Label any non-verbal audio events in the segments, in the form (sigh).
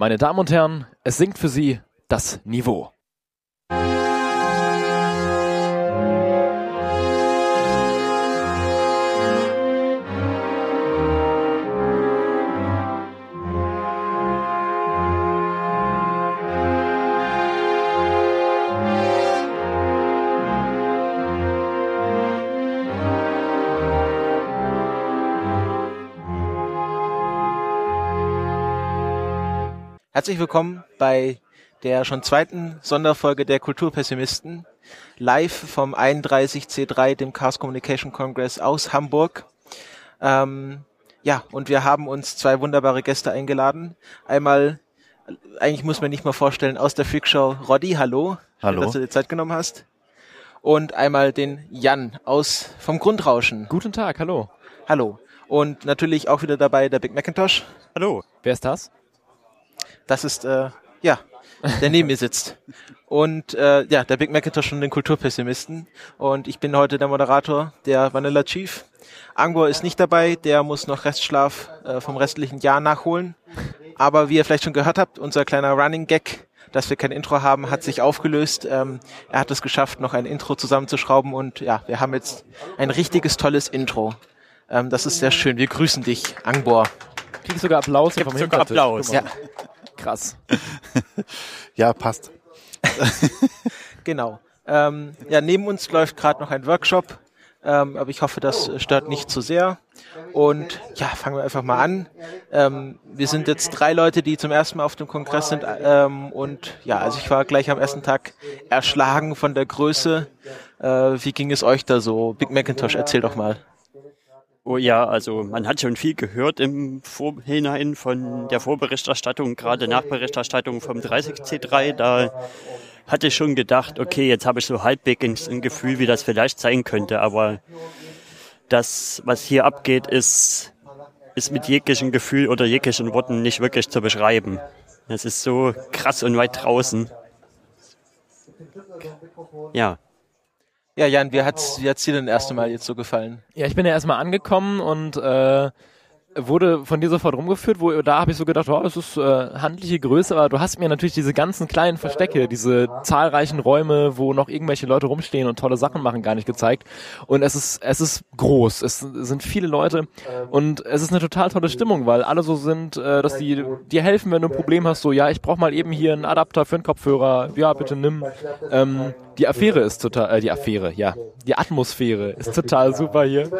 Meine Damen und Herren, es sinkt für Sie das Niveau. Herzlich willkommen bei der schon zweiten Sonderfolge der Kulturpessimisten, live vom 31C3, dem Chaos Communication Congress aus Hamburg. Ähm, ja, und wir haben uns zwei wunderbare Gäste eingeladen. Einmal, eigentlich muss man nicht mal vorstellen, aus der Freakshow Roddy, hallo. Hallo. Schön, dass du dir Zeit genommen hast. Und einmal den Jan aus vom Grundrauschen. Guten Tag, hallo. Hallo. Und natürlich auch wieder dabei der Big Macintosh. Hallo. Wer ist das? Das ist, äh, ja, der neben mir sitzt. Und äh, ja, der Big Macintosh und den Kulturpessimisten. Und ich bin heute der Moderator, der Vanilla Chief. Angbor ist nicht dabei, der muss noch Restschlaf äh, vom restlichen Jahr nachholen. Aber wie ihr vielleicht schon gehört habt, unser kleiner Running Gag, dass wir kein Intro haben, hat sich aufgelöst. Ähm, er hat es geschafft, noch ein Intro zusammenzuschrauben und ja, wir haben jetzt ein richtiges tolles Intro. Ähm, das ist sehr schön. Wir grüßen dich, Angbor. Krieg sogar Applaus hier Gibt vom sogar. Applaus. Ja, Krass. (laughs) Ja, passt. (laughs) Genau. Ähm, ja, neben uns läuft gerade noch ein Workshop, ähm, aber ich hoffe, das stört nicht zu sehr. Und ja, fangen wir einfach mal an. Ähm, wir sind jetzt drei Leute, die zum ersten Mal auf dem Kongress sind. Ähm, und ja, also ich war gleich am ersten Tag erschlagen von der Größe. Äh, wie ging es euch da so? Big Macintosh, erzähl doch mal. Oh ja, also man hat schon viel gehört im Vorhinein von der Vorberichterstattung, gerade Nachberichterstattung vom 30C3. Da hatte ich schon gedacht, okay, jetzt habe ich so halbwegs ein Gefühl, wie das vielleicht sein könnte. Aber das, was hier abgeht, ist, ist mit jeglichem Gefühl oder jeglichen Worten nicht wirklich zu beschreiben. Es ist so krass und weit draußen. Ja. Ja, Jan, wie hat's, wie hat's dir denn das erste Mal jetzt so gefallen? Ja, ich bin ja erstmal angekommen und äh, wurde von dir sofort rumgeführt, wo da habe ich so gedacht, oh, das ist äh, handliche Größe, aber du hast mir natürlich diese ganzen kleinen Verstecke, diese zahlreichen Räume, wo noch irgendwelche Leute rumstehen und tolle Sachen machen, gar nicht gezeigt. Und es ist es ist groß, es sind viele Leute und es ist eine total tolle Stimmung, weil alle so sind, äh, dass die dir helfen, wenn du ein Problem hast, so ja, ich brauche mal eben hier einen Adapter für einen Kopfhörer, ja bitte nimm. Ähm, die Affäre ist total, äh, die Affäre, ja, die Atmosphäre ist total super hier.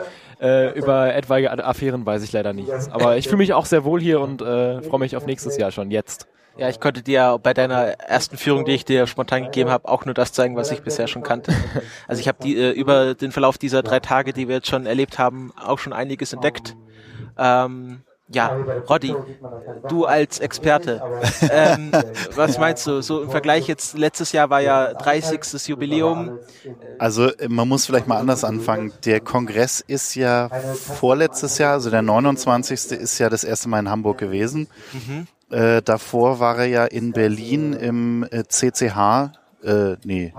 Äh, über etwaige Affären weiß ich leider nichts. Aber ich fühle mich auch sehr wohl hier und äh, freue mich auf nächstes Jahr schon, jetzt. Ja, ich konnte dir bei deiner ersten Führung, die ich dir spontan gegeben habe, auch nur das zeigen, was ich bisher schon kannte. Also ich habe die äh, über den Verlauf dieser drei Tage, die wir jetzt schon erlebt haben, auch schon einiges entdeckt. Ähm, ja, Roddy, du als Experte, (laughs) ähm, was meinst du? So im Vergleich jetzt, letztes Jahr war ja 30. Jubiläum. Also äh, man muss vielleicht mal anders anfangen. Der Kongress ist ja vorletztes Jahr, also der 29. ist ja das erste Mal in Hamburg gewesen. Äh, davor war er ja in Berlin im äh, CCH, äh, nee,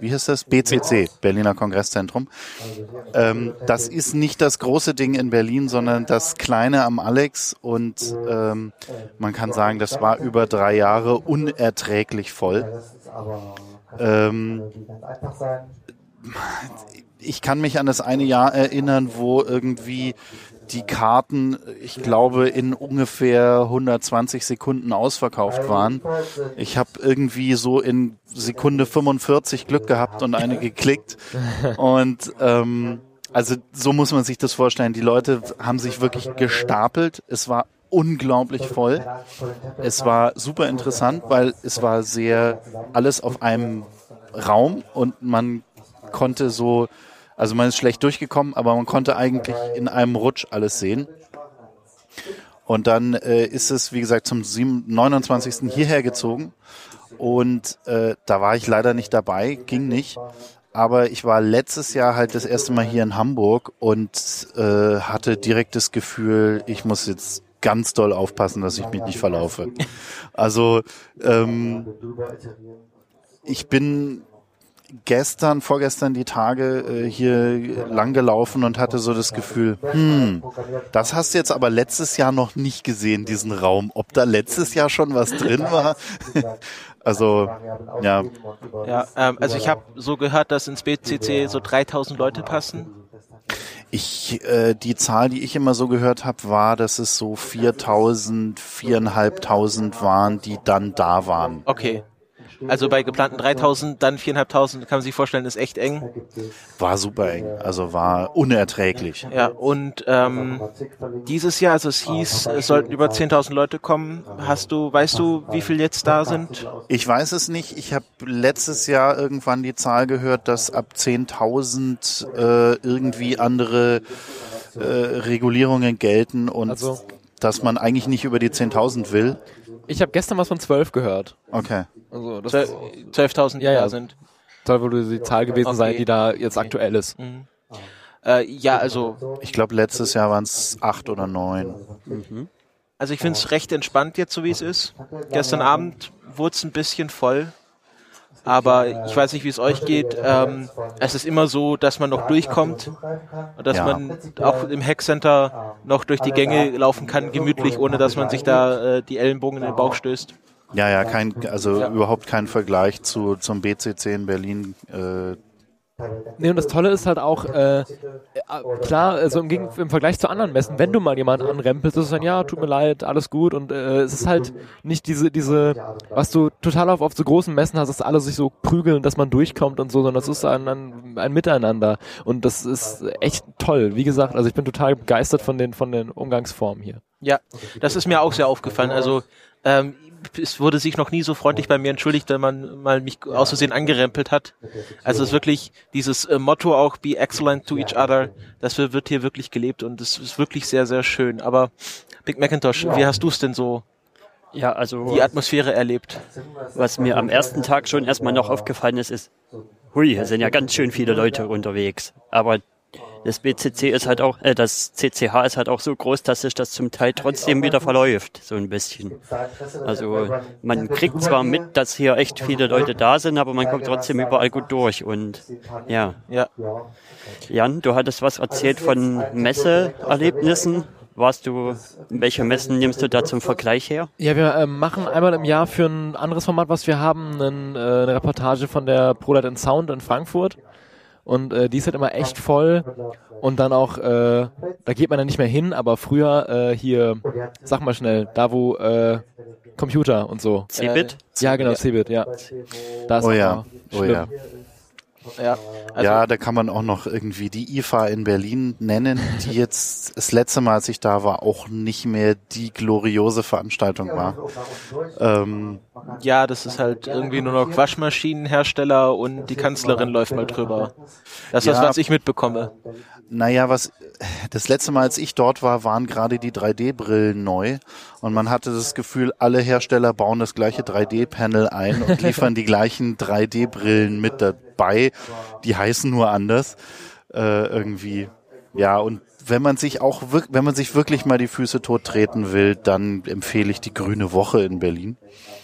wie heißt das? BCC, Berliner Kongresszentrum. Ähm, das ist nicht das große Ding in Berlin, sondern das kleine am Alex und ähm, man kann sagen, das war über drei Jahre unerträglich voll. Ähm, ich kann mich an das eine Jahr erinnern, wo irgendwie die Karten, ich glaube, in ungefähr 120 Sekunden ausverkauft waren. Ich habe irgendwie so in Sekunde 45 Glück gehabt und eine geklickt. Und ähm, also so muss man sich das vorstellen. Die Leute haben sich wirklich gestapelt. Es war unglaublich voll. Es war super interessant, weil es war sehr alles auf einem Raum und man konnte so, also man ist schlecht durchgekommen, aber man konnte eigentlich in einem Rutsch alles sehen. Und dann äh, ist es, wie gesagt, zum 7, 29. hierher gezogen. Und äh, da war ich leider nicht dabei, ging nicht. Aber ich war letztes Jahr halt das erste Mal hier in Hamburg und äh, hatte direkt das Gefühl, ich muss jetzt ganz doll aufpassen, dass ich mich nicht verlaufe. Also ähm, ich bin gestern, vorgestern die Tage äh, hier lang gelaufen und hatte so das Gefühl, hm, das hast du jetzt aber letztes Jahr noch nicht gesehen, diesen Raum. Ob da letztes Jahr schon was drin war? (laughs) also, ja. Ja, ähm, also ich habe so gehört, dass ins BCC so 3000 Leute passen. Ich, äh, die Zahl, die ich immer so gehört habe, war, dass es so 4000, 4500 waren, die dann da waren. Okay. Also bei geplanten 3000, dann 4500, kann man sich vorstellen, ist echt eng. War super eng, also war unerträglich. Ja, und ähm, dieses Jahr, also es hieß, es sollten über 10.000 Leute kommen. Hast du, weißt du, wie viel jetzt da sind? Ich weiß es nicht. Ich habe letztes Jahr irgendwann die Zahl gehört, dass ab 10.000 äh, irgendwie andere äh, Regulierungen gelten und Also- dass man eigentlich nicht über die 10.000 will. Ich habe gestern was von 12 gehört. Okay. Also das Zwölf- 12.000, die Ja, ja. da sind. soll wohl die Zahl gewesen Okay. sein, die da jetzt aktuell ist. Äh, ja, also, Ich glaube, letztes Jahr waren es acht oder neun. also ich finde es recht entspannt jetzt, so wie es ist. Gestern Abend wurde es ein bisschen voll. Aber ich weiß nicht, wie es euch geht. Ähm, es ist immer so, dass man noch durchkommt und dass Ja. man auch im Hackcenter noch durch die Gänge laufen kann, gemütlich, ohne dass man sich da äh, die Ellenbogen in den Bauch stößt. Ja, ja, kein, also überhaupt kein Vergleich zu, zum BCC in Berlin. Äh, Nee, und das Tolle ist halt auch, äh, äh, klar, also im, im Vergleich zu anderen Messen, wenn du mal jemanden anrempelst, ist es dann, ja, tut mir leid, alles gut und äh, es ist halt nicht diese, diese, was du total auf, auf so großen Messen hast, dass alle sich so prügeln, dass man durchkommt und so, sondern es ist ein, ein, ein Miteinander und das ist echt toll. Wie gesagt, also ich bin total begeistert von den, von den Umgangsformen hier. Ja, das ist mir auch sehr aufgefallen. Also ähm, es wurde sich noch nie so freundlich bei mir entschuldigt, wenn man mal mich aus Versehen angerempelt hat. Also es ist wirklich dieses äh, Motto auch be excellent to each other, das wird wird hier wirklich gelebt und es ist wirklich sehr, sehr schön. Aber Big Macintosh, wie hast du es denn so, Ja, also die Atmosphäre erlebt? was mir am ersten Tag schon erstmal noch aufgefallen ist, ist, hui, hier sind ja ganz schön viele Leute unterwegs. Aber das BCC ist halt auch, äh, das CCH ist halt auch so groß, dass sich das zum Teil trotzdem wieder verläuft, so ein bisschen. Also man kriegt zwar mit, dass hier echt viele Leute da sind, aber man kommt trotzdem überall gut durch. Und ja, Ja, Jan, du hattest was erzählt von Messeerlebnissen. Warst du, welche Messen nimmst du da zum Vergleich her? Ja, wir ähm, machen einmal im Jahr für ein anderes Format, was wir haben, einen, äh, eine Reportage von der ProLight Sound in Frankfurt. Und äh, die ist halt immer echt voll. Und dann auch, äh, da geht man dann nicht mehr hin, aber früher äh, hier, sag mal schnell, da wo äh, Computer und so. Cebit? Ja, genau, Cebit, ja. Da ist oh auch ja, oh ja. Ja. Also, ja, da kann man auch noch irgendwie die IFA in Berlin nennen, die jetzt das letzte Mal, als ich da war, auch nicht mehr die gloriose Veranstaltung war. Ähm, ja, das ist halt irgendwie nur noch Waschmaschinenhersteller und die Kanzlerin läuft mal drüber. Das ist Ja. das, was ich mitbekomme. Naja, was das letzte Mal, als ich dort war, waren gerade die 3D-Brillen neu und man hatte das Gefühl, alle Hersteller bauen das gleiche 3D-Panel ein und (laughs) liefern die gleichen 3D-Brillen mit dabei. Die heißen nur anders äh, irgendwie. Ja, und wenn man sich auch wenn man sich wirklich mal die Füße tot treten will, dann empfehle ich die Grüne Woche in Berlin.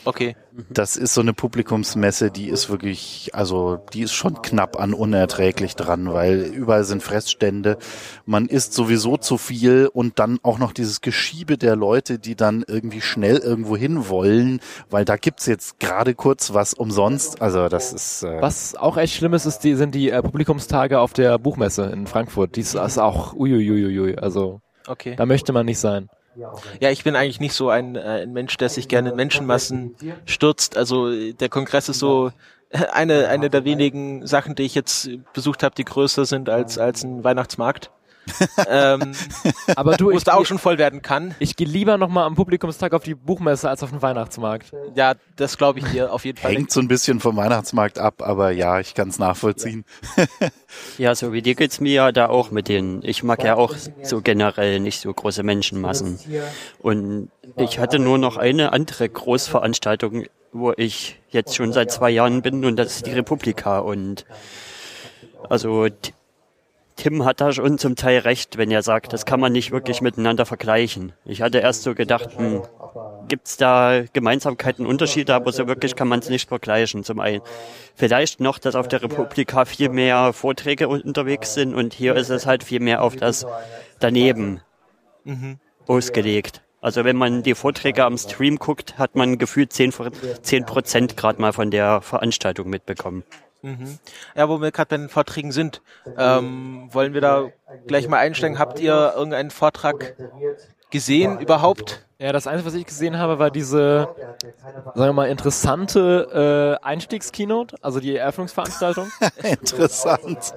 Okay. Das ist so eine Publikumsmesse, die ist wirklich, also die ist schon knapp an unerträglich dran, weil überall sind Fressstände. Man isst sowieso zu viel und dann auch noch dieses Geschiebe der Leute, die dann irgendwie schnell irgendwo hin wollen, weil da gibt's jetzt gerade kurz was umsonst. Also das ist äh, Was auch echt schlimm ist, ist die, sind die äh, Publikumstage auf der Buchmesse in Frankfurt. Die ist, ist auch uiuiuiui. Also Okay. da möchte man nicht sein. Ja, ich bin eigentlich nicht so ein, äh, ein Mensch, der sich gerne in Menschenmassen stürzt. Also der Kongress ist so eine, eine der wenigen Sachen, die ich jetzt besucht habe, die größer sind als, als ein Weihnachtsmarkt. Ähm, (laughs) Aber du, ich, da auch schon voll werden kann. ich gehe lieber nochmal am Publikumstag auf die Buchmesse als auf den Weihnachtsmarkt. Ja, das glaube ich dir auf jeden Fall. hängt so ein bisschen vom Weihnachtsmarkt ab, aber ja, ich kann es nachvollziehen. Ja, so wie dir geht's mir ja da auch mit denen. Ich mag ja auch so generell nicht so große Menschenmassen. Und ich hatte nur noch eine andere Großveranstaltung, wo ich jetzt schon seit zwei Jahren bin und das ist die Republika. Und also T- Tim hat da schon zum Teil recht, wenn er sagt, das kann man nicht wirklich miteinander vergleichen. Ich hatte erst so gedacht, hm, gibt's da Gemeinsamkeiten, Unterschiede, aber so wirklich kann man es nicht vergleichen. Zum einen vielleicht noch, dass auf der Republika viel mehr Vorträge unterwegs sind und hier ist es halt viel mehr auf das daneben mhm. ausgelegt. Also wenn man die Vorträge am Stream guckt, hat man gefühlt 10 Prozent gerade mal von der Veranstaltung mitbekommen. Mhm. Ja, wo wir gerade bei den Vorträgen sind, ähm, wollen wir da gleich mal einsteigen. Habt ihr irgendeinen Vortrag gesehen überhaupt? Ja, das Einzige, was ich gesehen habe, war diese, sagen wir mal, interessante äh, Einstiegskeynote, also die Eröffnungsveranstaltung. (laughs) Interessant.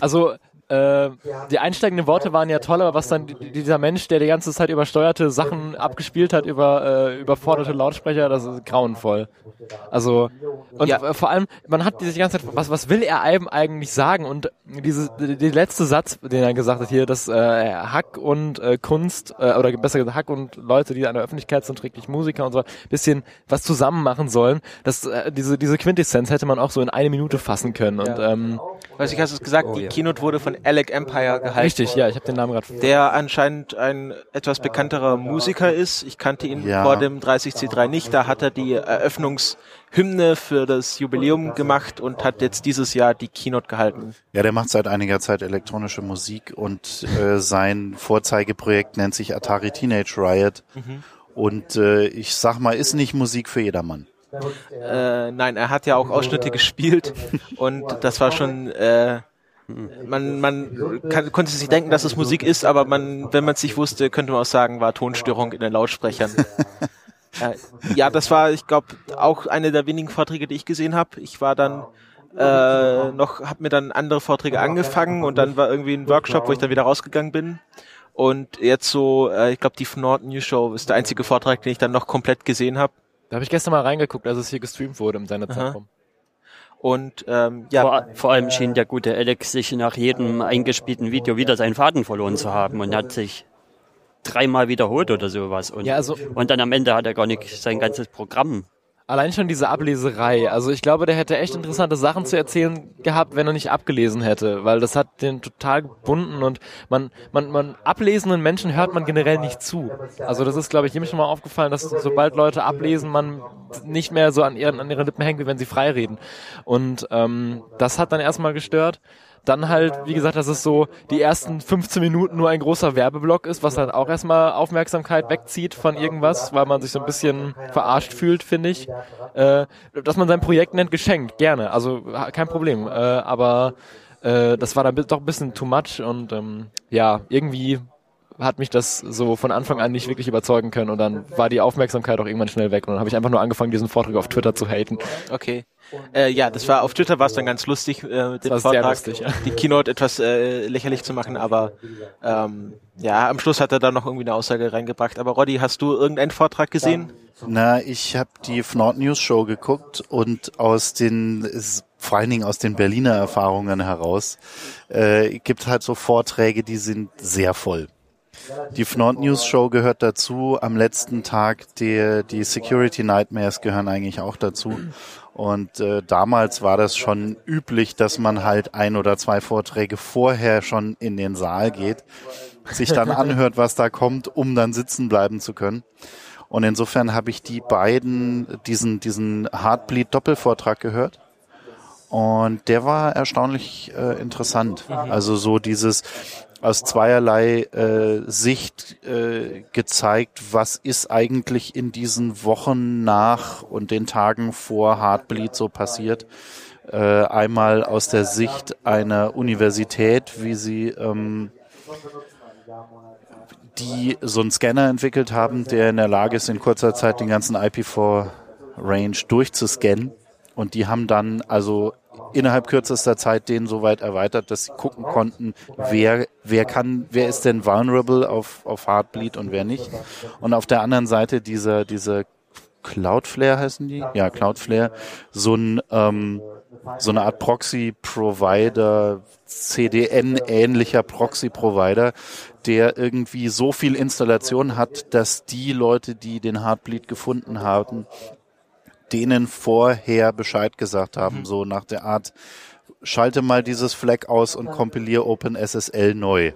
Also äh, die einsteigenden Worte waren ja toll, aber was dann dieser Mensch, der die ganze Zeit übersteuerte Sachen abgespielt hat über äh, überforderte Lautsprecher, das ist grauenvoll. Also und ja. vor allem, man hat diese ganze Zeit, was was will er einem eigentlich sagen? Und diese die letzte Satz, den er gesagt hat hier, dass äh, Hack und äh, Kunst äh, oder besser gesagt Hack und Leute, die an der Öffentlichkeit sind, wirklich Musiker und so, bisschen was zusammen machen sollen. Das äh, diese diese Quintessenz hätte man auch so in eine Minute fassen können. Und ähm, Weiß ich, hast du es gesagt, oh, die ja. Keynote wurde von Alec Empire gehalten. Richtig, ja, ich habe den Namen gerade. Der anscheinend ein etwas bekannterer Musiker ist. Ich kannte ihn ja. vor dem 30C3 nicht. Da hat er die Eröffnungshymne für das Jubiläum gemacht und hat jetzt dieses Jahr die Keynote gehalten. Ja, der macht seit einiger Zeit elektronische Musik und äh, sein Vorzeigeprojekt nennt sich Atari Teenage Riot. Mhm. Und äh, ich sag mal, ist nicht Musik für jedermann. Äh, nein, er hat ja auch Ausschnitte gespielt und das war schon äh, man, man kann, konnte sich denken, dass es Musik ist, aber man, wenn man es nicht wusste, könnte man auch sagen, war Tonstörung in den Lautsprechern. äh, ja, das war, ich glaube, auch eine der wenigen Vorträge, die ich gesehen habe. Ich war dann äh, noch, habe mir dann andere Vorträge angefangen und dann war irgendwie ein Workshop, wo ich dann wieder rausgegangen bin. Und jetzt so, äh, ich glaube, die Norton News Show ist der einzige Vortrag, den ich dann noch komplett gesehen habe. Da habe ich gestern mal reingeguckt, als es hier gestreamt wurde im Sendezentrum. Und ähm, ja. Vor, vor, allem schien der gute Alex sich nach jedem eingespielten Video wieder seinen Faden verloren zu haben und hat sich dreimal wiederholt oder sowas. Und, ja, also, und dann am Ende hat er gar nicht sein ganzes Programm Allein schon diese Ableserei. Also ich glaube, der hätte echt interessante Sachen zu erzählen gehabt, wenn er nicht abgelesen hätte, weil das hat den total gebunden und man, man, man ablesenden Menschen hört man generell nicht zu. Also das ist, glaube ich, jedem schon mal aufgefallen, dass sobald Leute ablesen, man nicht mehr so an ihren, an ihren Lippen hängt, wie wenn sie frei reden. Und ähm, das hat dann erstmal gestört. Dann halt, wie gesagt, dass es so die ersten 15 Minuten nur ein großer Werbeblock ist, was halt auch erstmal Aufmerksamkeit wegzieht von irgendwas, weil man sich so ein bisschen verarscht fühlt, finde ich. Äh, dass man sein Projekt nennt, geschenkt, gerne. Also kein Problem. Äh, aber äh, das war dann doch ein bisschen too much und ähm, ja, irgendwie hat mich das so von Anfang an nicht wirklich überzeugen können und dann war die Aufmerksamkeit auch irgendwann schnell weg und dann habe ich einfach nur angefangen, diesen Vortrag auf Twitter zu haten. Okay. Äh, ja, das war auf Twitter war es dann ganz lustig, äh, mit dem Vortrag, lustig, ja. die Keynote etwas äh, lächerlich zu machen, aber ähm, ja, am Schluss hat er da noch irgendwie eine Aussage reingebracht. Aber Roddy, hast du irgendeinen Vortrag gesehen? Na, ich habe die Fnord News Show geguckt und aus den vor allen Dingen aus den Berliner Erfahrungen heraus äh, gibt halt so Vorträge, die sind sehr voll. Die Fnord News Show gehört dazu. Am letzten Tag die, die Security Nightmares gehören eigentlich auch dazu. Und äh, damals war das schon üblich, dass man halt ein oder zwei Vorträge vorher schon in den Saal geht, sich dann anhört, was da kommt, um dann sitzen bleiben zu können. Und insofern habe ich die beiden, diesen, diesen Heartbleed Doppelvortrag gehört. Und der war erstaunlich äh, interessant. Also so dieses, aus zweierlei äh, Sicht äh, gezeigt, was ist eigentlich in diesen Wochen nach und den Tagen vor Heartbleed so passiert. Äh, einmal aus der Sicht einer Universität, wie sie ähm, die so einen Scanner entwickelt haben, der in der Lage ist, in kurzer Zeit den ganzen IP4-Range durchzuscannen. Und die haben dann also innerhalb kürzester Zeit den so weit erweitert, dass sie gucken konnten, wer, wer kann, wer ist denn vulnerable auf, auf Heartbleed und wer nicht. Und auf der anderen Seite dieser, diese Cloudflare heißen die? Ja, Cloudflare, so ein, ähm, so eine Art Proxy-Provider, CDN-ähnlicher Proxy-Provider, der irgendwie so viel Installation hat, dass die Leute, die den Heartbleed gefunden haben, denen vorher Bescheid gesagt haben, mhm. so nach der Art, schalte mal dieses Flag aus und kompiliere OpenSSL neu.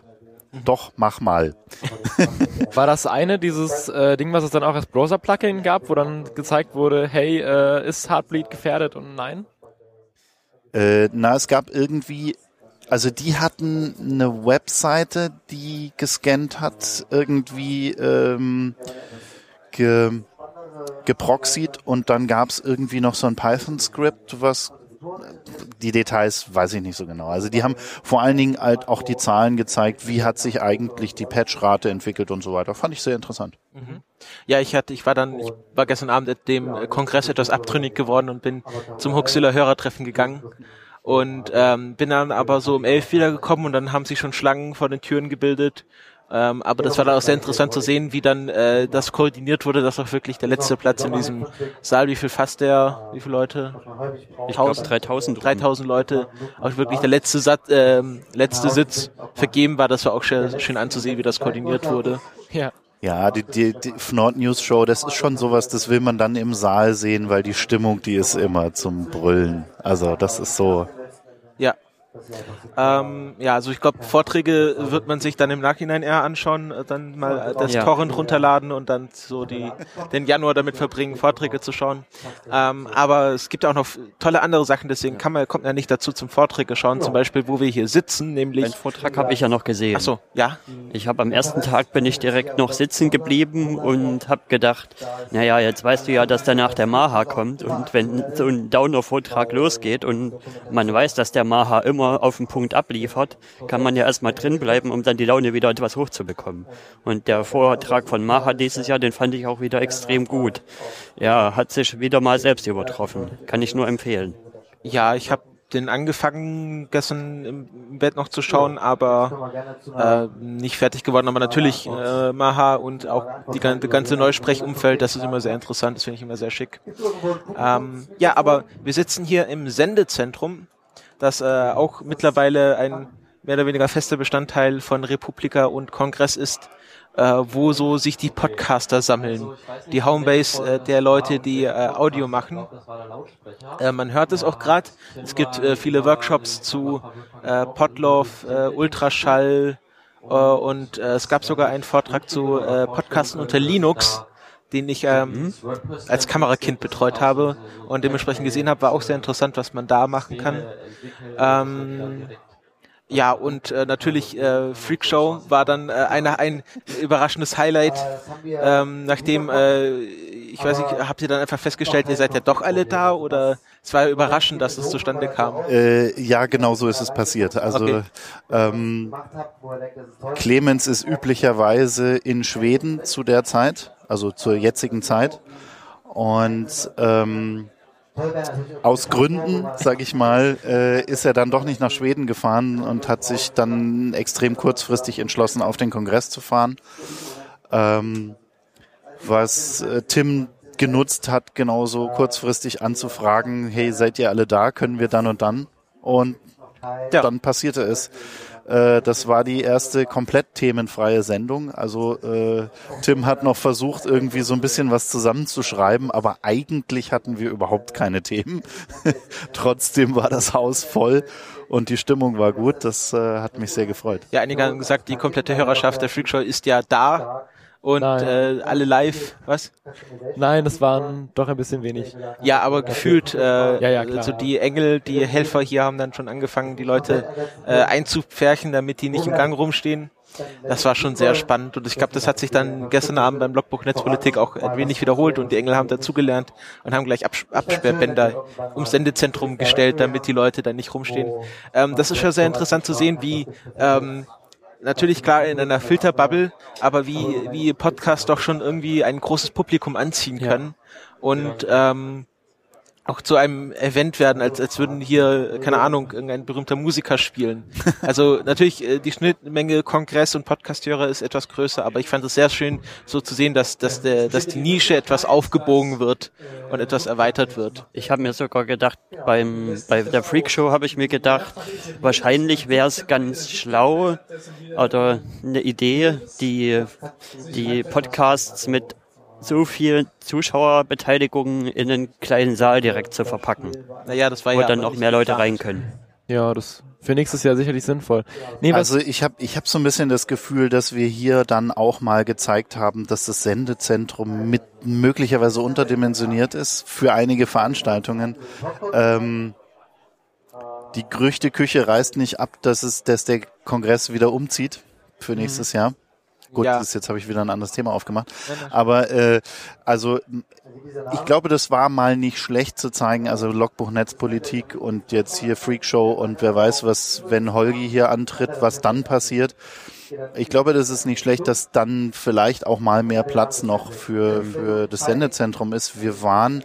doch, mach mal. (laughs) War das eine, dieses äh, Ding, was es dann auch als Browser-Plugin gab, wo dann gezeigt wurde, hey, äh, ist Heartbleed gefährdet und nein? Äh, na, es gab irgendwie, also die hatten eine Webseite, die gescannt hat, irgendwie ähm, ge, geproxied und dann gab es irgendwie noch so ein Python-Skript, was die Details weiß ich nicht so genau. Also die haben vor allen Dingen halt auch die Zahlen gezeigt, wie hat sich eigentlich die Patchrate entwickelt und so weiter. Fand ich sehr interessant. Mhm. Ja, ich hatte, ich war dann, ich war gestern Abend at dem Kongress etwas abtrünnig geworden und bin zum Huxilla Hörertreffen gegangen und ähm, bin dann aber so um elf wiedergekommen und dann haben sich schon Schlangen vor den Türen gebildet ähm, aber das war dann auch sehr interessant zu sehen, wie dann äh, das koordiniert wurde, dass auch wirklich der letzte Platz in diesem Saal, wie viel fasst der, wie viele Leute? Ich glaube 3000. 3000 Leute, auch wirklich der letzte, Sat äh, letzte Sitz vergeben war. Das war auch schön, schön anzusehen, wie das koordiniert wurde. Ja. Ja, die, die, die Fnord News Show, das ist schon sowas, das will man dann im Saal sehen, weil die Stimmung, die ist immer zum Brüllen. Also das ist so. Ja, ähm, ja, also ich glaube, Vorträge wird man sich dann im Nachhinein eher anschauen, äh, dann mal das ja. Torrent runterladen und dann so die, den Januar damit verbringen, Vorträge zu schauen. Ähm, aber es gibt auch noch tolle andere Sachen, deswegen kann man, kommt man ja nicht dazu zum Vorträge schauen, zum Beispiel, wo wir hier sitzen, nämlich... Den Vortrag habe ich ja noch gesehen. Ach so, ja. Ich habe am ersten Tag bin ich direkt noch sitzen geblieben und habe gedacht, naja, jetzt weißt du ja, dass danach der Maha kommt und wenn so ein Downer-Vortrag losgeht und man weiß, dass der Maha immer auf den Punkt abliefert, kann man ja erstmal drin bleiben, um dann die Laune wieder etwas hochzubekommen. Und der Vortrag von Maha dieses Jahr, den fand ich auch wieder extrem gut. Ja, hat sich wieder mal selbst übertroffen. Kann ich nur empfehlen. Ja, ich habe den angefangen gestern im Bett noch zu schauen, aber äh, nicht fertig geworden. Aber natürlich äh, Maha und auch die ganze, ganze Neusprechumfeld, das ist immer sehr interessant, das finde ich immer sehr schick. Ähm, ja, aber wir sitzen hier im Sendezentrum das äh, auch mittlerweile ein mehr oder weniger fester Bestandteil von Republika und Kongress ist, äh, wo so sich die Podcaster sammeln. Die Homebase äh, der Leute, die äh, Audio machen. Äh, man hört es auch gerade. Es gibt äh, viele Workshops zu äh, Podlove, äh, Ultraschall äh, und äh, es gab sogar einen Vortrag zu äh, Podcasten unter Linux den ich ähm, als Kamerakind betreut habe und dementsprechend gesehen habe, war auch sehr interessant, was man da machen kann. Ähm, ja, und äh, natürlich äh, Freak Show war dann äh, eine, ein überraschendes Highlight, ähm, nachdem, äh, ich weiß nicht, habt ihr dann einfach festgestellt, ihr seid ja doch alle da oder es war überraschend, dass es zustande kam? Äh, ja, genau so ist es passiert. Also okay. ähm, Clemens ist üblicherweise in Schweden zu der Zeit also zur jetzigen Zeit. Und ähm, aus Gründen, sage ich mal, äh, ist er dann doch nicht nach Schweden gefahren und hat sich dann extrem kurzfristig entschlossen, auf den Kongress zu fahren. Ähm, was äh, Tim genutzt hat, genauso kurzfristig anzufragen, hey, seid ihr alle da? Können wir dann und dann? Und ja. dann passierte es. Äh, das war die erste komplett themenfreie Sendung. Also äh, Tim hat noch versucht, irgendwie so ein bisschen was zusammenzuschreiben, aber eigentlich hatten wir überhaupt keine Themen. (laughs) Trotzdem war das Haus voll und die Stimmung war gut. Das äh, hat mich sehr gefreut. Ja, einige haben gesagt, die komplette Hörerschaft der Freakshow ist ja da und äh, alle live, was? Nein, das waren doch ein bisschen wenig. Ja, aber gefühlt, äh, ja, ja, klar. also die Engel, die Helfer hier haben dann schon angefangen, die Leute äh, einzupferchen, damit die nicht im Gang rumstehen. Das war schon sehr spannend und ich glaube, das hat sich dann gestern Abend beim Blogbuch Netzpolitik auch ein wenig wiederholt und die Engel haben dazugelernt und haben gleich Abs Absperrbänder ums Sendezentrum gestellt, damit die Leute da nicht rumstehen. Ähm, das ist schon sehr interessant zu sehen, wie ähm, natürlich klar in einer Filterbubble, aber wie, wie Podcasts doch schon irgendwie ein großes Publikum anziehen können. Ja. Und ähm, auch zu einem Event werden, als, als würden hier, keine Ahnung, irgendein berühmter Musiker spielen. (laughs) Also natürlich, äh, die Schnittmenge Kongress und Podcasthörer ist etwas größer, aber ich fand es sehr schön, so zu sehen, dass, dass, der, dass die Nische etwas aufgebogen wird und etwas erweitert wird. Ich habe mir sogar gedacht, beim, bei der Freak Show habe ich mir gedacht, wahrscheinlich wäre es ganz schlau oder eine Idee, die, die Podcasts mit so viel Zuschauerbeteiligung in einen kleinen Saal direkt zu verpacken. Naja, das war wo ja dann noch mehr Leute rein können. Ja, das für nächstes Jahr sicherlich sinnvoll. Nee, also ich habe ich hab so ein bisschen das Gefühl, dass wir hier dann auch mal gezeigt haben, dass das Sendezentrum mit möglicherweise unterdimensioniert ist für einige Veranstaltungen. Ähm, die Gerüchteküche reißt nicht ab, dass es, dass der Kongress wieder umzieht für nächstes mhm. Jahr. Gut, ja. das, jetzt habe ich wieder ein anderes Thema aufgemacht. Aber äh, also ich glaube, das war mal nicht schlecht zu zeigen. Also Logbuch Netzpolitik und jetzt hier Freakshow und wer weiß, was, wenn Holgi hier antritt, was dann passiert. Ich glaube, das ist nicht schlecht, dass dann vielleicht auch mal mehr Platz noch für, für das Sendezentrum ist. Wir waren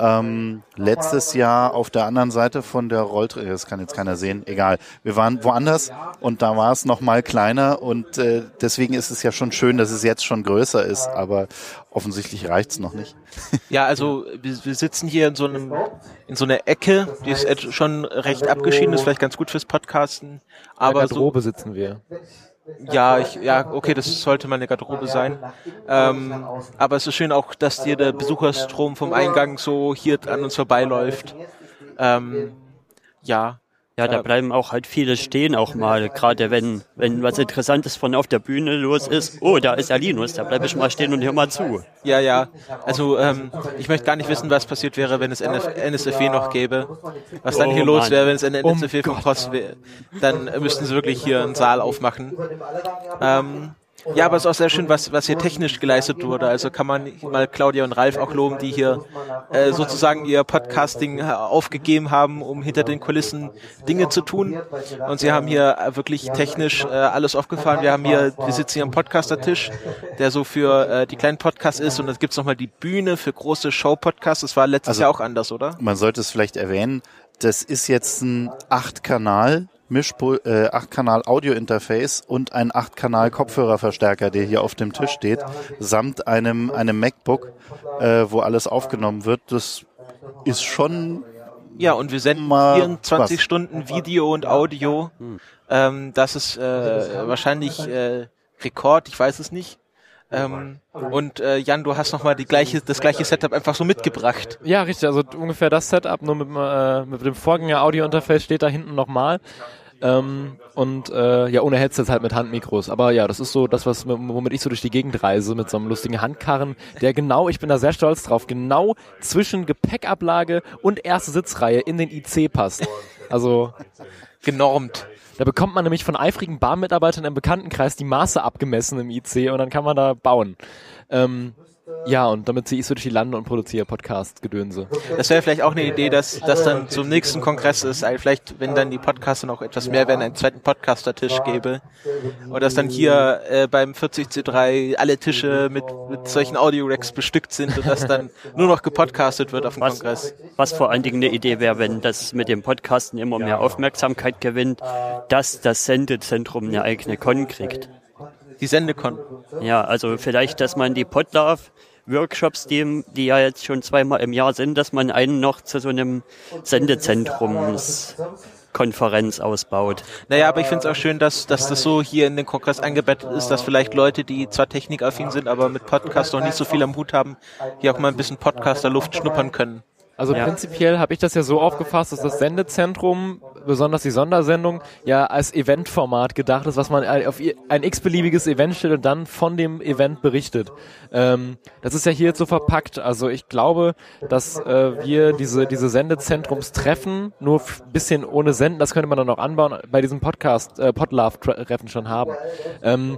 ähm, letztes Jahr auf der anderen Seite von der Rolltreppe, das kann jetzt keiner sehen, egal. Wir waren woanders und da war es noch mal kleiner und äh, deswegen ist es ja schon schön, dass es jetzt schon größer ist, aber offensichtlich reicht's noch nicht. (laughs) Ja, also wir, wir sitzen hier in so einem in so einer Ecke, die ist schon recht abgeschieden, ist vielleicht ganz gut fürs Podcasten, aber in der Garderobe so, sitzen wir. Ja, ich, ja, okay, das sollte meine Garderobe sein. Ähm, aber es ist schön auch, dass dir der Besucherstrom vom Eingang so hier an uns vorbeiläuft. Ähm, ja, ja, da bleiben auch halt viele stehen auch mal, gerade wenn, wenn was Interessantes von auf der Bühne los ist. Oh, da ist ja Linus, da bleibe ich mal stehen und hör mal zu. Ja, ja. Also ähm, ich möchte gar nicht wissen, was passiert wäre, wenn es NF NSFW noch gäbe. Was dann oh, hier los wäre, wenn es NSFW vom Post wäre. Dann müssten sie wirklich hier einen Saal aufmachen. Ähm, ja, aber es ist auch sehr schön, was, was hier technisch geleistet wurde. Also kann man mal Claudia und Ralf auch loben, die hier äh, sozusagen ihr Podcasting äh, aufgegeben haben, um hinter den Kulissen Dinge zu tun. Und sie haben hier wirklich technisch äh, alles aufgefahren. Wir haben hier, wir sitzen hier am Podcaster-Tisch, der so für äh, die kleinen Podcasts ist. Und dann gibt's nochmal die Bühne für große Show-Podcasts. Das war letztes also, Jahr auch anders, oder? Man sollte es vielleicht erwähnen. Das ist jetzt ein Acht-Kanal Mischpul äh, 8-Kanal Audio-Interface und ein 8-Kanal Kopfhörerverstärker, der hier auf dem Tisch steht, samt einem, einem MacBook, äh, wo alles aufgenommen wird. Das ist schon ja, und wir senden 24 was. Stunden Video und Audio. Ähm, das ist äh, wahrscheinlich äh, Rekord, ich weiß es nicht. Ähm, und äh, Jan, du hast nochmal gleiche, das gleiche Setup einfach so mitgebracht. Ja, richtig. Also ungefähr das Setup, nur mit, äh, mit dem Vorgänger-Audio-Interface steht da hinten nochmal. Ähm, und äh, ja, ohne Headsets halt mit Handmikros. Aber ja, das ist so das, was womit ich so durch die Gegend reise, mit so einem lustigen Handkarren, der genau, ich bin da sehr stolz drauf, genau zwischen Gepäckablage und erste Sitzreihe in den IC passt. Also genormt. Da bekommt man nämlich von eifrigen Bahnmitarbeitern im Bekanntenkreis die Maße abgemessen im IC und dann kann man da bauen. Ähm, ja, und damit ziehe ich so durch die Lande und produziere Podcast-Gedönse. Das wäre vielleicht auch eine Idee, dass das dann zum nächsten Kongress ist, also vielleicht, wenn dann die Podcaster noch etwas mehr werden, einen zweiten Podcaster-Tisch gäbe. Oder dass dann hier äh, beim 40C3 alle Tische mit, mit solchen Audio-Racks bestückt sind und dass dann nur noch gepodcastet wird auf dem was, Kongress. Was vor allen Dingen eine Idee wäre, wenn das mit dem Podcasten immer mehr Aufmerksamkeit gewinnt, dass das Sendezentrum eine eigene Con kriegt. Die Sendekon. Ja, also vielleicht, dass man die Podlove Workshops, die, die ja jetzt schon zweimal im Jahr sind, dass man einen noch zu so einem Sendezentrumskonferenz ausbaut. Naja, aber ich finde es auch schön, dass, dass das so hier in den Kongress eingebettet ist, dass vielleicht Leute, die zwar technikaffin sind, aber mit Podcast noch nicht so viel am Hut haben, hier auch mal ein bisschen Podcaster-Luft schnuppern können. Also ja. prinzipiell habe ich das ja so aufgefasst, dass das Sendezentrum, besonders die Sondersendung, ja als Eventformat gedacht ist, was man auf ein x-beliebiges Event stellt und dann von dem Event berichtet. Ähm, das ist ja hier jetzt so verpackt. Also ich glaube, dass äh, wir diese, diese Sendezentrumstreffen nur ein bisschen ohne Senden, das könnte man dann noch anbauen, bei diesem Podcast, äh, Podlove-Treffen schon haben. Ähm,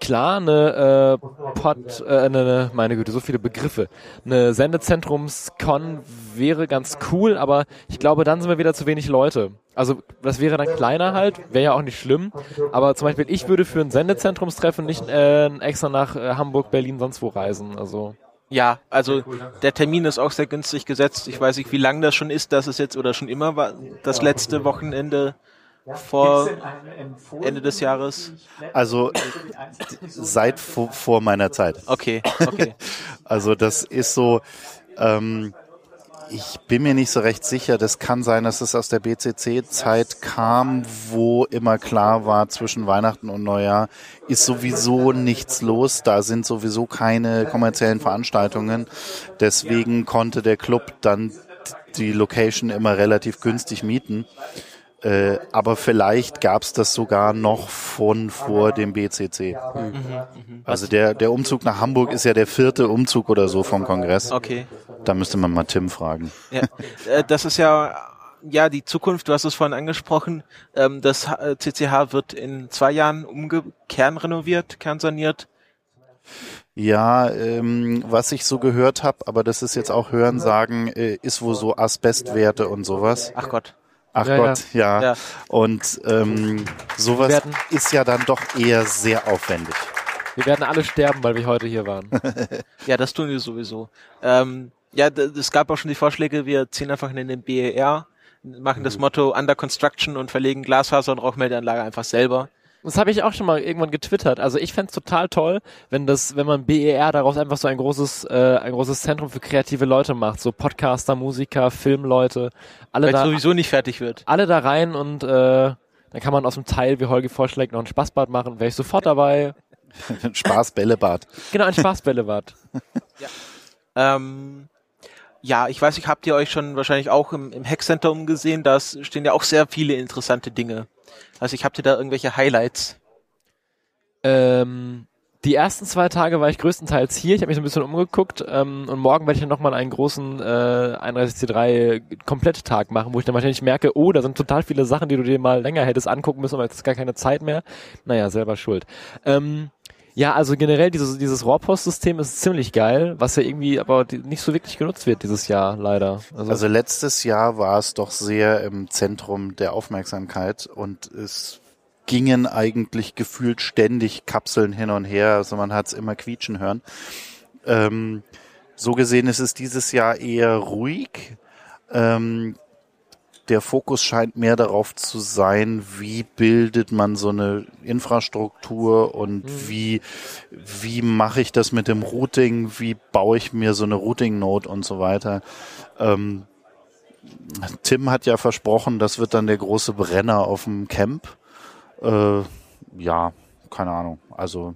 klar, eine äh, Pod, äh, eine, ne, meine Güte, so viele Begriffe. Eine Sendezentrums-Con wäre ganz cool, aber ich glaube, dann sind wir wieder zu wenig Leute. Also das wäre dann kleiner halt, wäre ja auch nicht schlimm. Aber zum Beispiel, ich würde für ein Sendezentrumstreffen nicht äh, extra nach äh, Hamburg, Berlin, sonst wo reisen. Also ja, also der Termin ist auch sehr günstig gesetzt. Ich weiß nicht, wie lang das schon ist, dass es jetzt oder schon immer war, das letzte Wochenende vor Ende des Jahres? Also seit vor, vor meiner Zeit. Okay, okay. (laughs) also das ist so, ähm, ich bin mir nicht so recht sicher. Das kann sein, dass es aus der BCC-Zeit kam, wo immer klar war, zwischen Weihnachten und Neujahr ist sowieso nichts los. Da sind sowieso keine kommerziellen Veranstaltungen. Deswegen konnte der Club dann die Location immer relativ günstig mieten. Äh, aber vielleicht gab es das sogar noch von vor dem BCC. Also der, der Umzug nach Hamburg ist ja der vierte Umzug oder so vom Kongress. Okay. Da müsste man mal Tim fragen. Ja. Äh, das ist ja ja die Zukunft, du hast es vorhin angesprochen. Ähm, das H- äh, CCH wird in zwei Jahren umge kernrenoviert, kernsaniert. Ja, ähm, was ich so gehört habe, aber das ist jetzt auch Hörensagen, äh, ist wohl so Asbestwerte und sowas. Ach Gott. Ach Ja, Gott, ja. Ja. Und ähm, sowas werden- ist ja dann doch eher sehr aufwendig. Wir werden alle sterben, weil wir heute hier waren. (laughs) Ja, das tun wir sowieso. Ähm, ja, es gab auch schon die Vorschläge, wir ziehen einfach in den BER, machen das Motto Under Construction und verlegen Glasfaser und Rauchmeldeanlage einfach selber. Das habe ich auch schon mal irgendwann getwittert. Also ich fänd's total toll, wenn das, wenn man BER daraus einfach so ein großes, äh, ein großes Zentrum für kreative Leute macht. So Podcaster, Musiker, Filmleute, alle Weil es da, sowieso nicht fertig wird. alle da rein und äh, dann kann man aus dem Teil, wie Holgi vorschlägt, noch ein Spaßbad machen. Wäre ich sofort dabei. (laughs) Spaß Bällebad. Genau, ein Spaßbällebad. (laughs) Ähm, ja, ich weiß nicht, habt ihr euch schon wahrscheinlich auch im, im Hackcenter umgesehen? Da stehen ja auch sehr viele interessante Dinge. Also ich habt ihr da irgendwelche Highlights? Ähm, die ersten zwei Tage war ich größtenteils hier. Ich habe mich so ein bisschen umgeguckt ähm, und morgen werde ich dann nochmal einen großen äh, 31C3 Kompletttag machen, wo ich dann wahrscheinlich merke, oh, da sind total viele Sachen, die du dir mal länger hättest angucken müssen, aber jetzt ist gar keine Zeit mehr. Naja, selber schuld. Ähm, ja, also generell dieses, dieses Rohrpostsystem ist ziemlich geil, was ja irgendwie aber nicht so wirklich genutzt wird dieses Jahr, leider. Also, Also letztes Jahr war es doch sehr im Zentrum der Aufmerksamkeit und es gingen eigentlich gefühlt ständig Kapseln hin und her, also man hat es immer quietschen hören. Ähm, so gesehen ist es dieses Jahr eher ruhig. Ähm, der Fokus scheint mehr darauf zu sein, wie bildet man so eine Infrastruktur und wie, wie mache ich das mit dem Routing, wie baue ich mir so eine Routing-Node und so weiter. Ähm, Tim hat ja versprochen, das wird dann der große Brenner auf dem Camp. Äh, ja, keine Ahnung. Also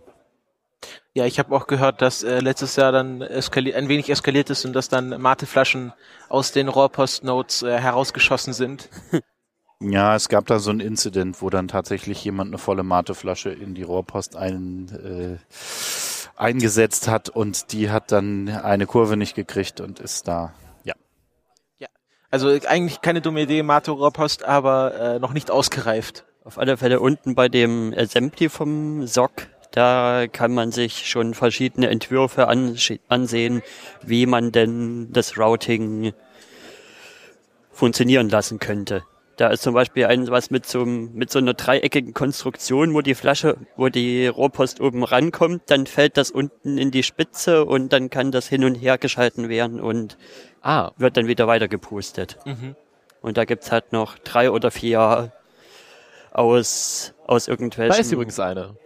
Ja, ich habe auch gehört, dass äh, letztes Jahr dann ein wenig eskaliert ist und dass dann Mateflaschen aus den Rohrpost-Nodes äh, herausgeschossen sind. (laughs) ja, es gab da so ein Incident, wo dann tatsächlich jemand eine volle Mateflasche in die Rohrpost ein, äh, eingesetzt hat und die hat dann eine Kurve nicht gekriegt und ist da. Ja. Also äh, eigentlich keine dumme Idee, Mate-Rohrpost, aber äh, noch nicht ausgereift. Auf alle Fälle unten bei dem Assembly vom SOC, da kann man sich schon verschiedene Entwürfe ansehen, wie man denn das Routing funktionieren lassen könnte. Da ist zum Beispiel ein was mit so, mit so einer dreieckigen Konstruktion, wo die Flasche, wo die Rohrpost oben rankommt, dann fällt das unten in die Spitze und dann kann das hin und her geschalten werden und ah, wird dann wieder weiter gepustet. Mhm. Und da gibt's halt noch drei oder vier aus, aus irgendwelchen. da ist übrigens eine.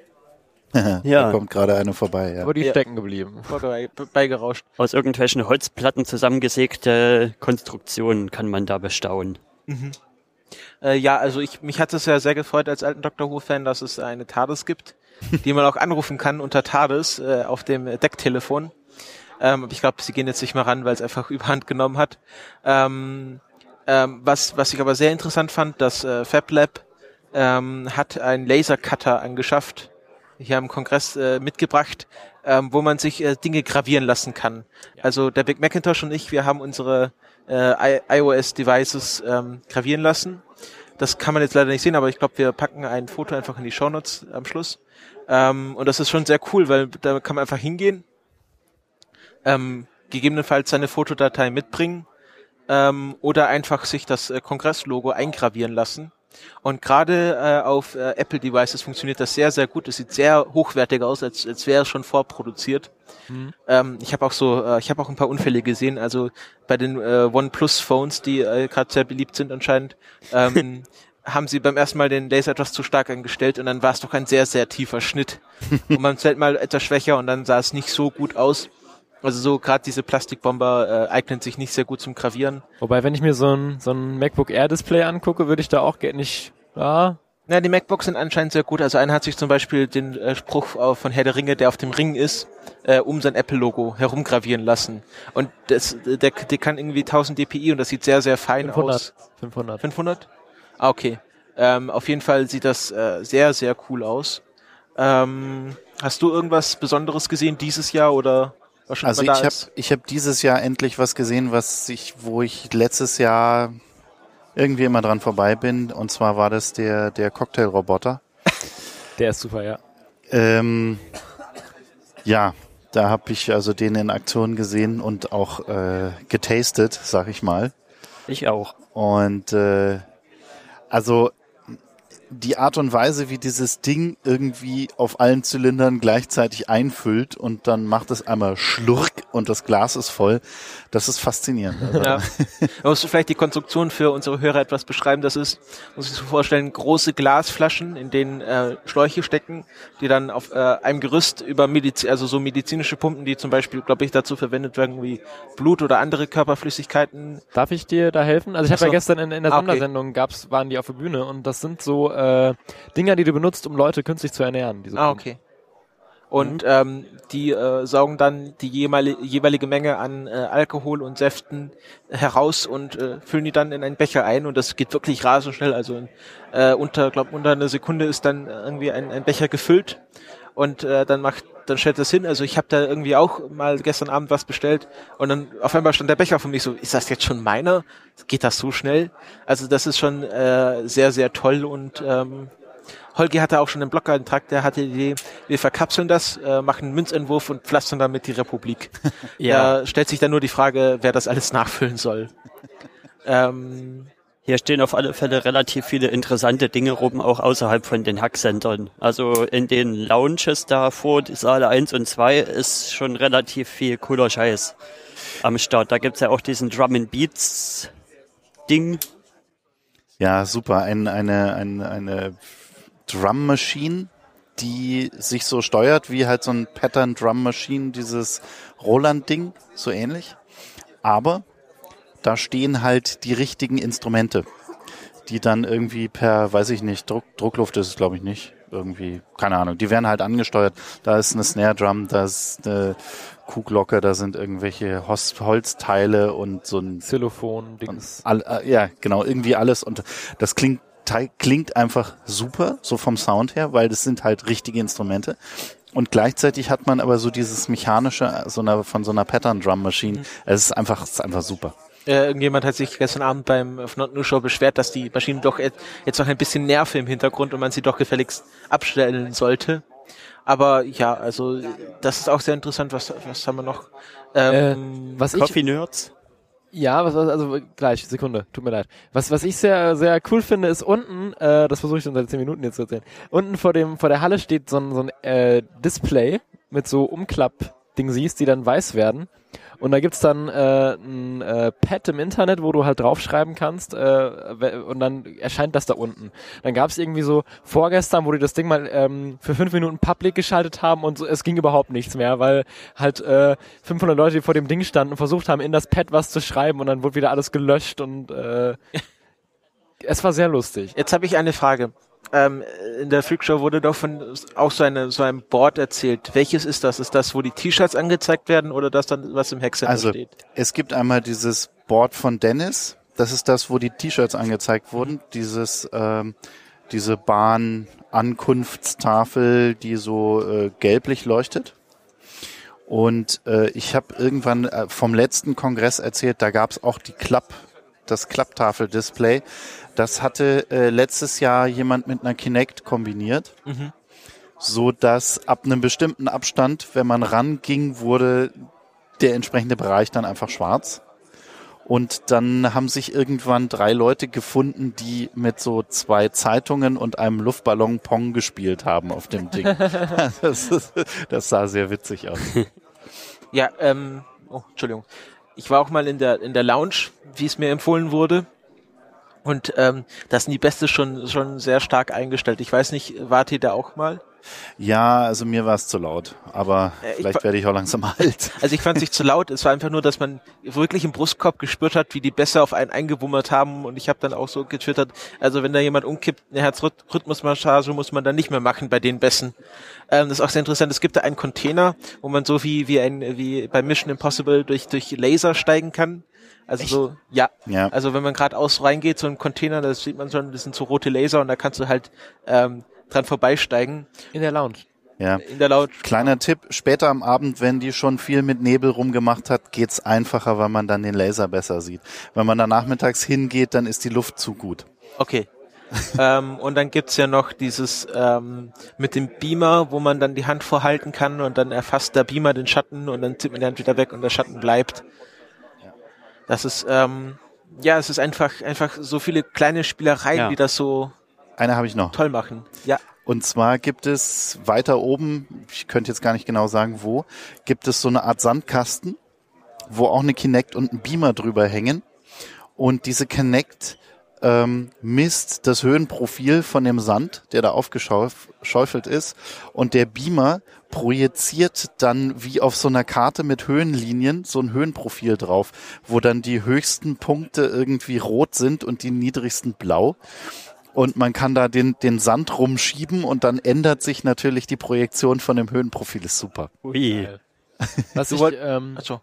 (laughs) Ja. Da kommt gerade eine vorbei. Ja. Aber die Ja. stecken geblieben. Vorbei, beigerauscht. aus irgendwelchen Holzplatten zusammengesägte Konstruktionen kann man da bestaunen. Äh, ja, also ich mich hat es ja sehr gefreut als alten Dr. Who-Fan, dass es eine TARDIS gibt, die man auch anrufen kann unter TARDIS äh, auf dem Decktelefon. Ähm, aber ich glaube, sie gehen jetzt nicht mehr ran, weil es einfach (laughs) überhand genommen hat. Ähm, ähm, was, was ich aber sehr interessant fand, das äh, FabLab ähm, hat einen Lasercutter angeschafft, hier am Kongress äh, mitgebracht, ähm, wo man sich äh, Dinge gravieren lassen kann. Also der Big Macintosh und ich, wir haben unsere äh, iOS-Devices ähm, gravieren lassen. Das kann man jetzt leider nicht sehen, aber ich glaube, wir packen ein Foto einfach in die Shownotes am Schluss. Ähm, und das ist schon sehr cool, weil da kann man einfach hingehen, ähm, gegebenenfalls seine Fotodatei mitbringen ähm, oder einfach sich das äh, Kongresslogo eingravieren lassen. Und gerade äh, auf äh, Apple Devices funktioniert das sehr, sehr gut. Es sieht sehr hochwertig aus, als, als wäre es schon vorproduziert. Ähm, ich habe auch so, äh, ich habe auch ein paar Unfälle gesehen. Also bei den äh, OnePlus Phones, die äh, gerade sehr beliebt sind anscheinend, ähm, (laughs) haben sie beim ersten Mal den Laser etwas zu stark angestellt und dann war es doch ein sehr, sehr tiefer Schnitt. und beim zweiten Mal etwas schwächer und dann sah es nicht so gut aus. Also so gerade diese Plastikbomber äh, eignen sich nicht sehr gut zum Gravieren. Wobei, wenn ich mir so ein, so ein MacBook Air Display angucke, würde ich da auch gerne nicht, ja, Ja, die MacBooks sind anscheinend sehr gut. Also einer hat sich zum Beispiel den äh, Spruch äh, von Herr der Ringe, der auf dem Ring ist, äh, um sein Apple-Logo herumgravieren lassen. Und das, der, der kann irgendwie 1000 dpi und das sieht sehr, sehr fein 500. aus. 500. 500? Ah, okay. Ähm, auf jeden Fall sieht das äh, sehr, sehr cool aus. Ähm, hast du irgendwas Besonderes gesehen dieses Jahr oder Also immer ich habe ich hab dieses Jahr endlich was gesehen, was ich, wo ich letztes Jahr irgendwie immer dran vorbei bin. Und zwar war das der, der Cocktailroboter. (laughs) Der ist super, ja. Ähm, ja, da habe ich also den in Aktion gesehen und auch äh, getastet, sag ich mal. Ich auch. Und äh, also die Art und Weise, wie dieses Ding irgendwie auf allen Zylindern gleichzeitig einfüllt und dann macht es einmal Schlurk und das Glas ist voll, das ist faszinierend. Also, Ja. Musst du vielleicht die Konstruktion für unsere Hörer etwas beschreiben. Das ist, muss ich so vorstellen, große Glasflaschen, in denen äh, Schläuche stecken, die dann auf äh, einem Gerüst über Mediz also so medizinische Pumpen, die zum Beispiel, glaube ich, dazu verwendet werden, wie Blut oder andere Körperflüssigkeiten. Darf ich dir da helfen? Also ich habe ja gestern in, in der Ah, okay. Sondersendung gab's, waren die auf der Bühne und das sind so äh, Dinger, die du benutzt, um Leute künstlich zu ernähren. Ah, okay. Und ähm, die äh, saugen dann die jeweilige, jeweilige Menge an äh, Alkohol und Säften heraus und äh, füllen die dann in einen Becher ein und das geht wirklich rasend schnell. Also in, äh, unter, glaub, unter einer Sekunde ist dann irgendwie ein, ein Becher gefüllt und äh, dann macht, dann stellt das hin. Also ich habe da irgendwie auch mal gestern Abend was bestellt und dann auf einmal stand der Becher für mich so, ist das jetzt schon meiner? Geht das so schnell? Also das ist schon äh, sehr, sehr toll und ähm, Holgi hatte auch schon einen Blog-Eintrag, der hatte die Idee, wir verkapseln das, äh, machen einen Münzentwurf und pflastern damit die Republik. (laughs) Ja. Da stellt sich dann nur die Frage, wer das alles nachfüllen soll. (laughs) ähm, Hier stehen auf alle Fälle relativ viele interessante Dinge rum, auch außerhalb von den Hackcentern. Also in den Lounges da vor die Saale 1 und 2 ist schon relativ viel cooler Scheiß am Start. Da gibt's ja auch diesen Drum and Beats Ding. ja, super. Ein, eine, eine, eine Drum Machine, die sich so steuert wie halt so ein Pattern Drum Machine, dieses Roland-Ding, so ähnlich. Aber da stehen halt die richtigen Instrumente, die dann irgendwie per, weiß ich nicht, Druck, Druckluft ist es glaube ich nicht, irgendwie, keine Ahnung, die werden halt angesteuert. Da ist eine Snare Drum, da ist eine Kuhglocke, da sind irgendwelche Hos- Holzteile und so ein Xylophon, Dings. All, äh, ja, genau, irgendwie alles. Und das klingt, klingt einfach super, so vom Sound her, weil das sind halt richtige Instrumente. Und gleichzeitig hat man aber so dieses mechanische, so einer, von so einer Pattern Drum Machine. Es ist einfach, es ist einfach super. Äh, irgendjemand hat sich gestern Abend beim auf Not New Show beschwert, dass die Maschine doch et- jetzt noch ein bisschen Nerve im Hintergrund und man sie doch gefälligst abstellen sollte. Aber ja, also das ist auch sehr interessant. Was, was haben wir noch? Ähm, Äh, was ich Coffee Nerds. Ja, was, was, also gleich, Sekunde, tut mir leid. Was, was ich sehr, sehr cool finde, ist unten, äh, das versuche ich schon seit zehn Minuten jetzt zu erzählen, unten vor dem, vor der Halle steht so ein, so ein äh, Display mit so Umklapp-Dingsies, die dann weiß werden. Und da gibt's dann äh, ein äh, Pad im Internet, wo du halt draufschreiben kannst äh, und dann erscheint das da unten. Dann gab's irgendwie so vorgestern, wo die das Ding mal ähm, für fünf Minuten public geschaltet haben und so, es ging überhaupt nichts mehr, weil halt äh, 500 Leute, die vor dem Ding standen versucht haben, in das Pad was zu schreiben und dann wurde wieder alles gelöscht und äh, (laughs) es war sehr lustig. Jetzt habe ich eine Frage. Ähm, in der Freakshow wurde doch von auch so, eine, so einem Board erzählt. Welches ist das? Ist das, wo die T-Shirts angezeigt werden oder das dann, was im Hackcenter Also steht? es gibt einmal dieses Board von Dennis. Das ist das, wo die T-Shirts angezeigt wurden. Dieses, ähm, diese Bahn-Ankunftstafel, die so äh, gelblich leuchtet. Und äh, ich habe irgendwann äh, vom letzten Kongress erzählt, da gab es auch die Klapp, das Klapptafel-Display. Das hatte äh, letztes Jahr jemand mit einer Kinect kombiniert, so dass ab einem bestimmten Abstand, wenn man ranging, wurde der entsprechende Bereich dann einfach schwarz. Und dann haben sich irgendwann drei Leute gefunden, die mit so zwei Zeitungen und einem Luftballon Pong gespielt haben auf dem Ding. (laughs) (laughs) das, ist, das sah sehr witzig aus. Ja, ähm, oh, Entschuldigung. Ich war auch mal in der, in der Lounge, wie es mir empfohlen wurde. Und ähm, das sind die Beste schon, schon sehr stark eingestellt. Ich weiß nicht, wart ihr da auch mal? Ja, also mir war es zu laut, aber Äh, ich vielleicht werde ich auch langsam (laughs) alt. Also ich fand es nicht zu laut. Es war einfach nur, dass man wirklich im Brustkorb gespürt hat, wie die Bässe auf einen eingewummert haben. Und ich habe dann auch so getwittert, also wenn da jemand umkippt, eine Herzrhythmusmassage muss man dann nicht mehr machen bei den Bässen. Ähm, das ist auch sehr interessant. Es gibt da einen Container, wo man so wie, wie ein, wie bei Mission Impossible durch, durch Laser steigen kann. Also so, ja. Ja. Also wenn man geradeaus reingeht, so ein Container, da sieht man schon, das sind so rote Laser und da kannst du halt ähm, dran vorbeisteigen In der Lounge. Ja. in der Laut. Kleiner Tipp, später am Abend, wenn die schon viel mit Nebel rumgemacht hat, geht's einfacher, weil man dann den Laser besser sieht. Wenn man da nachmittags hingeht, dann ist die Luft zu gut. Okay. (laughs) ähm, und dann gibt's ja noch dieses ähm, mit dem Beamer, wo man dann die Hand vorhalten kann und dann erfasst der Beamer den Schatten und dann zieht man die Hand wieder weg und der Schatten bleibt. Das ist, ähm, ja, es ist einfach, einfach so viele kleine Spielereien, Ja. die das so Eine habe ich noch. toll machen. Ja. Und zwar gibt es weiter oben, ich könnte jetzt gar nicht genau sagen wo, gibt es so eine Art Sandkasten, wo auch eine Kinect und ein Beamer drüber hängen. Und diese Kinect ähm, misst das Höhenprofil von dem Sand, der da aufgeschaufelt ist. Und der Beamer projiziert dann wie auf so einer Karte mit Höhenlinien so ein Höhenprofil drauf, wo dann die höchsten Punkte irgendwie rot sind und die niedrigsten blau. Und man kann da den, den Sand rumschieben und dann ändert sich natürlich die Projektion von dem Höhenprofil. Ist super. Ui. Was Du ich, wollt- ähm, Achso.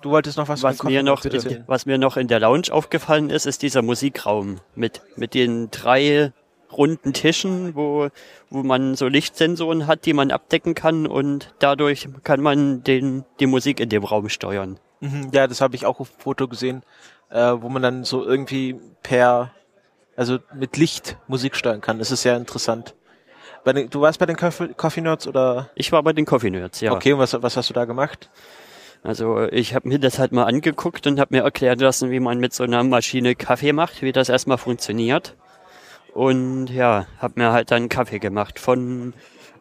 Du wolltest noch was Was mir, noch, Coffee erzählen? was mir noch in der Lounge aufgefallen ist, ist dieser Musikraum mit, mit den drei runden Tischen, wo, wo man so Lichtsensoren hat, die man abdecken kann und dadurch kann man den, die Musik in dem Raum steuern. Mhm, ja, das habe ich auch auf dem Foto gesehen, äh, wo man dann so irgendwie per, also mit Licht Musik steuern kann. Das ist sehr interessant. Bei den, du warst bei den Coffee, Coffee Nerds oder? Ich war bei den Coffee Nerds, ja. Okay, und was, was hast du da gemacht? Also ich habe mir das halt mal angeguckt und habe mir erklären lassen, wie man mit so einer Maschine Kaffee macht, wie das erstmal funktioniert. Und ja, habe mir halt dann Kaffee gemacht. Von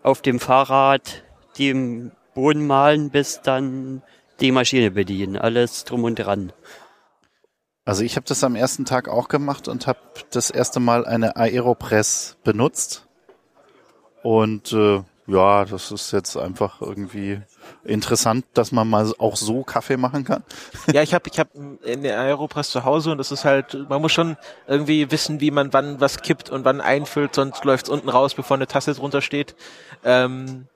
auf dem Fahrrad, dem Boden malen bis dann die Maschine bedienen. Alles drum und dran. Also ich habe das am ersten Tag auch gemacht und habe das erste Mal eine Aeropress benutzt. Und äh, ja, das ist jetzt einfach irgendwie interessant, dass man mal auch so Kaffee machen kann. ja, ich habe ich hab eine Aeropress zu Hause und das ist halt, man muss schon irgendwie wissen, wie man wann was kippt und wann einfüllt, sonst läuft's unten raus, bevor eine Tasse drunter steht. Ähm,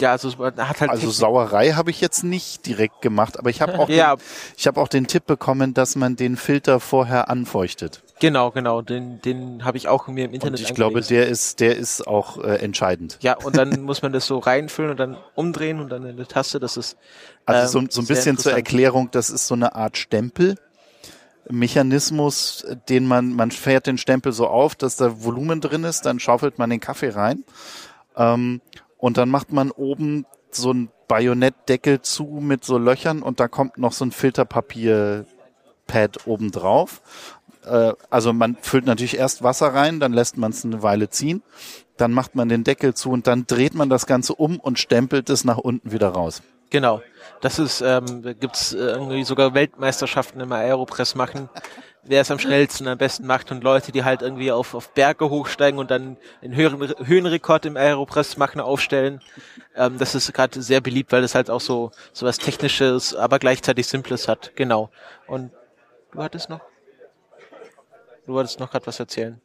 ja, also man hat halt Also Technik- Sauerei habe ich jetzt nicht direkt gemacht, aber ich habe (laughs) auch, Ja. den, ich habe auch den Tipp bekommen, dass man den Filter vorher anfeuchtet. Genau, genau, den, den habe ich auch mir im Internet Und ich glaube, angelesen. der ist, der ist auch äh, entscheidend. Ja, und dann muss man das so reinfüllen und dann umdrehen und dann in eine Taste. Das ist Also ähm, so, so ein bisschen zur. Erklärung, das ist so eine Art Stempel. Mechanismus, den man, man fährt den Stempel so auf, dass da Volumen drin ist, dann schaufelt man den Kaffee rein ähm, und dann macht man oben so ein Bajonettdeckel zu mit so Löchern und da kommt noch so ein Filterpapier-Pad oben drauf. Äh, also man füllt natürlich erst Wasser rein, dann lässt man es eine Weile ziehen, dann macht man den Deckel zu und dann dreht man das Ganze um und stempelt es nach unten wieder raus. Genau. Das ist, ähm, da gibt's äh, irgendwie sogar Weltmeisterschaften im Aeropress machen, wer es am schnellsten am besten macht und Leute, die halt irgendwie auf, auf Berge hochsteigen und dann einen höheren Höhenrekord im Aeropress machen, aufstellen. Ähm, das ist gerade sehr beliebt, weil es halt auch so, so was Technisches, aber gleichzeitig Simples hat. Genau. Und du hattest noch? Du wolltest noch gerade was erzählen.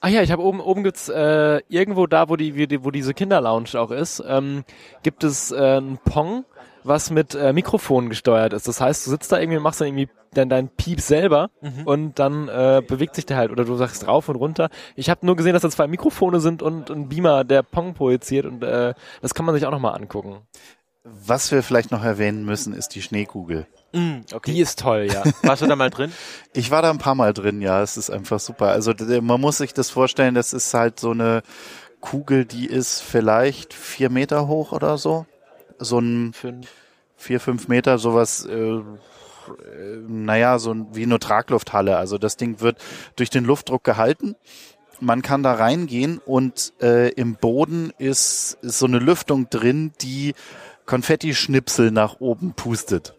Ah ja, ich habe oben oben gibt's äh, irgendwo da, wo die, wo diese Kinderlounge auch ist, ähm, gibt es äh, ein Pong, was mit äh, Mikrofonen gesteuert ist. Das heißt, du sitzt da irgendwie, und machst dann irgendwie dann dein Piep selber und dann äh, bewegt sich der halt oder du sagst rauf und runter. Ich habe nur gesehen, dass da zwei Mikrofone sind und ein Beamer, der Pong projiziert und äh, das kann man sich auch noch mal angucken. Was wir vielleicht noch erwähnen müssen, ist die Schneekugel. Mm, okay. Die ist toll, ja. Warst du da mal drin? (laughs) Ich war da ein paar Mal drin, ja, es ist einfach super. Also man muss sich das vorstellen, das ist halt so eine Kugel, die ist vielleicht vier Meter hoch oder so. So ein ein, vier, fünf Meter, sowas, äh, naja, so wie eine Traglufthalle. Also das Ding wird durch den Luftdruck gehalten. Man kann da reingehen und äh, im Boden ist, ist so eine Lüftung drin, die Konfettischnipsel nach oben pustet.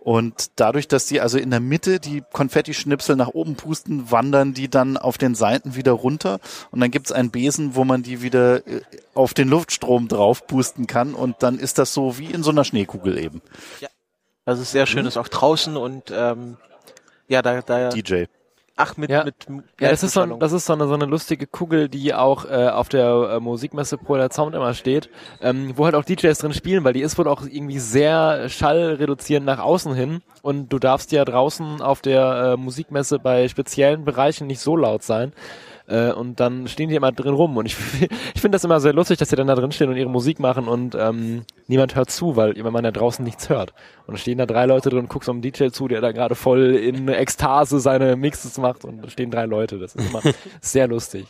Und dadurch, dass die also in der Mitte die Konfettischnipsel nach oben pusten, wandern die dann auf den Seiten wieder runter. Und dann gibt's einen Besen, wo man die wieder äh, auf den Luftstrom drauf pusten kann. Und dann ist das so wie in so einer Schneekugel eben. also es ist sehr schön, ist auch draußen und ähm, ja, da, da DJ. Ach, mit, Ja. mit Ja, das ist so, das ist so eine, so eine lustige Kugel, die auch äh, auf der äh, Musikmesse Pro der Sound immer steht, ähm, wo halt auch DJs drin spielen, weil die ist wohl auch irgendwie sehr schallreduzierend nach außen hin und du darfst ja draußen auf der äh, Musikmesse bei speziellen Bereichen nicht so laut sein. Äh, und dann stehen die immer drin rum und ich, (laughs) ich finde das immer sehr lustig, dass die dann da drin stehen und ihre Musik machen und ähm, niemand hört zu, weil wenn man da draußen nichts hört. Und dann stehen da drei Leute drin und guckst einem DJ zu, der da gerade voll in Ekstase seine Mixes macht und da stehen drei Leute. Das ist immer (laughs) sehr lustig.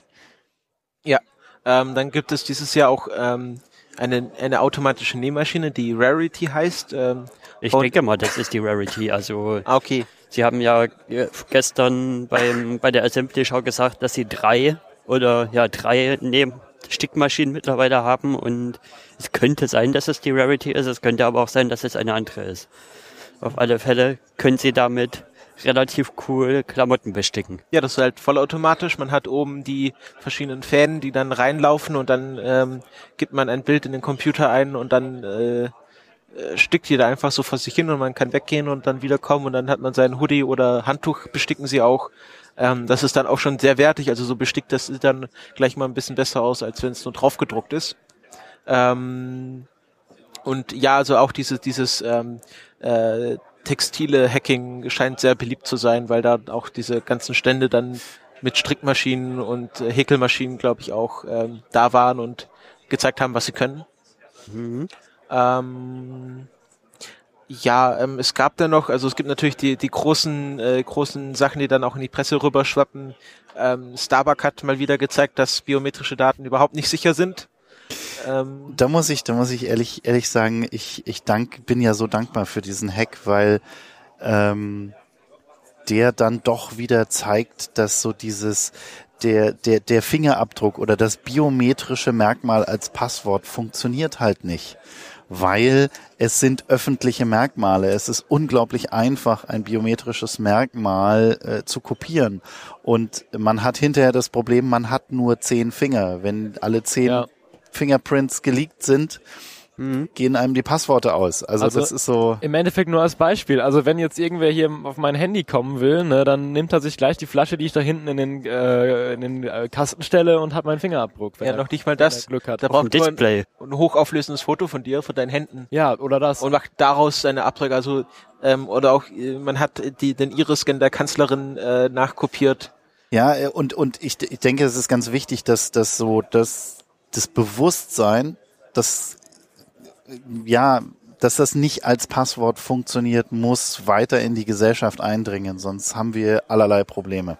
Ja, ähm, dann gibt es dieses Jahr auch ähm, eine, eine automatische Nähmaschine, die Rarity heißt. Ähm, Ich denke mal, das ist die Rarity. Also ah, okay. Sie haben ja gestern beim, bei der Assembly-Show gesagt, dass Sie drei oder ja drei Näh Stickmaschinen mittlerweile haben und es könnte sein, dass es die Rarity ist, es könnte aber auch sein, dass es eine andere ist. Auf alle Fälle können Sie damit relativ cool Klamotten besticken. Ja, das ist halt vollautomatisch. Man hat oben die verschiedenen Fäden, die dann reinlaufen und dann ähm, gibt man ein Bild in den Computer ein und dann äh, stickt jeder einfach so vor sich hin und man kann weggehen und dann wiederkommen und dann hat man seinen Hoodie oder Handtuch besticken sie auch. Ähm, das ist dann auch schon sehr wertig, also so bestickt, das sieht dann gleich mal ein bisschen besser aus, als wenn es nur draufgedruckt ist. Ähm, und ja, also auch dieses, dieses ähm, äh, textile Hacking scheint sehr beliebt zu sein, weil da auch diese ganzen Stände dann mit Strickmaschinen und äh, Häkelmaschinen, glaube ich, auch ähm, da waren und gezeigt haben, was sie können. Ähm, ja, ähm, es gab dann noch, also es gibt natürlich die, die großen, äh, großen Sachen, die dann auch in die Presse rüberschwappen. Ähm, Starbucks hat mal wieder gezeigt, dass biometrische Daten überhaupt nicht sicher sind. Ähm, Da muss ich, da muss ich ehrlich, ehrlich sagen, ich, ich dank, bin ja so dankbar für diesen Hack, weil ähm, der dann doch wieder zeigt, dass so dieses der, der, der Fingerabdruck oder das biometrische Merkmal als Passwort funktioniert halt nicht. Weil es sind öffentliche Merkmale. Es ist unglaublich einfach, ein biometrisches Merkmal äh, zu kopieren. Und man hat hinterher das Problem, man hat nur zehn Finger. Wenn alle zehn Ja. Fingerprints geleakt sind, gehen einem die Passworte aus. Also, Also das ist so. Im Endeffekt nur als Beispiel. Also wenn jetzt irgendwer hier auf mein Handy kommen will, ne, dann nimmt er sich gleich die Flasche, die ich da hinten in den, äh, in den äh, Kasten stelle und hat meinen Fingerabdruck. wenn ja, er- noch nicht mal das. Glück hat. Da braucht nur ein, Display. ein hochauflösendes Foto von dir, von deinen Händen. Ja, oder das. und macht daraus seine Abdrücke. Also ähm, oder auch äh, man hat die den Iris-Scan der Kanzlerin äh, nachkopiert. Ja, äh, und, und ich, ich denke, es ist ganz wichtig, dass, dass so, dass das Bewusstsein, dass, ja, dass das nicht als Passwort funktioniert, muss weiter in die Gesellschaft eindringen, sonst haben wir allerlei Probleme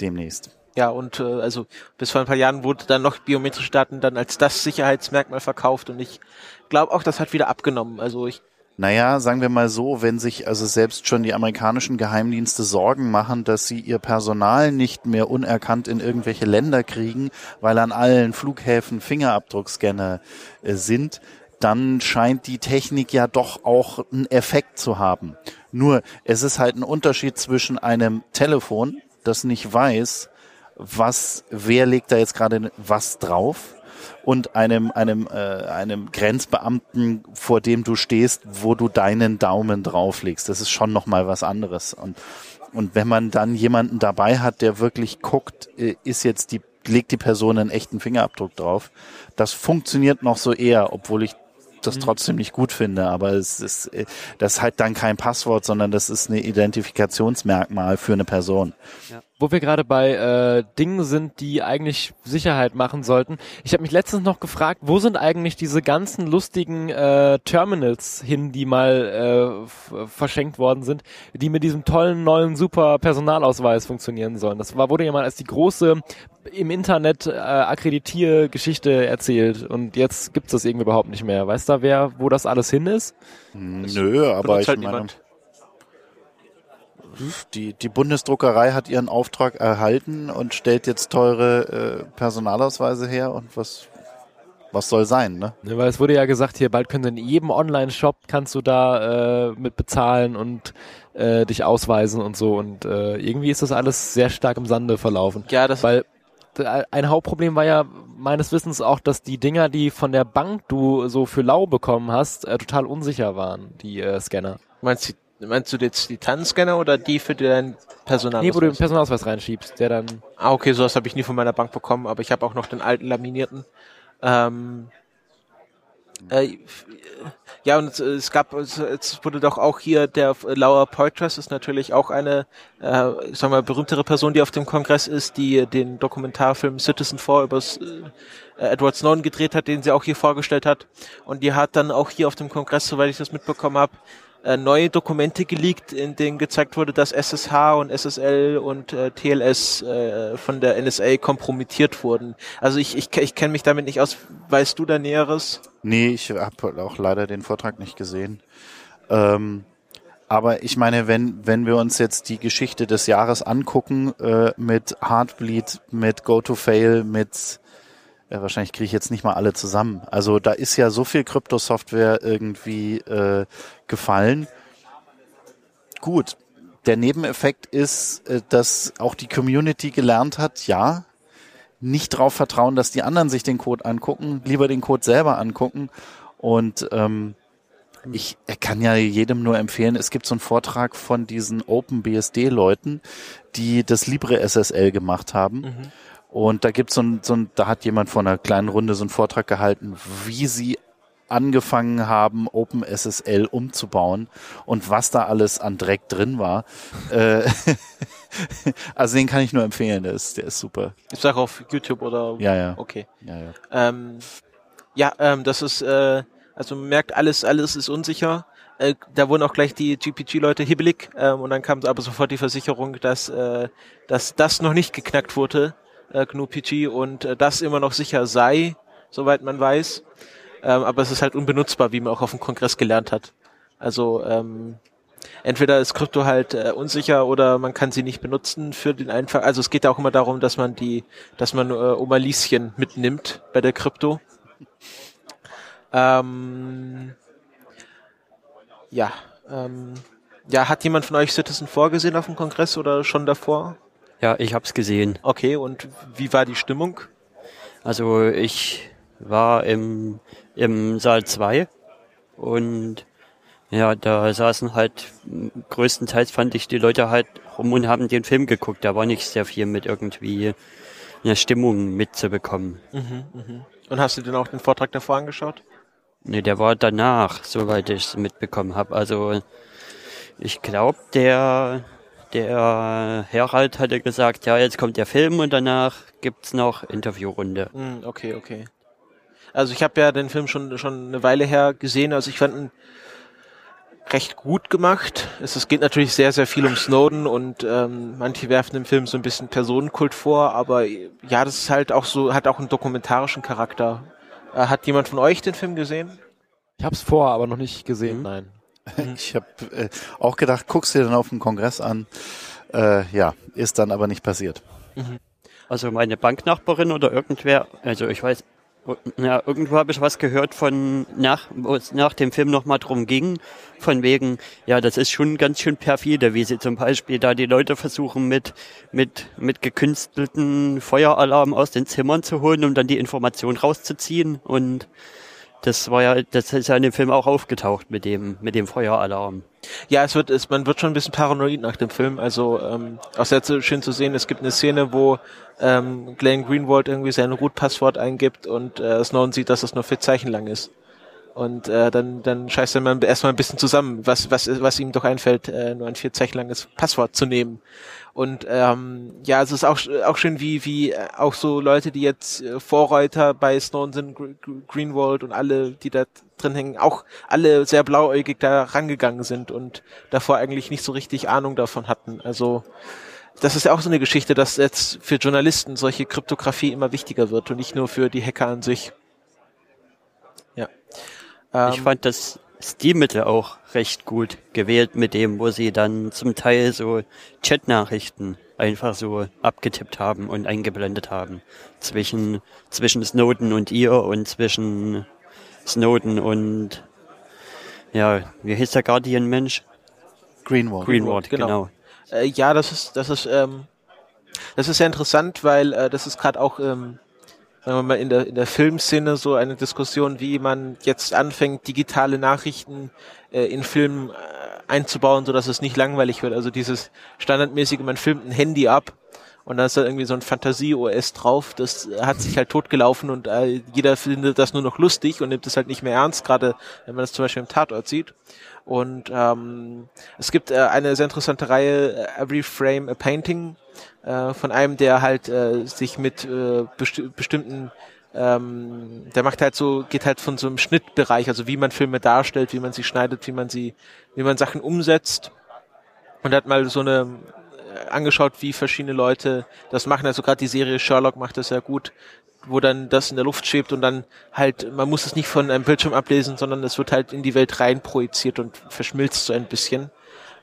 demnächst. Ja, und äh, also bis vor ein paar Jahren wurde dann noch biometrische Daten dann als das Sicherheitsmerkmal verkauft und ich glaube auch, das hat wieder abgenommen. Also ich Naja, sagen wir mal so, wenn sich also selbst schon die amerikanischen Geheimdienste Sorgen machen, dass sie ihr Personal nicht mehr unerkannt in irgendwelche Länder kriegen, weil an allen Flughäfen Fingerabdruckscanner äh, sind, dann scheint die Technik ja doch auch einen Effekt zu haben. Nur, es ist halt ein Unterschied zwischen einem Telefon, das nicht weiß, was, wer legt da jetzt gerade was drauf und einem, einem, äh, einem Grenzbeamten, vor dem du stehst, wo du deinen Daumen drauflegst. Das ist schon nochmal was anderes. Und, und wenn man dann jemanden dabei hat, der wirklich guckt, äh, ist jetzt die, legt die Person einen echten Fingerabdruck drauf, das funktioniert noch so eher, obwohl ich das trotzdem nicht gut finde, aber es ist, äh, das ist halt dann kein Passwort, sondern das ist eine Identifikationsmerkmal für eine Person. Wo wir gerade bei äh, Dingen sind, die eigentlich Sicherheit machen sollten. Ich habe mich letztens noch gefragt, wo sind eigentlich diese ganzen lustigen äh, Terminals hin, die mal äh, verschenkt worden sind, die mit diesem tollen neuen super Personalausweis funktionieren sollen. Das war wurde ja mal als die große im Internet äh, Akkreditiergeschichte erzählt und jetzt gibt's das irgendwie überhaupt nicht mehr. Weißt du, wer wo das alles hin ist? Nö, aber ich halt meine, niemand. Die, die Bundesdruckerei hat ihren Auftrag erhalten und stellt jetzt teure äh, Personalausweise her und was, was soll sein, ne? Ne, weil es wurde ja gesagt, hier bald können in jedem Online-Shop kannst du da äh, mit bezahlen und äh, dich ausweisen und so und äh, irgendwie ist das alles sehr stark im Sande verlaufen. Ja, das Weil d- ein Hauptproblem war ja meines Wissens auch, dass die Dinger, die von der Bank du so für lau bekommen hast, äh, total unsicher waren, die äh, Scanner. meinst du meinst du jetzt die TAN-Scanner oder die für deinen Personalausweis? Nee, wo du den Personalausweis reinschiebst, der dann. Ah, okay, sowas habe ich nie von meiner Bank bekommen, aber ich habe auch noch den alten laminierten. Ähm, äh, ja, und es, gab, es, es wurde doch auch hier der Laura Poitras ist natürlich auch eine, äh, ich sag mal, berühmtere Person, die auf dem Kongress ist, die den Dokumentarfilm Citizen 4 über äh, Edward Snowden gedreht hat, den sie auch hier vorgestellt hat. Und die hat dann auch hier auf dem Kongress, soweit ich das mitbekommen habe, äh, neue Dokumente geleakt, in denen gezeigt wurde, dass SSH und SSL und äh, TLS äh, von der NSA kompromittiert wurden. Also ich, ich, ich kenne mich damit nicht aus. Weißt du da Näheres? Nee, ich habe auch leider den Vortrag nicht gesehen. Ähm, aber ich meine, wenn, wenn wir uns jetzt die Geschichte des Jahres angucken, äh, mit Heartbleed, mit GoToFail, mit äh, wahrscheinlich kriege ich jetzt nicht mal alle zusammen. Also da ist ja so viel Kryptosoftware irgendwie äh, gefallen. Gut, der Nebeneffekt ist, äh, dass auch die Community gelernt hat, ja, nicht darauf vertrauen, dass die anderen sich den Code angucken, lieber den Code selber angucken. Und ähm, ich kann ja jedem nur empfehlen, es gibt so einen Vortrag von diesen OpenBSD-Leuten, die das LibreSSL gemacht haben. Mhm. Und da gibt's so ein, so ein, da hat jemand von einer kleinen Runde so einen Vortrag gehalten, wie sie angefangen haben, OpenSSL umzubauen und was da alles an Dreck drin war. Äh, (laughs) also den kann ich nur empfehlen, der ist, der ist super. Ich sage auf YouTube oder? Ja, ja. Okay. Ja, ja. Ähm, ja, ähm, das ist, äh, also man merkt, alles, alles ist unsicher. Äh, da wurden auch gleich die GPG-Leute hibbelig ähm, und dann kam aber sofort die Versicherung, dass, äh, dass das noch nicht geknackt wurde äh, GNU-PG und äh, das immer noch sicher sei, soweit man weiß. Ähm, aber es ist halt unbenutzbar, wie man auch auf dem Kongress gelernt hat. Also ähm, entweder ist Krypto halt äh, unsicher oder man kann sie nicht benutzen für den einfach. Also es geht ja auch immer darum, dass man die, dass man äh, Oma Lieschen mitnimmt bei der Krypto. Ähm, ja, ähm, ja, hat jemand von euch Citizen vorgesehen auf dem Kongress oder schon davor? Ja, ich habe es gesehen. Okay, und wie war die Stimmung? Also ich war im, im Saal 2 und ja, da saßen halt größtenteils fand ich die Leute halt rum und haben den Film geguckt. Da war nicht sehr viel mit irgendwie einer Stimmung mitzubekommen. Mhm, mh. Und hast du denn auch den Vortrag davor angeschaut? Nee, der war danach, soweit ich es mitbekommen habe. Also ich glaube, der der Herald hatte gesagt, ja, jetzt kommt der Film und danach gibt's noch Interviewrunde. Hm, okay, okay. Also ich habe ja den Film schon schon eine Weile her gesehen, also ich fand ihn recht gut gemacht. Es, es geht natürlich sehr, sehr viel um Snowden und ähm, manche werfen dem Film so ein bisschen Personenkult vor, aber ja, das ist halt auch so, hat auch einen dokumentarischen Charakter. Äh, hat jemand von euch den Film gesehen? Ich hab's vor, aber noch nicht gesehen, mhm. nein. Ich habe äh, auch gedacht, guckst dir dann auf dem Kongress an. Äh, ja, ist dann aber nicht passiert. Mhm. Also meine Banknachbarin oder irgendwer, also ich weiß, ja, irgendwo habe ich was gehört von nach, wo es nach dem Film nochmal drum ging, von wegen, ja, das ist schon ganz schön perfide, wie sie zum Beispiel da die Leute versuchen mit, mit, mit gekünstelten Feueralarm aus den Zimmern zu holen, um dann die Information rauszuziehen und das war ja, das ist ja in dem Film auch aufgetaucht mit dem, mit dem Feueralarm. Ja, es wird, es, man wird schon ein bisschen paranoid nach dem Film. Also ähm, auch sehr schön zu sehen. Es gibt eine Szene, wo ähm, Glenn Greenwald irgendwie sein Root-Passwort eingibt und äh, Snowden sieht, dass das nur vier Zeichen lang ist. Und äh, dann, dann scheißt er mal erstmal ein bisschen zusammen, was, was, was ihm doch einfällt, äh, nur ein vier Zeichen langes Passwort zu nehmen. Und ähm, ja, es ist auch, auch schön, wie, wie äh, auch so Leute, die jetzt äh, Vorreiter bei Snowden sind, Greenwald und alle, die da drin hängen, auch alle sehr blauäugig da rangegangen sind und davor eigentlich nicht so richtig Ahnung davon hatten. Also das ist ja auch so eine Geschichte, dass jetzt für Journalisten solche Kryptographie immer wichtiger wird und nicht nur für die Hacker an sich. Ähm, ich fand das Stilmittel auch recht gut gewählt mit dem, wo sie dann zum Teil so Chatnachrichten einfach so abgetippt haben und eingeblendet haben. Zwischen, zwischen Snowden und ihr und zwischen Snowden und, ja, wie hieß der Guardian-Mensch? Greenwald. Greenwald, genau. genau. Äh, ja, das ist, das ist, ähm, das ist sehr interessant, weil äh, das ist gerade auch ähm, sagen wir mal, in der, in der Filmszene so eine Diskussion, wie man jetzt anfängt, digitale Nachrichten äh, in Filmen äh, einzubauen, sodass es nicht langweilig wird. Also dieses standardmäßige, man filmt ein Handy ab und da ist da irgendwie so ein Fantasie-OS drauf, das hat sich halt totgelaufen und äh, jeder findet das nur noch lustig und nimmt es halt nicht mehr ernst, gerade wenn man das zum Beispiel im Tatort sieht. Und ähm, es gibt äh, eine sehr interessante Reihe, äh, Every Frame a Painting, äh, von einem, der halt äh, sich mit äh, besti bestimmten ähm, der macht halt so, geht halt von so einem Schnittbereich, also wie man Filme darstellt, wie man sie schneidet, wie man sie, wie man Sachen umsetzt. Und hat mal so eine äh, angeschaut, wie verschiedene Leute das machen. Also gerade die Serie Sherlock macht das sehr gut, wo dann das in der Luft schwebt und dann halt, man muss es nicht von einem Bildschirm ablesen, sondern es wird halt in die Welt rein projiziert und verschmilzt so ein bisschen.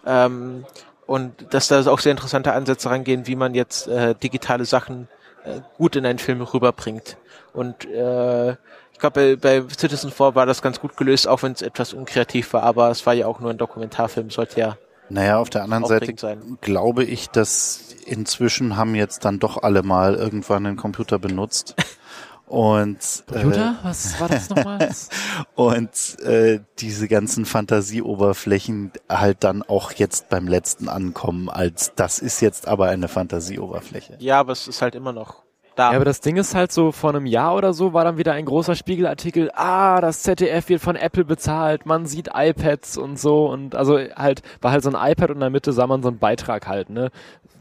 Ähm, und dass da auch sehr interessante Ansätze rangehen, wie man jetzt äh, digitale Sachen äh, gut in einen Film rüberbringt. Und äh, ich glaube, bei, bei Citizen 4 war das ganz gut gelöst, auch wenn es etwas unkreativ war, aber es war ja auch nur ein Dokumentarfilm, sollte ja. Naja, auf der anderen Seite sein. glaube ich, dass inzwischen haben jetzt dann doch alle mal irgendwann einen Computer benutzt. (laughs) Und Computer? Äh, Was war das nochmal? (laughs) und äh, diese ganzen Fantasieoberflächen halt dann auch jetzt beim letzten ankommen, als das ist jetzt aber eine Fantasieoberfläche. Ja, aber es ist halt immer noch da. Ja, aber das Ding ist halt so, vor einem Jahr oder so war dann wieder ein großer Spiegelartikel, ah, das ZDF wird von Apple bezahlt, man sieht iPads und so und also halt, war halt so ein iPad und in der Mitte sah man so einen Beitrag halt, ne?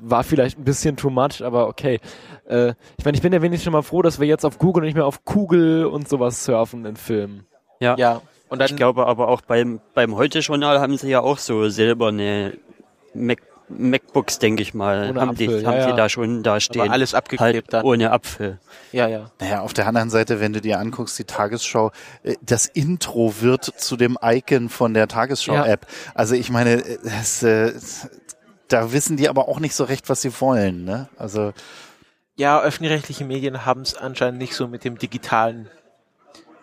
War vielleicht ein bisschen too much, aber okay. Äh, ich meine, ich bin ja wenigstens schon mal froh, dass wir jetzt auf Google und nicht mehr auf Kugel und sowas surfen in Filmen. Ja. ja. Und dann, ich glaube aber auch beim, beim Heute-Journal haben sie ja auch so silberne Mac MacBooks, denke ich mal, ohne haben, Apfel, die, ja, haben ja. sie da schon da stehen. Aber alles abgeklebt halt dann. Ohne Apfel. Ja, ja. Naja, auf der anderen Seite, wenn du dir anguckst, die Tagesschau, äh, das Intro wird zu dem Icon von der Tagesschau-App. Ja. Also ich meine, das, äh, da wissen die aber auch nicht so recht, was sie wollen. Ne? Also ja, öffentlich-rechtliche Medien haben es anscheinend nicht so mit dem digitalen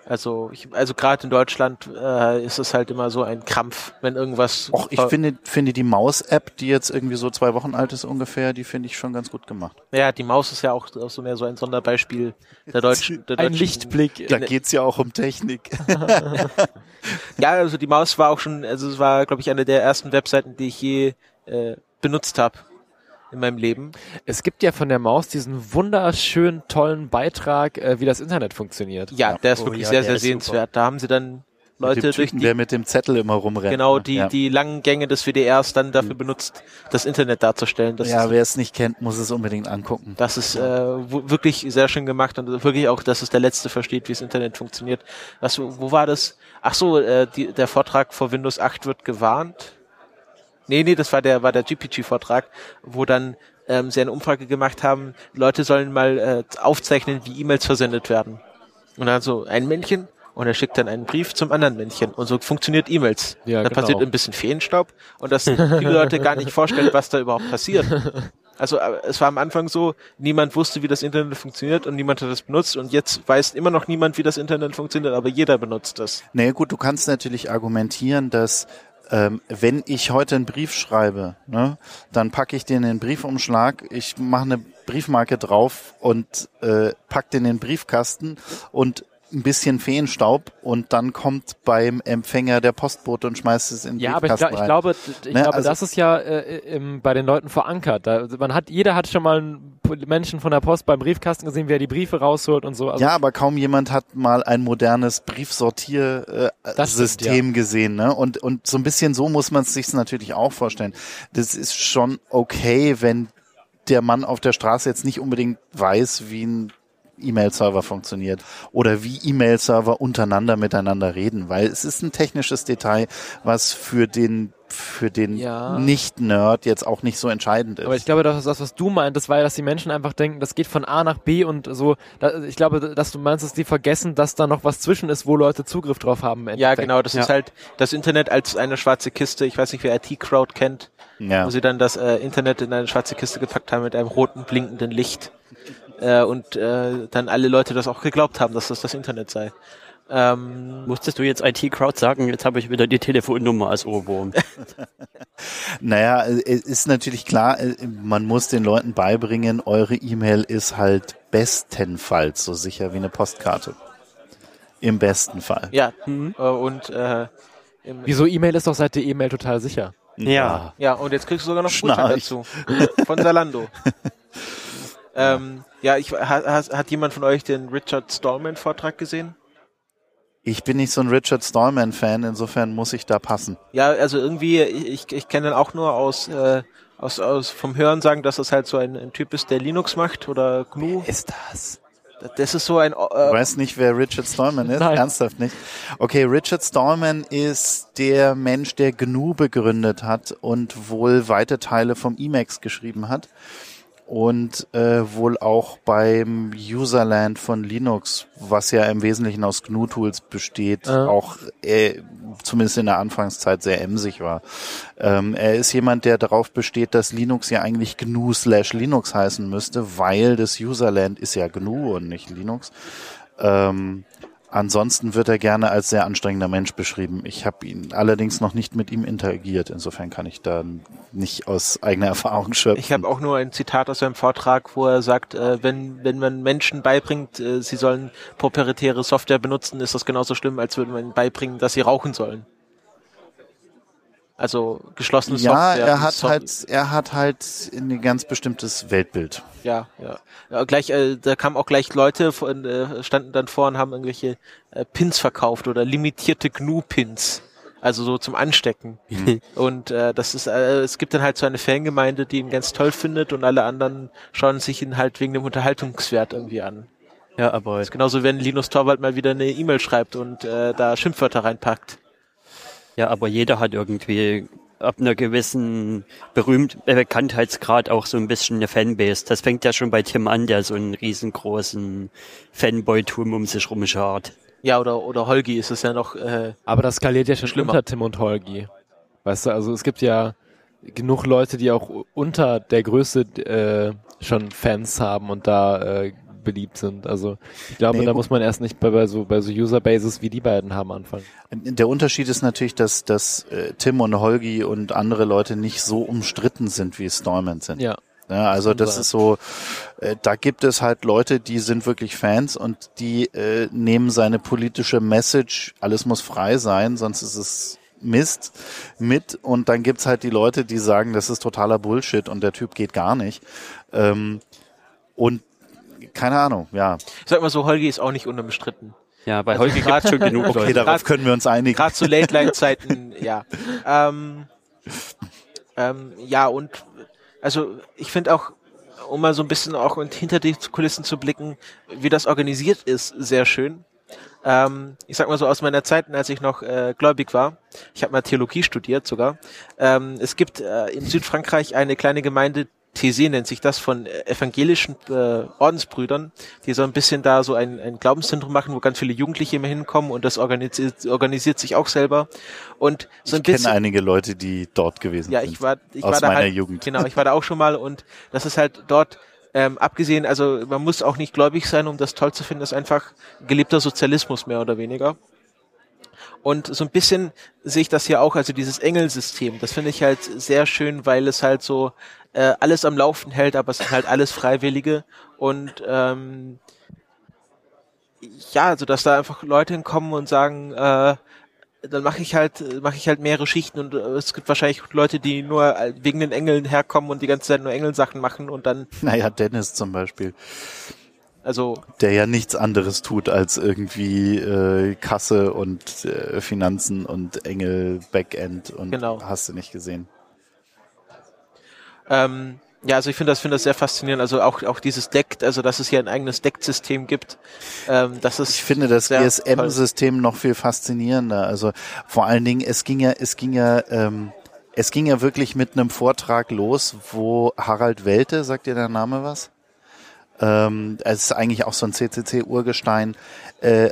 also, ich, also gerade in Deutschland äh, ist es halt immer so ein Krampf, wenn irgendwas. Och, ich finde, finde die Maus-App, die jetzt irgendwie so zwei Wochen alt ist ungefähr, die finde ich schon ganz gut gemacht. Ja, die Maus ist ja auch, auch so mehr so ein Sonderbeispiel der deutschen. Der ein Lichtblick. Da geht's ja auch um Technik. (laughs) ja, also die Maus war auch schon, also es war, glaube ich, eine der ersten Webseiten, die ich je äh, benutzt habe in meinem Leben. Es gibt ja von der Maus diesen wunderschönen, tollen Beitrag, äh, wie das Internet funktioniert. Ja, der ist oh, wirklich ja, sehr, sehr sehenswert. Da haben sie dann Leute durch Typen, die, der mit dem Zettel immer rumrennt. Genau, ne? die, ja. die langen Gänge des WDRs dann dafür mhm. benutzt, das Internet darzustellen. Das ja, wer es nicht kennt, muss es unbedingt angucken. Das ist äh, wirklich sehr schön gemacht und wirklich auch, dass es der Letzte versteht, wie das Internet funktioniert. Was, wo war das? Ach so, äh, die, der Vortrag vor Windows 8 wird gewarnt. Nee, nee, das war der, war der GPG-Vortrag, wo dann ähm, sie eine Umfrage gemacht haben, Leute sollen mal äh, aufzeichnen, wie E-Mails versendet werden. Und dann so ein Männchen und er schickt dann einen Brief zum anderen Männchen. Und so funktioniert E-Mails. Ja, dann genau. passiert ein bisschen Feenstaub und dass die Leute gar nicht vorstellen, was da überhaupt passiert. (laughs) Also äh, es war am Anfang so, niemand wusste, wie das Internet funktioniert und niemand hat es benutzt und jetzt weiß immer noch niemand, wie das Internet funktioniert, aber jeder benutzt das. Naja gut, du kannst natürlich argumentieren, dass ähm, wenn ich heute einen Brief schreibe, ne, dann packe ich den in den Briefumschlag, ich mache eine Briefmarke drauf und äh, pack den in den Briefkasten und ein bisschen Feenstaub und dann kommt beim Empfänger der Postbote und schmeißt es in den Ja, aber ich, ich glaube, ich ne? glaube, also, das ist ja äh, im, bei den Leuten verankert. Da, man hat, jeder hat schon mal einen Menschen von der Post beim Briefkasten gesehen, wie er die Briefe rausholt und so. Also ja, aber kaum jemand hat mal ein modernes Briefsortiersystem äh, ja. gesehen. Ne? Und, und so ein bisschen so muss man es sich natürlich auch vorstellen. Das ist schon okay, wenn der Mann auf der Straße jetzt nicht unbedingt weiß, wie ein E-Mail-Server funktioniert oder wie E-Mail-Server untereinander miteinander reden, weil es ist ein technisches Detail, was für den für den ja. Nicht-Nerd jetzt auch nicht so entscheidend ist. Aber ich glaube, das ist das, was du meintest, war ja, dass die Menschen einfach denken, das geht von A nach B und so. Da, ich glaube, dass du meinst, dass die vergessen, dass da noch was zwischen ist, wo Leute Zugriff drauf haben. Ja, genau. Das ja. ist halt das Internet als eine schwarze Kiste. Ich weiß nicht, wer IT-Crowd kennt, ja. wo sie dann das äh, Internet in eine schwarze Kiste gepackt haben mit einem roten blinkenden Licht äh, und äh, dann alle Leute das auch geglaubt haben, dass das das Internet sei. Ähm, Musstest du jetzt IT-Crowd sagen? Jetzt habe ich wieder die Telefonnummer als Ohrwurm. (laughs) naja, es ist natürlich klar, äh, man muss den Leuten beibringen, eure E-Mail ist halt bestenfalls so sicher wie eine Postkarte. Im besten Fall. Ja, mhm. und äh, im Wieso E-Mail ist doch seit der E-Mail total sicher. Ja. Ja, und jetzt kriegst du sogar noch einen Gutschein Schnarch. dazu. Von Salando. (laughs) ähm, ja, ich, hat, hat hat jemand von euch den Richard Stallman Vortrag gesehen? Ich bin nicht so ein Richard Stallman-Fan, insofern muss ich da passen. Ja, also irgendwie, ich, ich kenne den auch nur aus, äh, aus, aus vom Hören sagen, dass das halt so ein, ein Typ ist, der Linux macht oder GNU. Ist das? Das ist so ein, äh, weißt nicht, wer Richard Stallman ist? (laughs) Nein. Ernsthaft nicht? Okay, Richard Stallman ist der Mensch, der GNU begründet hat und wohl weite Teile vom Emacs geschrieben hat und äh, wohl auch beim Userland von Linux, was ja im Wesentlichen aus GNU-Tools besteht, Ja. auch äh, zumindest in der Anfangszeit sehr emsig war. Ähm, er ist jemand, der darauf besteht, dass Linux ja eigentlich GNU slash Linux heißen müsste, weil das Userland ist ja GNU und nicht Linux. Ähm, ansonsten wird er gerne als sehr anstrengender Mensch beschrieben. Ich habe ihn allerdings noch nicht mit ihm interagiert. Insofern kann ich da nicht aus eigener Erfahrung schöpfen. ich habe auch nur ein Zitat aus seinem Vortrag, wo er sagt, äh, wenn, wenn man Menschen beibringt, äh, sie sollen proprietäre Software benutzen, ist das genauso schlimm, als würde man ihnen beibringen, dass sie rauchen sollen. Also geschlossene ja, Software. er hat So- halt, er hat halt ein ganz bestimmtes Weltbild. Ja, ja. ja gleich, äh, da kamen auch gleich Leute von, äh, standen dann vor und haben irgendwelche äh, Pins verkauft oder limitierte GNU-Pins. Also so zum Anstecken. (laughs) Und äh, das ist, äh, es gibt dann halt so eine Fangemeinde, die ihn ganz toll findet und alle anderen schauen sich ihn halt wegen dem Unterhaltungswert irgendwie an. Ja, aber Das ist genauso, wenn Linus Torwald mal wieder eine E-Mail schreibt und äh, da Schimpfwörter reinpackt. Ja, aber jeder hat irgendwie ab einer gewissen Berühmt äh, Bekanntheitsgrad auch so ein bisschen eine Fanbase. Das fängt ja schon bei Tim an, der so einen riesengroßen Fanboy-Tum um sich rumschart. Ja, oder, oder Holgi ist es ja noch, äh, Aber das skaliert ja schon Schlimmer. unter Tim und Holgi. Weißt du, also es gibt ja genug Leute, die auch unter der Größe äh, schon Fans haben und da äh, beliebt sind. Also ich glaube, Nee, da muss man erst nicht bei, bei so bei so Userbases wie die beiden haben anfangen. Der Unterschied ist natürlich, dass, dass äh, Tim und Holgi und andere Leute nicht so umstritten sind, wie Stallman sind. Ja. Ja, also das ist so, äh, da gibt es halt Leute, die sind wirklich Fans und die äh, nehmen seine politische Message, alles muss frei sein, sonst ist es Mist mit und dann gibt's halt die Leute, die sagen, das ist totaler Bullshit und der Typ geht gar nicht. Ähm, und keine Ahnung, ja. ich sag mal so, Holgi ist auch nicht unumstritten. Ja, bei Holger gibt's schon genug (laughs) Okay, Leute. darauf können wir uns einigen. Gerade zu Late-Line-Zeiten, ja. Ähm, ähm, ja, und also ich finde auch, um mal so ein bisschen auch hinter die Kulissen zu blicken, wie das organisiert ist, sehr schön. Ähm, ich sag mal so aus meiner Zeit, als ich noch äh, gläubig war, ich habe mal Theologie studiert sogar. Ähm, es gibt äh, in Südfrankreich eine kleine Gemeinde, Thésée nennt sich das, von äh, evangelischen äh, Ordensbrüdern, die so ein bisschen da so ein, ein Glaubenszentrum machen, wo ganz viele Jugendliche immer hinkommen und das organisiert, organisiert sich auch selber. Und so ein ich kenne bisschen. einige Leute, die dort gewesen Ja, sind. ich war, ich aus war da meiner halt, Jugend. Genau, ich war da (laughs) auch schon mal und das ist halt dort, ähm, abgesehen, also man muss auch nicht gläubig sein, um das toll zu finden, das ist einfach gelebter Sozialismus mehr oder weniger. Und so ein bisschen sehe ich das hier auch, also dieses Engelsystem, das finde ich halt sehr schön, weil es halt so äh, alles am Laufen hält, aber es sind halt alles Freiwillige. Und ähm, ja, also dass da einfach Leute hinkommen und sagen, äh, dann mache ich halt mache ich halt mehrere Schichten und äh, es gibt wahrscheinlich Leute, die nur wegen den Engeln herkommen und die ganze Zeit nur Engelsachen machen und dann Naja, Dennis zum Beispiel, also der ja nichts anderes tut als irgendwie äh, Kasse und äh, Finanzen und Engel, Backend und Genau. hast du nicht gesehen. ähm, ja, also ich finde das finde das sehr faszinierend, also auch auch dieses Deck, also dass es hier ein eigenes Deck-System gibt, ähm, das ist Ich finde das. GSM-System noch viel faszinierender. Also vor allen Dingen, es ging ja, es ging ja, ähm, es ging ja wirklich mit einem Vortrag los, wo Harald Welte, sagt dir der Name was? Ähm, es ist eigentlich auch so ein CCC-Urgestein, äh,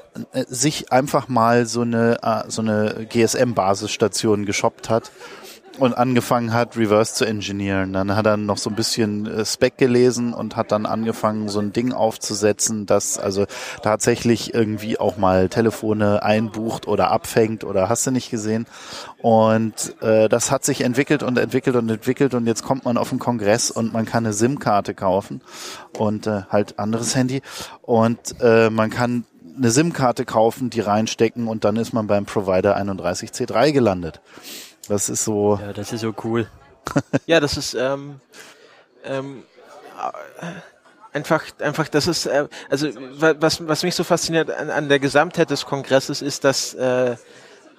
sich einfach mal so eine, äh, so eine GSM-Basisstation geshoppt hat und angefangen hat, Reverse zu engineeren. Dann hat er noch so ein bisschen äh, Spec gelesen und hat dann angefangen, so ein Ding aufzusetzen, das also tatsächlich irgendwie auch mal Telefone einbucht oder abfängt oder hast du nicht gesehen. Und äh, das hat sich entwickelt und entwickelt und entwickelt und jetzt kommt man auf den Kongress und man kann eine SIM-Karte kaufen und äh, halt anderes Handy und äh, man kann eine SIM-Karte kaufen, die reinstecken und dann ist man beim Provider 31C3 gelandet. Das ist so. Ja, das ist so cool. (laughs) ja, das ist ähm, ähm, äh, einfach, einfach, das ist, äh, also was, was mich so fasziniert an, an der Gesamtheit des Kongresses ist, dass äh,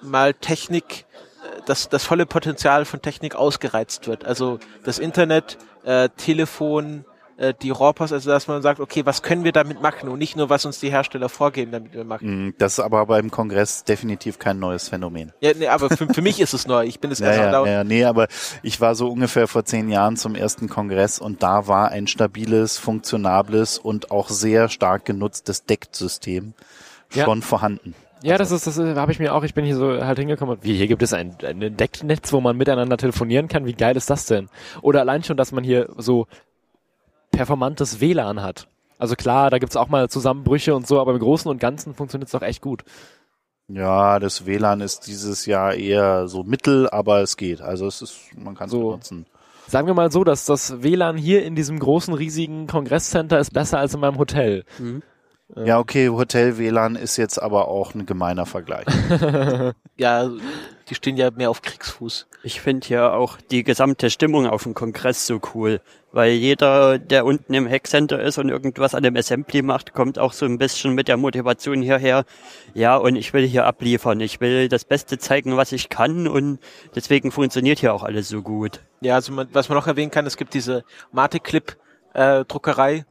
mal Technik, äh, dass das volle Potenzial von Technik ausgereizt wird. Also das Internet, äh, Telefon, äh, die RAWPOS, also dass man sagt, okay, was können wir damit machen und nicht nur, was uns die Hersteller vorgeben, damit wir machen. Mm, das ist aber beim Kongress definitiv kein neues Phänomen. Ja, nee, aber für, für mich ist es neu. Ich bin es (laughs) ja, ja, ja, nee, aber ich war so ungefähr vor zehn Jahren zum ersten Kongress und da war ein stabiles, funktionables und auch sehr stark genutztes Deckt-System ja. schon vorhanden. Ja, das ist, das habe ich mir auch, ich bin hier so halt hingekommen und wie, hier gibt es ein, ein Decknetz, wo man miteinander telefonieren kann, wie geil ist das denn? Oder allein schon, dass man hier so performantes WLAN hat. Also klar, da gibt's auch mal Zusammenbrüche und so, aber im Großen und Ganzen funktioniert's doch echt gut. Ja, das WLAN ist dieses Jahr eher so mittel, aber es geht. Also es ist, man kann es so, benutzen. Sagen wir mal so, dass das WLAN hier in diesem großen, riesigen Kongresscenter ist besser als in meinem Hotel. Mhm. Ja, okay, Hotel-WLAN ist jetzt aber auch ein gemeiner Vergleich. (laughs) ja, die stehen ja mehr auf Kriegsfuß. Ich finde ja auch die gesamte Stimmung auf dem Kongress so cool, weil jeder, der unten im Hackcenter ist und irgendwas an dem Assembly macht, kommt auch so ein bisschen mit der Motivation hierher. Ja, und ich will hier abliefern. Ich will das Beste zeigen, was ich kann und deswegen funktioniert hier auch alles so gut. Ja, also man, was man noch erwähnen kann, es gibt diese Mate-Clip-Druckerei,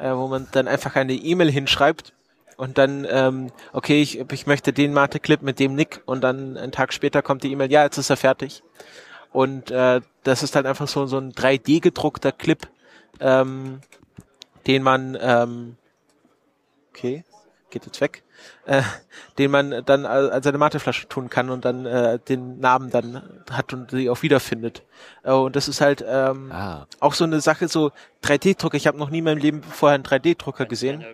äh, wo man dann einfach eine E-Mail hinschreibt und dann, ähm, okay, ich, ich möchte den Mate-Clip mit dem Nick und dann einen Tag später kommt die E-Mail, ja, jetzt ist er fertig. Und äh, das ist halt einfach so, so ein 3D gedruckter Clip, ähm, den man, ähm, okay, geht jetzt weg, äh, den man dann als eine Mateflasche tun kann und dann äh, den Namen dann hat und sie auch wiederfindet. Äh, und das ist halt ähm, ah. auch so eine Sache, so 3D-Drucker. Ich habe noch nie in meinem Leben vorher einen 3D-Drucker gesehen.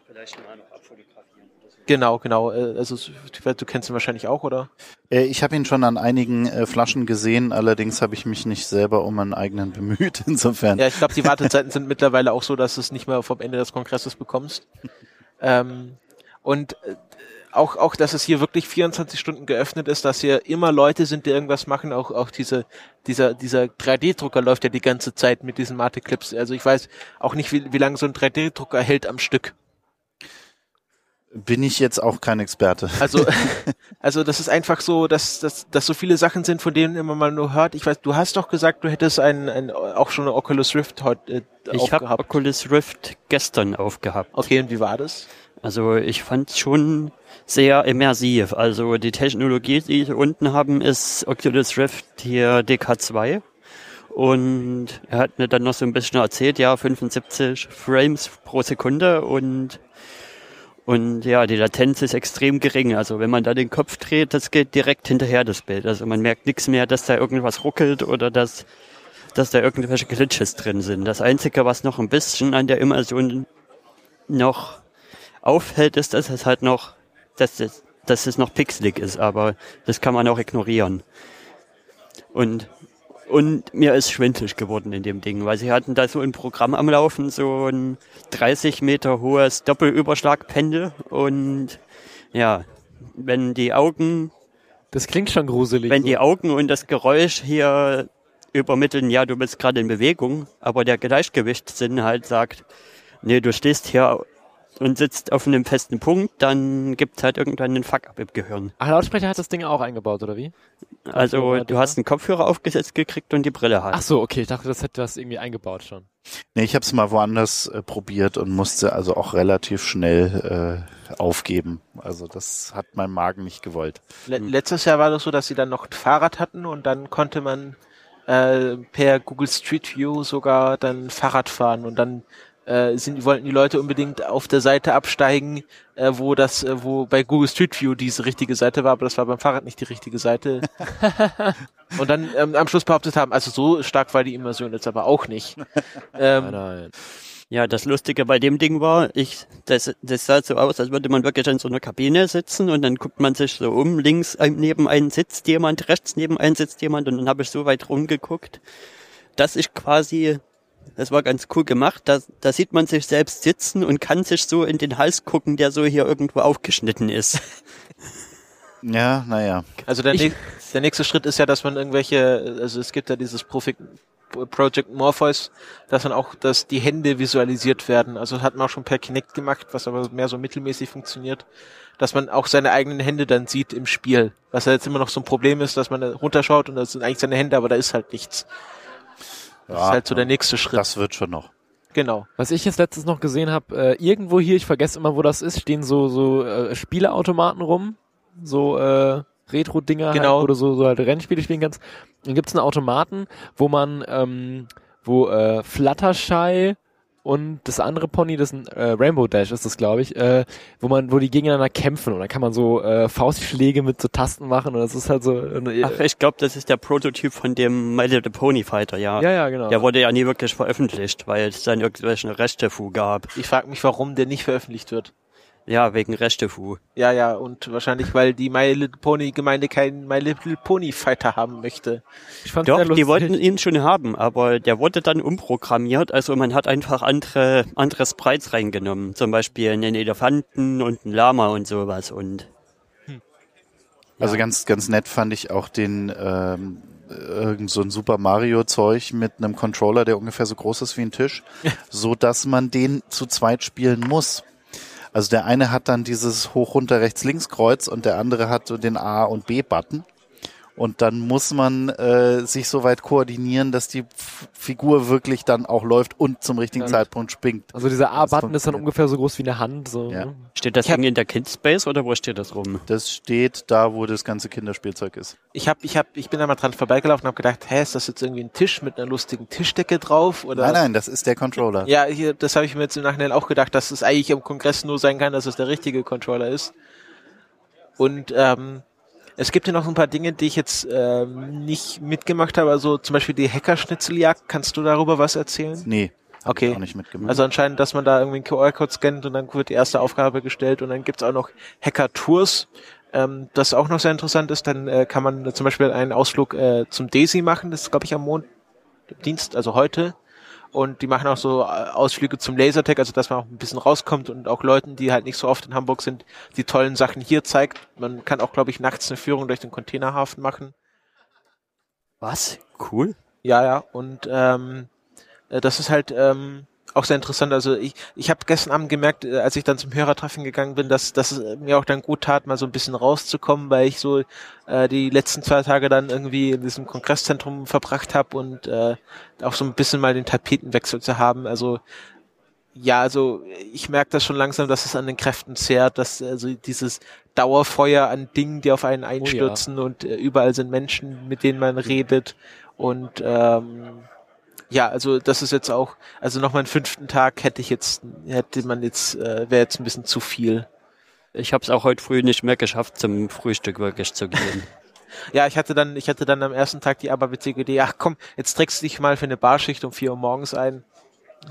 Genau, genau. Äh, also du kennst ihn wahrscheinlich auch, oder? Äh, ich habe ihn schon an einigen äh, Flaschen gesehen, allerdings habe ich mich nicht selber um einen eigenen bemüht, (laughs) insofern. Ja, ich glaube, die Wartezeiten sind mittlerweile auch so, dass du es nicht mehr vom Ende des Kongresses bekommst. (laughs) ähm, und auch, auch, dass es hier wirklich 24 Stunden geöffnet ist, dass hier immer Leute sind, die irgendwas machen. Auch, auch diese, dieser, dieser 3D-Drucker läuft ja die ganze Zeit mit diesen Mate-Clips. Also ich weiß auch nicht, wie, wie lange so ein 3D-Drucker hält am Stück. Bin ich jetzt auch kein Experte. Also, (laughs) also das ist einfach so, dass, dass, dass so viele Sachen sind, von denen immer mal nur hört. Ich weiß, du hast doch gesagt, du hättest ein, ein auch schon eine Oculus Rift heute äh, Ich habe Oculus Rift gestern aufgehabt. Okay, und wie war das? Also ich fand schon sehr immersiv. Also die Technologie, die sie unten haben, ist Oculus Rift hier DK2. Und er hat mir dann noch so ein bisschen erzählt, ja, 75 Frames pro Sekunde und und ja, die Latenz ist extrem gering. Also wenn man da den Kopf dreht, das geht direkt hinterher das Bild. Also man merkt nichts mehr, dass da irgendwas ruckelt oder dass, dass da irgendwelche Glitches drin sind. Das Einzige, was noch ein bisschen an der Immersion noch auffällt, ist, dass es halt noch, dass es, dass es noch pixelig ist, aber das kann man auch ignorieren. Und und mir ist schwindelig geworden in dem Ding, weil sie hatten da so ein Programm am Laufen, so ein 30 Meter hohes Doppelüberschlagpendel und ja, wenn die Augen... Das klingt schon gruselig. Wenn so. die Augen und das Geräusch hier übermitteln, ja, du bist gerade in Bewegung, aber der Gleichgewichtssinn halt sagt, nee, du stehst hier und sitzt auf einem festen Punkt, dann gibt's halt irgendwann einen Fuck-up im Gehirn. Ach, Lautsprecher hat das Ding auch eingebaut, oder wie? Also, du hast einen Kopfhörer aufgesetzt gekriegt und die Brille hat. Ach so, okay, ich dachte, das hätte das irgendwie eingebaut schon. Nee, ich habe es mal woanders äh, probiert und musste also auch relativ schnell äh, aufgeben. Also das hat mein Magen nicht gewollt. Le letztes Jahr war das so, dass sie dann noch ein Fahrrad hatten und dann konnte man äh, per Google Street View sogar dann Fahrrad fahren und dann äh, sind, wollten die Leute unbedingt auf der Seite absteigen, äh, wo das, äh, wo bei Google Street View diese richtige Seite war, aber das war beim Fahrrad nicht die richtige Seite. (laughs) Und dann ähm, am Schluss behauptet haben, also so stark war die Immersion jetzt aber auch nicht. ähm, nein, nein. Ja, das Lustige bei dem Ding war, ich, das, das sah so aus, als würde man wirklich in so einer Kabine sitzen und dann guckt man sich so um, links neben einen sitzt jemand, rechts neben einen sitzt jemand und dann habe ich so weit rumgeguckt, dass ich quasi Das war ganz cool gemacht. Da, da sieht man sich selbst sitzen und kann sich so in den Hals gucken, der so hier irgendwo aufgeschnitten ist. Ja, naja. Also der, näch- der nächste Schritt ist ja, dass man irgendwelche, also es gibt ja dieses Profi Project Morpheus, dass dann auch, dass die Hände visualisiert werden. Also das hat man auch schon per Kinect gemacht, was aber mehr so mittelmäßig funktioniert, dass man auch seine eigenen Hände dann sieht im Spiel. Was ja jetzt immer noch so ein Problem ist, dass man da runterschaut und das sind eigentlich seine Hände, aber da ist halt nichts. Das ist halt so der nächste Schritt. Das wird schon noch. Genau. Was ich jetzt letztens noch gesehen habe, äh, irgendwo hier, ich vergesse immer, wo das ist, stehen so so äh, Spieleautomaten rum, so äh, Retro-Dinger, Genau. halt, wo du so, so halt Rennspiele spielen kannst. Dann gibt's einen Automaten, wo man, ähm, wo äh, Fluttershy und das andere Pony, das ist ein äh, Rainbow Dash ist das, glaube ich, äh, wo man, wo die gegeneinander kämpfen und dann kann man so äh, Faustschläge mit so Tasten machen und das ist halt so. Äh, Ach, ich glaube, das ist der Prototyp von dem My Little Pony Fighter, ja. ja, ja, genau. Der wurde ja nie wirklich veröffentlicht, weil es dann irgendwelche Rechtefu gab. Ich frage mich, warum der nicht veröffentlicht wird. Ja, wegen Rechtefu. Ja, ja, und wahrscheinlich, weil die My Little Pony Gemeinde keinen My Little Pony Fighter haben möchte. ich fand's Doch, sehr die wollten ihn schon haben, aber der wurde dann umprogrammiert. Also man hat einfach andere, andere Sprites reingenommen. Zum Beispiel einen Elefanten und einen Lama und sowas. Und Also ganz, ganz nett fand ich auch den ähm, irgend so ein Super Mario Zeug mit einem Controller, der ungefähr so groß ist wie ein Tisch, (laughs) so dass man den zu zweit spielen muss. Also der eine hat dann dieses hoch runter rechts links Kreuz und der andere hat so den A und B Button. Und dann muss man äh, sich so weit koordinieren, dass die F Figur wirklich dann auch läuft und zum richtigen Ja. Zeitpunkt springt. Also dieser A-Button ist dann ungefähr so groß wie eine Hand. So. Ja. ne? steht das Ding in der Kidspace oder wo steht das rum? Das steht da, wo das ganze Kinderspielzeug ist. Ich hab, ich hab, ich bin da mal dran vorbeigelaufen und habe gedacht, hä, ist das jetzt irgendwie ein Tisch mit einer lustigen Tischdecke drauf? Oder? Nein, nein, das ist der Controller. Ja, hier, das habe ich mir jetzt im Nachhinein auch gedacht, dass es eigentlich im Kongress nur sein kann, dass es der richtige Controller ist. Und ähm, es gibt ja noch ein paar Dinge, die ich jetzt ähm, nicht mitgemacht habe. Also zum Beispiel die Hackerschnitzeljagd. Kannst du darüber was erzählen? Nee, Okay. ich auch nicht mitgemacht. Also anscheinend, dass man da irgendwie einen QR-Code scannt und dann wird die erste Aufgabe gestellt und dann gibt's auch noch Hacker-Tours. Ähm, das auch noch sehr interessant ist, dann äh, kann man zum Beispiel einen Ausflug äh, zum Daisy machen. Das ist, glaube ich, am Mond Dienst, also heute. Und die machen auch so äh, Ausflüge zum Lasertag, also dass man auch ein bisschen rauskommt und auch Leuten, die halt nicht so oft in Hamburg sind, die tollen Sachen hier zeigt. Man kann auch, glaube ich, nachts eine Führung durch den Containerhafen machen. Was? Cool. Ja, ja. Und ähm, äh, das ist halt ähm, auch sehr interessant. Also ich, ich habe gestern Abend gemerkt, äh, als ich dann zum Hörertreffen gegangen bin, dass, dass es mir auch dann gut tat, mal so ein bisschen rauszukommen, weil ich so äh, die letzten zwei Tage dann irgendwie in diesem Kongresszentrum verbracht habe und äh, auch so ein bisschen mal den Tapetenwechsel zu haben. Also ja, also ich merke das schon langsam, dass es an den Kräften zehrt, dass also dieses Dauerfeuer an Dingen, die auf einen einstürzen und äh, überall sind Menschen, mit denen man redet und ähm, ja, also das ist jetzt auch, also noch mal einen fünften Tag hätte ich jetzt, hätte man jetzt, äh, wäre jetzt ein bisschen zu viel. Ich habe es auch heute früh nicht mehr geschafft, zum Frühstück wirklich zu gehen. (laughs) Ja, ich hatte dann, ich hatte dann am ersten Tag die aberwitzige Idee, ach komm, jetzt trägst du dich mal für eine Barschicht um vier Uhr morgens ein.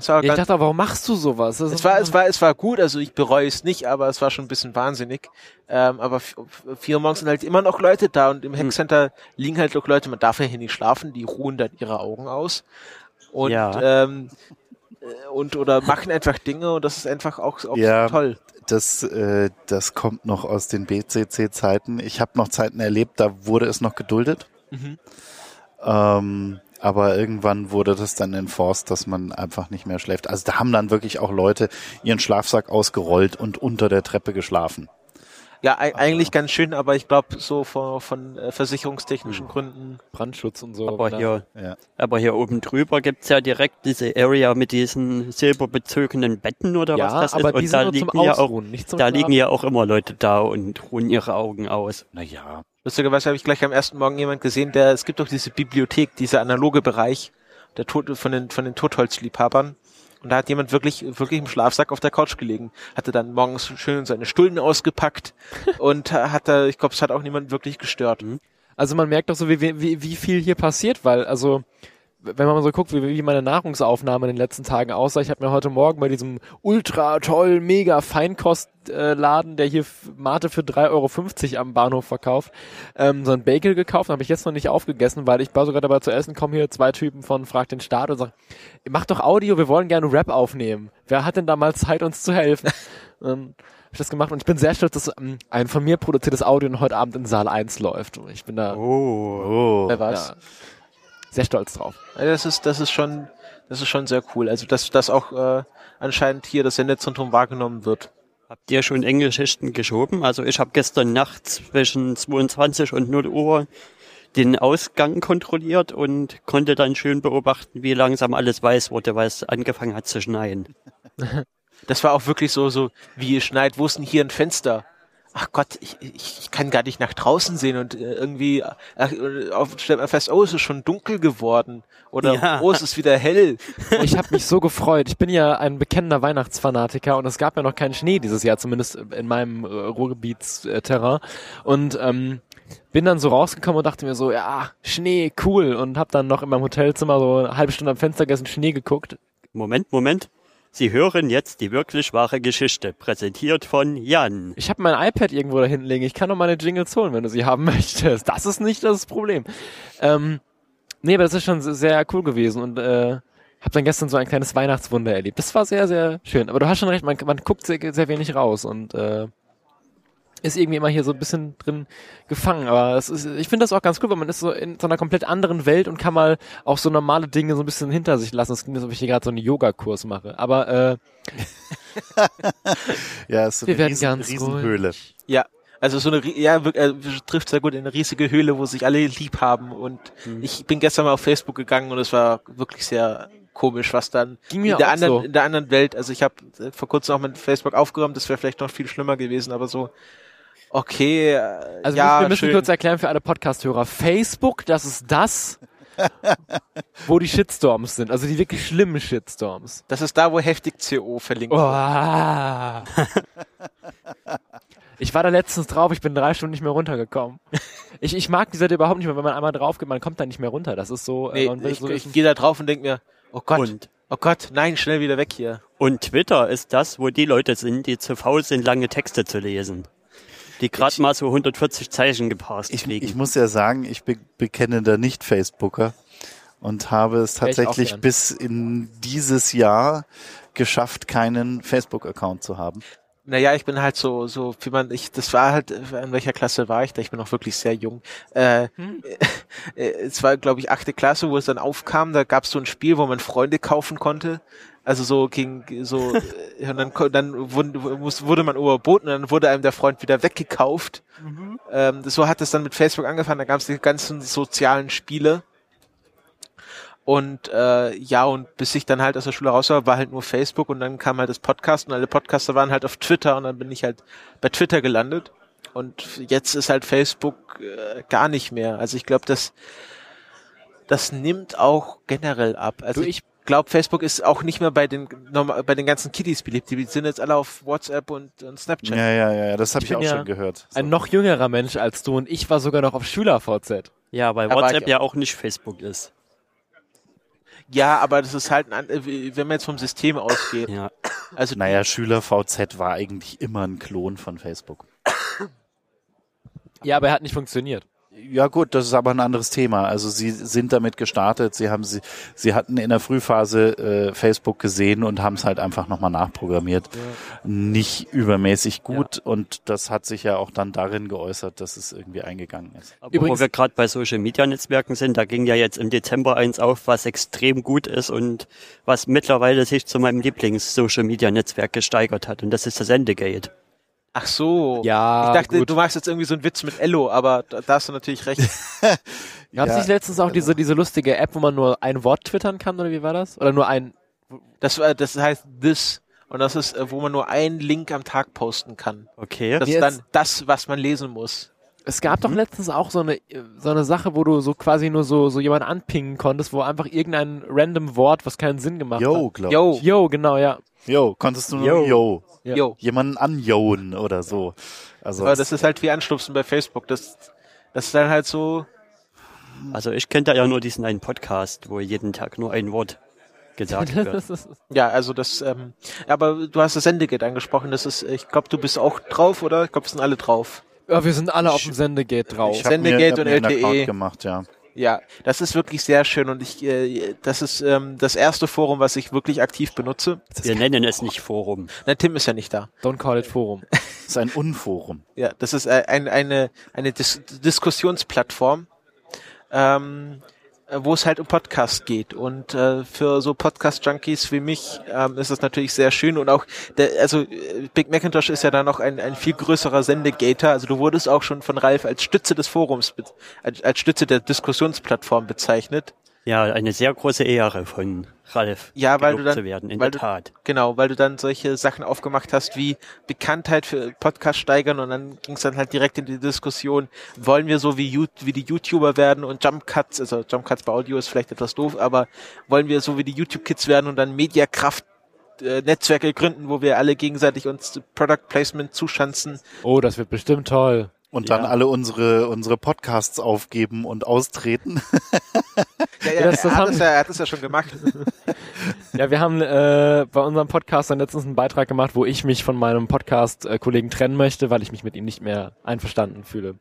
Ja, ich dachte, aber warum machst du sowas? Das es war, es war, es war gut, also ich bereue es nicht, aber es war schon ein bisschen wahnsinnig. Ähm, aber vier Uhr morgens sind halt immer noch Leute da und im Hackcenter liegen halt auch Leute, man darf ja hier nicht schlafen, die ruhen dann ihre Augen aus. Und, Ja. ähm, äh, und oder machen einfach Dinge und das ist einfach auch, auch Ja. toll. Das, äh, das kommt noch aus den BCC-Zeiten. Ich habe noch Zeiten erlebt, da wurde es noch geduldet. Mhm. Ähm, aber irgendwann wurde das dann enforced, dass man einfach nicht mehr schläft. Also da haben dann wirklich auch Leute ihren Schlafsack ausgerollt und unter der Treppe geschlafen. Ja, ei- eigentlich ganz schön, aber ich glaube, so von, von äh, versicherungstechnischen Gründen. Brandschutz und so. Aber hier, Ja. aber hier oben drüber gibt's ja direkt diese Area mit diesen silberbezogenen Betten oder ja, was das aber ist. die Und sind da liegen ja auch, Ausruhen, nicht zum da liegen ja auch immer Leute da und ruhen ihre Augen aus. Naja. Lustigerweise habe ich gleich am ersten Morgen jemand gesehen, der, es gibt doch diese Bibliothek, dieser analoge Bereich der Tot, von den, von den Totholzliebhabern. Und da hat jemand wirklich, wirklich im Schlafsack auf der Couch gelegen. Hatte dann morgens schön seine Stullen ausgepackt (laughs) und hat da, ich glaube, es hat auch niemand wirklich gestört. Also man merkt doch so, wie, wie, wie viel hier passiert, weil, also, wenn man mal so guckt, wie, wie meine Nahrungsaufnahme in den letzten Tagen aussah, ich habe mir heute Morgen bei diesem ultra toll, mega Feinkostladen, der hier Mate für 3,50 Euro am Bahnhof verkauft, ähm, so ein Bagel gekauft, habe ich jetzt noch nicht aufgegessen, weil ich war sogar dabei zu essen, kommen hier zwei Typen von Frag den Staat und sagen, mach doch Audio, wir wollen gerne Rap aufnehmen. Wer hat denn da mal Zeit, uns zu helfen? (laughs) ähm, hab ich das gemacht und ich bin sehr stolz, dass ähm, ein von mir produziertes Audio heute Abend in Saal 1 läuft. Ich bin da Oh. Oh. Wer weiß. ja, sehr stolz drauf. Das ist, das ist schon, das ist schon sehr cool. Also, dass, dass auch äh, anscheinend hier das Sendezentrum wahrgenommen wird. Habt ihr schon enge Schichten geschoben? Also ich habe gestern Nacht zwischen 22 und 0 Uhr den Ausgang kontrolliert und konnte dann schön beobachten, wie langsam alles weiß wurde, weil es angefangen hat zu schneien. (laughs) Das war auch wirklich so, so, wie es schneit, wo ist denn hier ein Fenster? Ach Gott, ich, ich, ich kann gar nicht nach draußen sehen und äh, irgendwie ach, äh, auf, stellt man fest, oh, es ist schon dunkel geworden. Oder Ja. oh, es ist wieder hell. (laughs) Ich habe mich so gefreut. Ich bin ja ein bekennender Weihnachtsfanatiker und es gab ja noch keinen Schnee dieses Jahr, zumindest in meinem äh, Ruhrgebietsterrain. Und ähm, bin dann so rausgekommen und dachte mir so, ja, Schnee, cool. Und habe dann noch in meinem Hotelzimmer so eine halbe Stunde am Fenster gegessen, Schnee geguckt. Moment, Moment. Sie hören jetzt die wirklich wahre Geschichte, präsentiert von Jan. Ich habe mein iPad irgendwo da hinten liegen. Ich kann noch meine Jingles holen, wenn du sie haben (laughs) möchtest. Das ist nicht das Problem. Ähm, nee, aber das ist schon sehr cool gewesen und äh, habe dann gestern so ein kleines Weihnachtswunder erlebt. Das war sehr, sehr schön. Aber du hast schon recht, man, man guckt sehr, sehr wenig raus und äh, ist irgendwie immer hier so ein bisschen drin gefangen. Aber es ist, ich finde das auch ganz cool, weil man ist so in so einer komplett anderen Welt und kann mal auch so normale Dinge so ein bisschen hinter sich lassen. Es klingt, als ob ich hier gerade so einen Yogakurs mache. Aber äh, (laughs) Ja, ist so Wir eine werden riesen, ganz Riesenhöhle. Ja, also so eine, ja, äh, trifft sehr gut in eine riesige Höhle, wo sich alle lieb haben. Und ich bin gestern mal auf Facebook gegangen und es war wirklich sehr komisch, was dann Ging mir in, der anderen, so. in der anderen Welt, also ich habe vor kurzem auch mit Facebook aufgeräumt, das wäre vielleicht noch viel schlimmer gewesen, aber so, okay, äh, Also ja, wir müssen schön. kurz erklären für alle Podcast-Hörer. Facebook, das ist das, wo die Shitstorms sind. Also die wirklich schlimmen Shitstorms. das ist da, wo heftig CO verlinkt Oh. wird. (laughs) Ich war da letztens drauf, ich bin drei Stunden nicht mehr runtergekommen. Ich, ich mag die Seite überhaupt nicht mehr, wenn man einmal drauf geht, man kommt da nicht mehr runter. Das ist so, äh, Nee, will ich, so ich gehe da drauf und denk mir, oh Gott, Und, oh Gott, nein, schnell wieder weg hier. und Twitter ist das, wo die Leute sind, die zu faul sind, lange Texte zu lesen. Die gerade mal so 140 Zeichen gepasst Ich, kriegen. ich muss ja sagen, ich bin bekennender Nicht-Facebooker und habe es auch tatsächlich bis in dieses Jahr geschafft, keinen Facebook-Account zu haben. Naja, ich bin halt so, so, wie man, ich, das war halt, in welcher Klasse war ich da? Ich bin noch wirklich sehr jung. Äh, (laughs) äh, es war, glaube ich, achte Klasse, wo es dann aufkam, da gab es so ein Spiel, wo man Freunde kaufen konnte. Also so ging so, (laughs) äh, und dann, dann wurde, man überboten und dann wurde einem der Freund wieder weggekauft. Ähm, das, so hat es dann mit Facebook angefangen, da gab es die ganzen sozialen Spiele. Und äh, ja, und bis ich dann halt aus der Schule raus war, war halt nur Facebook und dann kam halt das Podcast und alle Podcaster waren halt auf Twitter und dann bin ich halt bei Twitter gelandet. Und jetzt ist halt Facebook äh, gar nicht mehr. Also ich glaube, das, das nimmt auch generell ab. Also Du, ich glaube, Facebook ist auch nicht mehr bei den bei den ganzen Kiddies beliebt. Die sind jetzt alle auf WhatsApp und, und Snapchat. Ja, ja, ja, das habe Ich ich, auch ja schon gehört. So. ein noch jüngerer Mensch als du und ich war sogar noch auf Schüler-VZ. ja, weil war WhatsApp ja auch nicht Facebook ist. Ja, aber das ist halt, ein, wenn man jetzt vom System ausgeht. Ja. Also Naja, Schüler VZ war eigentlich immer ein Klon von Facebook. Ja, aber er hat nicht funktioniert. Ja gut, das ist aber ein anderes Thema. Also sie sind damit gestartet, sie haben sie, sie hatten in der Frühphase äh, Facebook gesehen und haben es halt einfach nochmal nachprogrammiert. Nicht übermäßig gut und das hat sich ja auch dann darin geäußert, dass es irgendwie eingegangen ist. Aber Übrigens- wo wir gerade bei Social Media Netzwerken sind, da ging ja jetzt im Dezember eins auf, was extrem gut ist und was mittlerweile sich zu meinem Lieblings-Social Media Netzwerk gesteigert hat. Und das ist das Endegate. Ach so. Ja, Ich dachte, gut. du machst jetzt irgendwie so einen Witz mit Ello, aber da, da hast du natürlich recht. (laughs) Gab es Ja, nicht letztens auch diese, diese lustige App, wo man nur ein Wort twittern kann, oder wie war das? Oder nur ein, Das, war- das heißt this. Und das ist, äh, wo man nur einen Link am Tag posten kann. Okay. Das Mir ist dann das, was man lesen muss. Es gab doch letztens auch so eine, so eine Sache, wo du so quasi nur so, so jemanden anpingen konntest, wo einfach irgendein random Wort, was keinen Sinn gemacht Yo, hat. Yo, Yo, genau, ja. Yo, konntest du nur Yo. Yo. Yo. Jemanden anjohen oder so. Also Aber das ist halt wie Anstupsen bei Facebook. Das, das ist dann halt so, Also ich kenne da ja nur diesen einen Podcast, wo jeden Tag nur ein Wort gesagt (laughs) wird. Ja, also das, ähm, aber du hast das Sendegate angesprochen, das ist, ich glaube, du bist auch drauf, oder? Ich glaube, wir sind alle drauf. ja, wir sind alle auf dem Sendegate drauf. Sendegate mir und einen LTE. Gemacht, ja. Ja, das ist wirklich sehr schön und ich, äh, das ist ähm, das erste Forum, was ich wirklich aktiv benutze. Wir nennen es nicht Forum. Na, Tim ist ja nicht da. Don't call it Forum. (laughs) Das ist ein Unforum. Ja, das ist äh, ein, eine, eine Dis Diskussionsplattform, ähm, äh, wo es halt um Podcast geht. Und äh, für so Podcast-Junkies wie mich ähm, ist das natürlich sehr schön. Und auch, der, also äh, Big Macintosh ist ja dann noch ein, ein viel größerer Sendegator. Also du wurdest auch schon von Ralf als Stütze des Forums, als, als Stütze der Diskussionsplattform bezeichnet. Ja, eine sehr große Ehre von Ralf Ja, weil du dann, zu werden, in weil der du, Tat. Genau, weil du dann solche Sachen aufgemacht hast wie Bekanntheit für Podcast steigern und dann ging es dann halt direkt in die Diskussion, wollen wir so wie, You- wie die YouTuber werden und Jump Cuts, also Jump Cuts bei Audio ist vielleicht etwas doof, aber wollen wir so wie die YouTube Kids werden und dann Mediakraft äh, Netzwerke gründen, wo wir alle gegenseitig uns Product Placement zuschanzen. Oh, das wird bestimmt toll. Und dann Ja. alle unsere, unsere Podcasts aufgeben und austreten. (laughs) Ja, ja, das- das er, hat haben- es ja, er hat es ja schon gemacht. (laughs) Ja, wir haben äh, bei unserem Podcast dann letztens einen Beitrag gemacht, wo ich mich von meinem Podcast-Kollegen trennen möchte, weil ich mich mit ihm nicht mehr einverstanden fühle.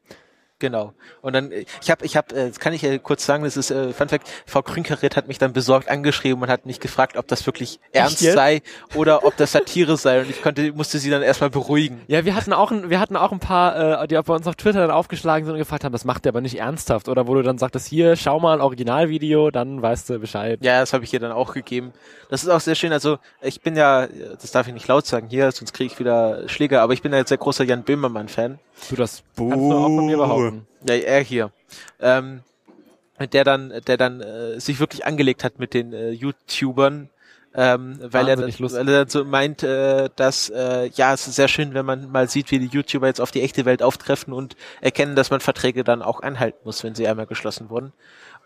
Genau. Und dann, äh, ich habe, ich habe, äh, das kann ich ja kurz sagen, das ist äh, Fun Fact, Frau Krünkeriert hat mich dann besorgt angeschrieben und hat mich gefragt, ob das wirklich ernst sei oder ob das Satire sei. Und ich konnte, musste sie dann erstmal beruhigen. Ja, wir hatten auch ein, wir hatten auch ein paar, äh, die auch bei uns auf Twitter dann aufgeschlagen sind und gefragt haben, das macht ihr aber nicht ernsthaft. Oder wo du dann sagtest, hier, schau mal ein Originalvideo, dann weißt du Bescheid. Ja, das habe ich ihr dann auch gegeben. Das ist auch sehr schön. Also ich bin ja, das darf ich nicht laut sagen hier, sonst kriege ich wieder Schläge, aber ich bin ja jetzt sehr großer Jan Böhmermann-Fan. Du, das kannst du auch von mir behaupten. Ja, er hier. Ähm, der dann, der dann äh, sich wirklich angelegt hat mit den äh, YouTubern, ähm, weil, er, lustig. weil er dann so meint, äh, dass äh, ja, es ist sehr schön, wenn man mal sieht, wie die YouTuber jetzt auf die echte Welt auftreffen und erkennen, dass man Verträge dann auch einhalten muss, wenn sie einmal geschlossen wurden.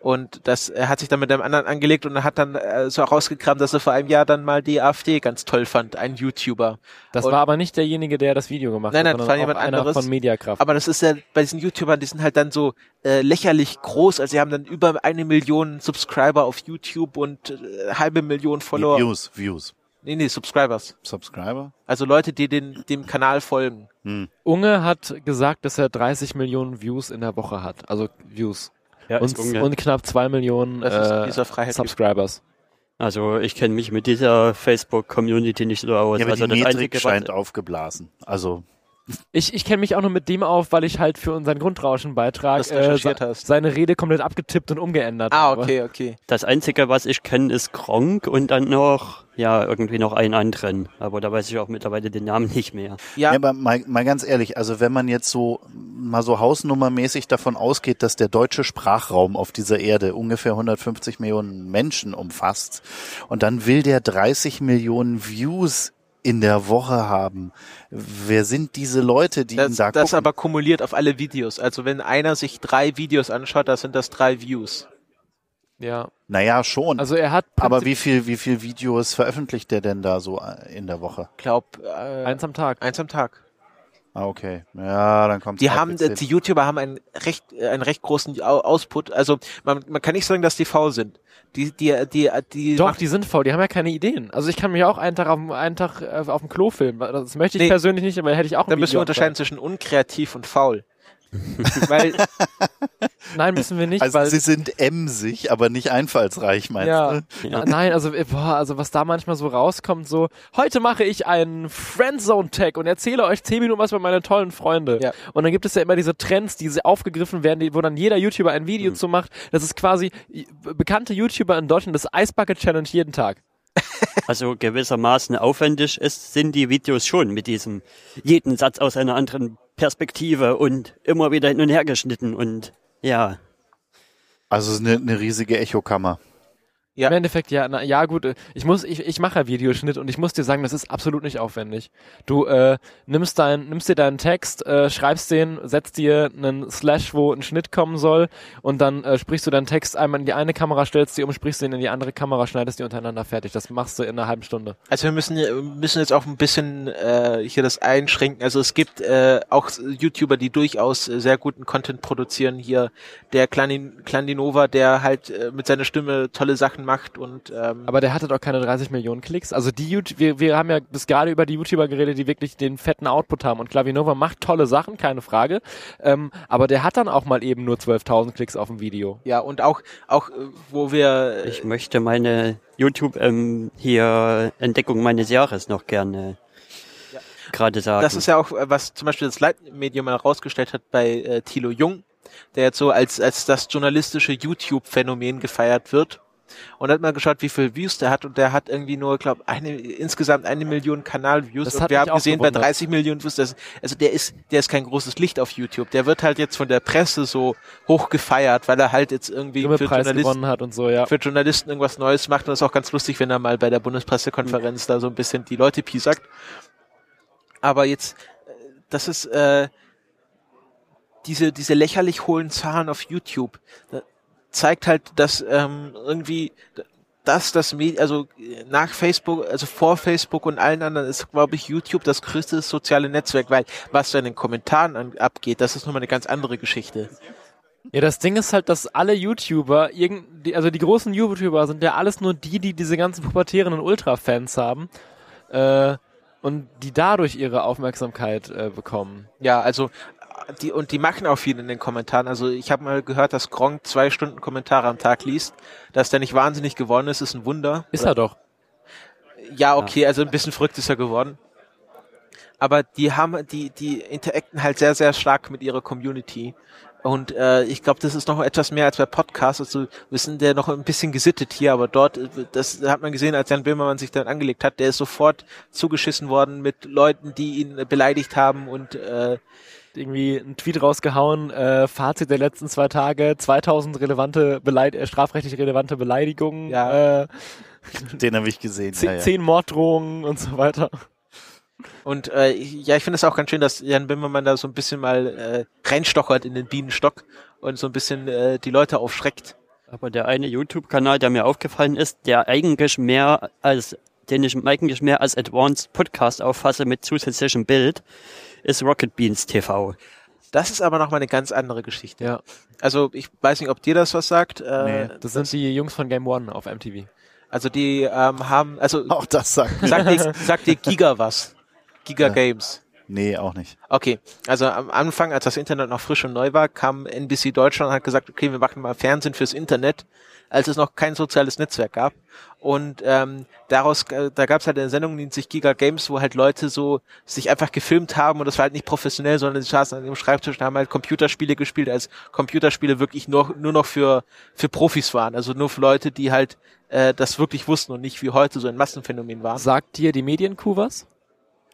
Und das er hat sich dann mit einem anderen angelegt und hat dann äh, so herausgekramt, dass er vor einem Jahr dann mal die AfD ganz toll fand, ein YouTuber. Das Und- war aber nicht derjenige, der das Video gemacht Nein, hat, nein, sondern das war jemand einer anderes. von Mediakraft. Aber das ist ja bei diesen YouTubern, die sind halt dann so äh, lächerlich groß. Also sie haben dann über eine Million Subscriber auf YouTube und äh, halbe Million Follower. Views, Views. Nee, nee, Subscribers. Subscriber? Also Leute, die den, dem Kanal folgen. Unge hat gesagt, dass er 30 Millionen Views in der Woche hat. Also Views. Ja, und, und knapp zwei Millionen äh. Subscribers. Also ich kenne mich mit dieser Facebook-Community nicht so aus. Ja, aber also die das Metrik Einzige, scheint aufgeblasen. Also, Ich, ich kenne mich auch nur mit dem auf, weil ich halt für unseren Grundrauschen-Beitrag äh, se- hast. seine Rede komplett abgetippt und umgeändert Ah, habe. okay, okay. das Einzige, was ich kenne, ist Gronk und dann noch, ja, irgendwie noch einen anderen. Aber da weiß ich auch mittlerweile den Namen nicht mehr. Ja, ja, aber mal, mal ganz ehrlich, also wenn man jetzt so mal so hausnummermäßig davon ausgeht, dass der deutsche Sprachraum auf dieser Erde ungefähr 150 Millionen Menschen umfasst und dann will der 30 Millionen Views in der Woche haben. Wer sind diese Leute, die ihn das, da das gucken? aber kumuliert auf alle Videos. Also wenn einer sich drei Videos anschaut, das sind das drei Views. Ja. naja, schon. Also er hat aber wie viel, wie viel Videos veröffentlicht der denn da so äh, in der Woche? Glaub, äh, eins am Tag. eins am Tag. Ah, okay. Ja, dann kommt Die haben, die YouTuber haben einen recht, äh, einen recht großen Output. Also man, man kann nicht sagen, dass die faul sind. Die, die, die, die Doch, die sind faul, die haben ja keine Ideen. Also ich kann mich auch einen Tag auf, dem- einen Tag äh, auf dem Klo filmen. Das möchte ich Nee. persönlich nicht, aber hätte ich auch ein Dann müssen wir unterscheiden zwischen unkreativ und faul. (laughs) Weil, Nein, müssen wir nicht, Also weil sie sind emsig, aber nicht einfallsreich, meinst ja, du? Ja. nein, also äh, boah, also was da manchmal so rauskommt, so heute mache ich einen Friendzone Tag und erzähle euch zehn Minuten was über meine tollen Freunde. Ja. Und dann gibt es ja immer diese Trends, die aufgegriffen werden, die, wo dann jeder YouTuber ein Mhm. Video zu macht. Das ist quasi äh, bekannte YouTuber in Deutschland, das Ice Bucket Challenge jeden Tag. Also gewissermaßen aufwendig ist, sind die Videos schon mit diesem jeden Satz aus einer anderen Perspektive und immer wieder hin und her geschnitten und ja. Also es ist eine, eine riesige Echokammer. Ja. Im Endeffekt, ja, na, ja gut, äh, ich muss, ich, ich mache ja Videoschnitt und ich muss dir sagen, das ist absolut nicht aufwendig. Du äh, nimmst dein, nimmst dir deinen Text, äh, schreibst den, setzt dir einen Slash, wo ein Schnitt kommen soll und dann äh, sprichst du deinen Text einmal in die eine Kamera, stellst die um, sprichst den in die andere Kamera, schneidest die untereinander fertig. Das machst du in einer halben Stunde. Also wir müssen, müssen jetzt auch ein bisschen äh, hier das einschränken. Also es gibt äh, auch YouTuber, die durchaus äh, sehr guten Content produzieren. Hier der Klanin, Klandinova, der halt äh, mit seiner Stimme tolle Sachen macht und ähm, Aber der hatte doch keine 30 Millionen Klicks. Also die YouTube, wir, wir haben ja bis gerade über die YouTuber geredet, die wirklich den fetten Output haben. Und Klavinova macht tolle Sachen, keine Frage. Ähm, aber der hat dann auch mal eben nur 12.000 Klicks auf dem Video. ja und auch auch äh, wo wir Ich möchte meine YouTube ähm, hier Entdeckung meines Jahres noch gerne gerade sagen. Das ist ja auch, äh, was zum Beispiel das Leitmedium mal rausgestellt hat bei äh, Thilo Jung, der jetzt so als, als das journalistische YouTube-Phänomen gefeiert wird. Und hat mal geschaut, wie viel Views der hat und der hat irgendwie nur, glaube eine insgesamt eine Million Kanal-Views. Und wir haben gesehen, bei gewundert. 30 Millionen Views, das, also der ist, der ist kein großes Licht auf YouTube. Der wird halt jetzt von der Presse so hoch gefeiert, weil er halt jetzt irgendwie für Journalisten so, ja. für Journalisten irgendwas Neues macht und das ist auch ganz lustig, wenn er mal bei der Bundespressekonferenz da so ein bisschen die Leute piesackt. Aber jetzt, äh, das ist äh, diese diese lächerlich hohen Zahlen auf YouTube da zeigt halt, dass ähm, irgendwie dass das Medi also nach Facebook, also vor Facebook und allen anderen ist, glaube ich, YouTube das größte soziale Netzwerk, weil was da in den Kommentaren an, abgeht, das ist nochmal eine ganz andere Geschichte. Ja, das Ding ist halt, dass alle YouTuber, irgend, die, also die großen YouTuber sind ja alles nur die, die diese ganzen pubertären und Ultra-Fans haben äh, und die dadurch ihre Aufmerksamkeit äh, bekommen. Ja, also die und die machen auch viel in den Kommentaren. Also ich habe mal gehört, dass Gronk zwei Stunden Kommentare am Tag liest. Dass der nicht wahnsinnig geworden ist, ist ein Wunder. Ist er doch. Ja, okay, also ein bisschen verrückt ist er geworden. Aber die haben, die, die interacten halt sehr, sehr stark mit ihrer Community. Und äh, ich glaube, das ist noch etwas mehr als bei Podcasts. Also wir sind ja noch ein bisschen gesittet hier, aber dort, äh, das hat man gesehen, als Jan Böhmermann sich dann angelegt hat, der ist sofort zugeschissen worden mit Leuten, die ihn beleidigt haben und äh, Irgendwie ein Tweet rausgehauen, äh, Fazit der letzten zwei Tage, 2000 relevante, Beleid äh, strafrechtlich relevante Beleidigungen, Ja. äh, Den habe ich gesehen. zehn, Ja, ja. zehn Morddrohungen und so weiter. Und äh, ja, ich finde es auch ganz schön, dass Jan Böhmermann da so ein bisschen mal äh, reinstochert in den Bienenstock und so ein bisschen äh, die Leute aufschreckt. Aber der eine YouTube-Kanal, der mir aufgefallen ist, der eigentlich mehr als, den ich eigentlich mehr als Advanced Podcast auffasse mit zusätzlichem Bild, ist Rocket Beans TV. Das ist aber nochmal eine ganz andere Geschichte. Ja, Also ich weiß nicht, ob dir das was sagt. Äh, Nee. das sind die Jungs von Game One auf MTV. Also die ähm, haben, also Auch das sagt. sagt dir, sagt dir Giga was? Giga Ja. Games. Nee, auch nicht. Okay, also am Anfang, als das Internet noch frisch und neu war, kam NBC Deutschland und hat gesagt, okay, wir machen mal Fernsehen fürs Internet, als es noch kein soziales Netzwerk gab. Und ähm, daraus, äh, da gab es halt eine Sendung, die nennt sich Giga Games, wo halt Leute so sich einfach gefilmt haben und das war halt nicht professionell, sondern sie saßen an ihrem Schreibtisch und haben halt Computerspiele gespielt, als Computerspiele wirklich nur, nur noch für, für Profis waren. Also nur für Leute, die halt äh, das wirklich wussten und nicht wie heute so ein Massenphänomen waren. Sagt dir die Medienkuh was?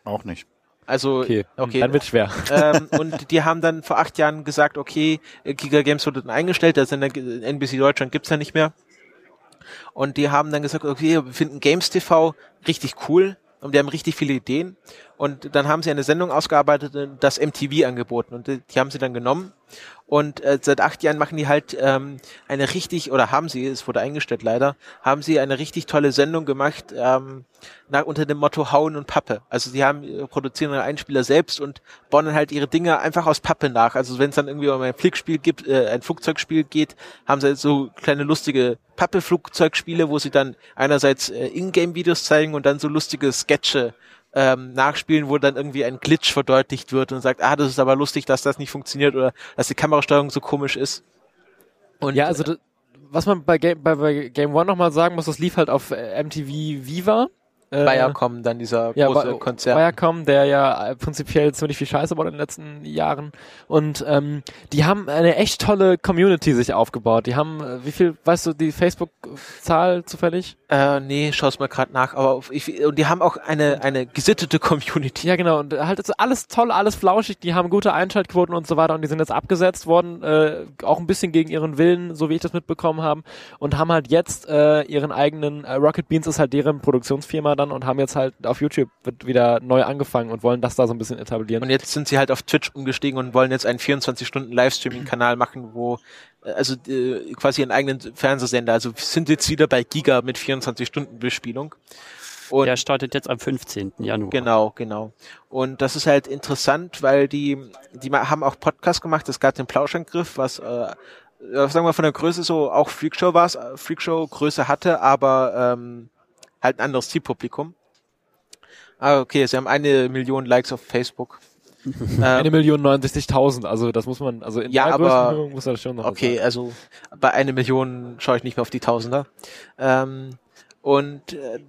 Auch nicht. Also, Okay, okay. dann wird schwer. (laughs) ähm, und die haben dann vor acht Jahren gesagt, okay, äh, Giga Games wurde dann eingestellt, der Sender äh, NBC Deutschland gibt's ja nicht mehr. Und die haben dann gesagt, okay, wir finden Games TV richtig cool und wir haben richtig viele Ideen. Und dann haben sie eine Sendung ausgearbeitet, äh, das MTV angeboten und die, die haben sie dann genommen. Und äh, seit acht Jahren machen die halt ähm, eine richtig, oder haben sie, es wurde eingestellt leider, haben sie eine richtig tolle Sendung gemacht ähm, nach, unter dem Motto Hauen und Pappe. Also sie haben äh, produzieren ihre Einspieler selbst und bauen dann halt ihre Dinge einfach aus Pappe nach. Also wenn es dann irgendwie um ein Flickspiel gibt, äh, ein Flugzeugspiel geht, haben sie halt so kleine lustige Pappe-Flugzeugspiele, wo sie dann einerseits äh, Ingame-Videos zeigen und dann so lustige Sketche ähm, nachspielen, wo dann irgendwie ein Glitch verdeutlicht wird und sagt, ah, das ist aber lustig, dass das nicht funktioniert oder dass die Kamerasteuerung so komisch ist. Und Ja, also das, was man bei Game, bei, bei Game One nochmal sagen muss, das lief halt auf äh, MTV Viva. Äh, Viacom, dann dieser ja, große Vi- Konzern. Viacom, der ja äh, prinzipiell ziemlich viel Scheiße baut in den letzten Jahren. Und ähm, die haben eine echt tolle Community sich aufgebaut. Die haben, äh, wie viel, weißt du, die Facebook-Zahl zufällig? Äh, nee, schau's mal gerade nach. Aber ich, und die haben auch eine, eine gesittete Community. Ja, genau. Und halt ist alles toll, alles flauschig. Die haben gute Einschaltquoten und so weiter. Und die sind jetzt abgesetzt worden, äh, auch ein bisschen gegen ihren Willen, so wie ich das mitbekommen habe. Und haben halt jetzt äh, ihren eigenen, äh, Rocket Beans ist halt deren Produktionsfirma dann und haben jetzt halt auf YouTube wird wieder neu angefangen und wollen das da so ein bisschen etablieren. Und jetzt sind sie halt auf Twitch umgestiegen und wollen jetzt einen 24-Stunden-Livestreaming-Kanal machen, wo äh, also äh, quasi einen eigenen Fernsehsender. Also wir sind jetzt wieder bei Giga mit 24-Stunden-Bespielung. Und Der startet jetzt am 15. Januar. Genau, genau. Und das ist halt interessant, weil die, die ma- haben auch Podcast gemacht. Es gab den Plauschangriff, was, äh, äh, sagen wir von der Größe so auch Freakshow war, Freakshow Größe hatte, aber ähm, halt ein anderes Zielpublikum. Ah, okay, sie haben eine Million Likes auf Facebook. (laughs) Eine ähm, Million 69.000, also das muss man, also in Ja, der aber- muss das schon noch Okay, sein. also bei eine Million schaue ich nicht mehr auf die Tausender. Ähm, und äh,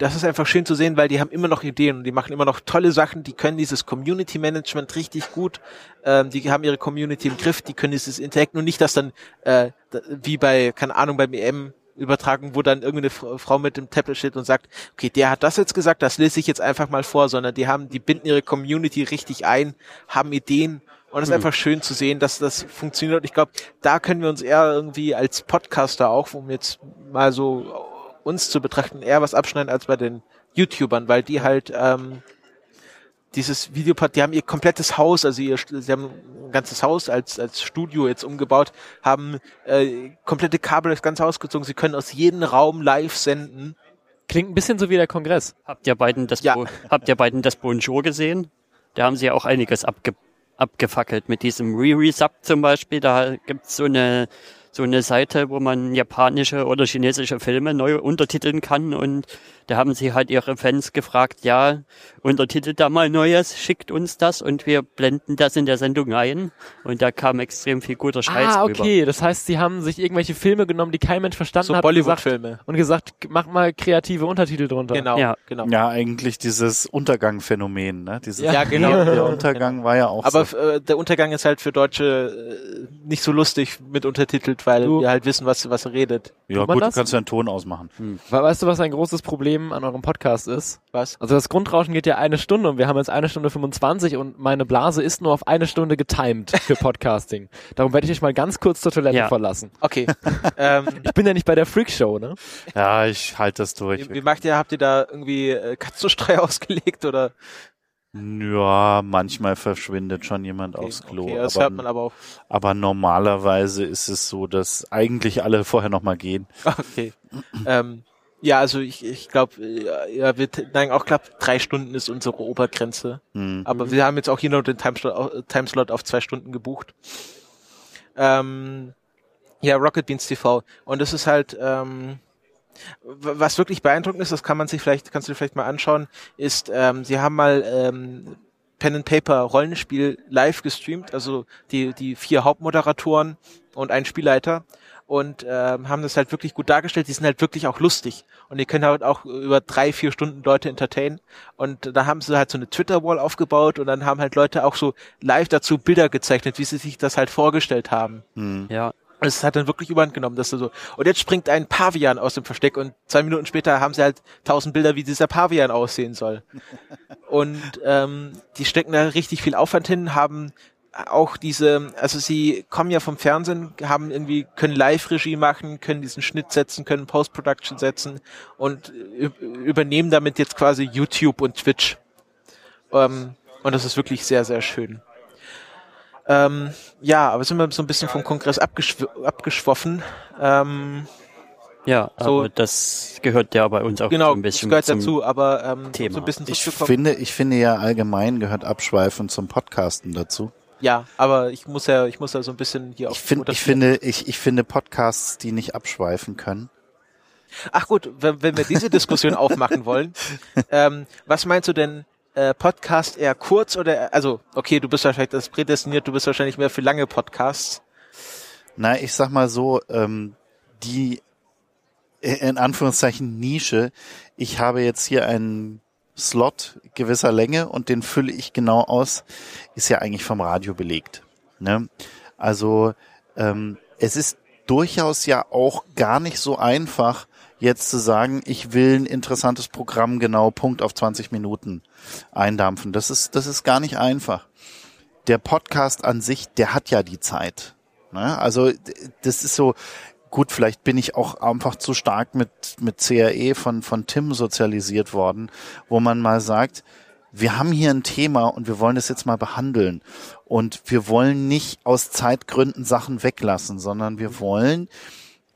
das ist einfach schön zu sehen, weil die haben immer noch Ideen und die machen immer noch tolle Sachen. Die können dieses Community Management richtig gut. Ähm, die haben ihre Community im Griff. Die können dieses Interact und nicht, dass dann äh, wie bei keine Ahnung beim EM übertragen, wo dann irgendeine Frau mit dem Tablet steht und sagt, okay, der hat das jetzt gesagt, das lese ich jetzt einfach mal vor, sondern die haben, die binden ihre Community richtig ein, haben Ideen und es ist einfach schön zu sehen, dass das funktioniert. Und ich glaube, da können wir uns eher irgendwie als Podcaster auch, um jetzt mal so uns zu betrachten, eher was abschneiden als bei den YouTubern, weil die halt ähm, dieses Videopod, die haben ihr komplettes Haus, also ihr, sie haben ein ganzes Haus als, als Studio jetzt umgebaut, haben äh, komplette Kabel das ganze Haus gezogen, sie können aus jedem Raum live senden. Klingt ein bisschen so wie der Kongress. Habt ihr beiden das, Ja. Bo habt ihr beiden das Bonjour gesehen? Da haben sie ja auch einiges abge abgefackelt mit diesem Re-Resub zum Beispiel. Da gibt's so eine so eine Seite, wo man japanische oder chinesische Filme neu untertiteln kann und da haben sie halt ihre Fans gefragt, ja, untertitelt da mal Neues, schickt uns das und wir blenden das in der Sendung ein und da kam extrem viel guter Scheiß Ah, rüber. okay. Das heißt, sie haben sich irgendwelche Filme genommen, die kein Mensch verstanden So hat Bollywood-Filme. und gesagt, mach mal kreative Untertitel drunter. Genau, Ja. genau. Ja, eigentlich dieses Untergangphänomen, ne? Dieses Ja, genau. Der Untergang war ja auch Aber so. äh, der Untergang ist halt für Deutsche äh, nicht so lustig mit untertitelt, weil Du- wir halt wissen, was, was er redet. Ja, gut, du das? kannst ja einen Ton ausmachen. We- Weißt du, was ein großes Problem an eurem Podcast ist? Was? Also das Grundrauschen geht ja eine Stunde und wir haben jetzt eine Stunde 25 und meine Blase ist nur auf eine Stunde getimed für (laughs) Podcasting. Darum werde ich euch mal ganz kurz zur Toilette Ja. verlassen. Okay. (laughs) ähm, Ich bin ja nicht bei der Freakshow, ne? Ja, ich halte das durch. wie, wie macht ihr, habt ihr da irgendwie äh, Katzenstreu (laughs) ausgelegt oder? Ja, manchmal verschwindet schon jemand aufs Klo. Okay, das aber, hört man aber auch. aber normalerweise ist es so, dass eigentlich alle vorher nochmal gehen. Okay. ähm, ja, also ich, ich glaube, ja, wir neigen auch knapp drei Stunden ist unsere Obergrenze. Hm. Aber wir haben jetzt auch hier noch den Timeslot, Timeslot auf zwei Stunden gebucht. Ähm, ja, Rocket Beans TV. Und das ist halt, ähm, was wirklich beeindruckend ist, das kann man sich vielleicht, kannst du dir vielleicht mal anschauen, ist, ähm, sie haben mal ähm, Pen and Paper Rollenspiel live gestreamt, also die, die vier Hauptmoderatoren und ein Spielleiter und ähm, haben das halt wirklich gut dargestellt. Die sind halt wirklich auch lustig und die können halt auch über drei, vier Stunden Leute entertainen. Und da haben sie halt so eine Twitter-Wall aufgebaut und dann haben halt Leute auch so live dazu Bilder gezeichnet, wie sie sich das halt vorgestellt haben. Ja, Es hat dann wirklich überhand genommen, dass du so. Und jetzt springt ein Pavian aus dem Versteck und zwei Minuten später haben sie halt tausend Bilder, wie dieser Pavian aussehen soll. (laughs) Und ähm, die stecken da richtig viel Aufwand hin, haben auch diese, also sie kommen ja vom Fernsehen, haben irgendwie, können Live-Regie machen, können diesen Schnitt setzen, können Post-Production setzen und übernehmen damit jetzt quasi YouTube und Twitch. Ähm, und das ist wirklich sehr, sehr schön. Ähm, ja, aber sind wir so ein bisschen vom Kongress abgeschw abgeschwoffen. Ähm, ja, So- aber das gehört ja bei uns auch genau, ein das bisschen gehört zum dazu, aber ähm, Thema. so ein bisschen Ich finde, ich finde ja allgemein gehört Abschweifen zum Podcasten dazu. Ja, aber ich muss ja, ich muss ja so ein bisschen hier Ich, auf. find, ich finde, ich, ich finde Podcasts, die nicht abschweifen können. Ach gut, wenn, wenn wir diese Diskussion aufmachen wollen, (laughs) ähm, was meinst du denn? Äh, Podcast eher kurz oder also okay, du bist wahrscheinlich das prädestiniert, du bist wahrscheinlich mehr für lange Podcasts. Na, ich sag mal so, ähm, die in Anführungszeichen Nische. Ich habe jetzt hier einen Slot gewisser Länge und den fülle ich genau aus, ist ja eigentlich vom Radio belegt. Ne? Also ähm, es ist durchaus ja auch gar nicht so einfach, jetzt zu sagen, ich will ein interessantes Programm genau Punkt auf 20 Minuten eindampfen. Das ist, das ist gar nicht einfach. Der Podcast an sich, der hat ja die Zeit. Ne? Also das ist so, gut, vielleicht bin ich auch einfach zu stark mit, mit CRE von, von Tim sozialisiert worden, wo man mal sagt, wir haben hier ein Thema und wir wollen das jetzt mal behandeln. Und wir wollen nicht aus Zeitgründen Sachen weglassen, sondern wir wollen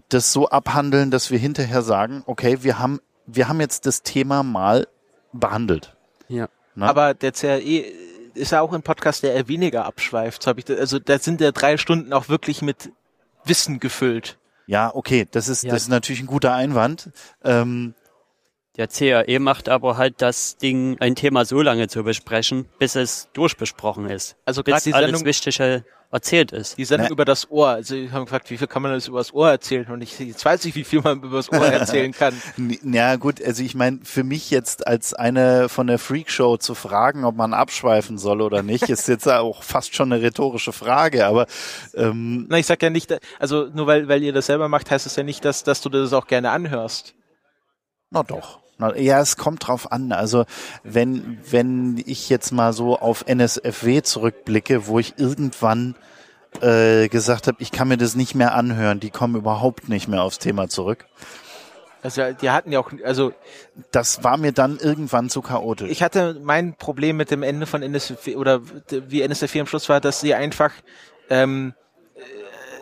das so abhandeln, dass wir hinterher sagen, okay, wir haben, wir haben jetzt das Thema mal behandelt. Ja. Na? Aber der CRE ist ja auch ein Podcast, der eher weniger abschweift. Hab ich also da sind ja drei Stunden auch wirklich mit Wissen gefüllt. Ja, okay, das ist, ja. das ist natürlich ein guter Einwand. Ähm, der CAE macht aber halt das Ding, ein Thema so lange zu besprechen, bis es durchbesprochen ist. Also bis die alles Wichtige erzählt ist. Die Sendung ne? über das Ohr. Also ich habe gefragt, wie viel kann man das über das Ohr erzählen? Und ich jetzt weiß ich, wie viel man über das Ohr (laughs) erzählen kann. Ja gut, also ich meine, für mich jetzt als eine von der Freakshow zu fragen, ob man abschweifen soll oder nicht, ist jetzt auch fast schon eine rhetorische Frage. Aber ähm, na, ich sag ja nicht, also nur weil weil ihr das selber macht, heißt es ja nicht, dass dass du das auch gerne anhörst. Na doch. Ja, es kommt drauf an. Also wenn, wenn ich jetzt mal so auf NSFW zurückblicke, wo ich irgendwann äh, gesagt habe, ich kann mir das nicht mehr anhören, die kommen überhaupt nicht mehr aufs Thema zurück. Also die hatten ja auch, also das war mir dann irgendwann zu chaotisch. Ich hatte mein Problem mit dem Ende von NSFW oder wie NSFW am Schluss war, dass sie einfach ähm,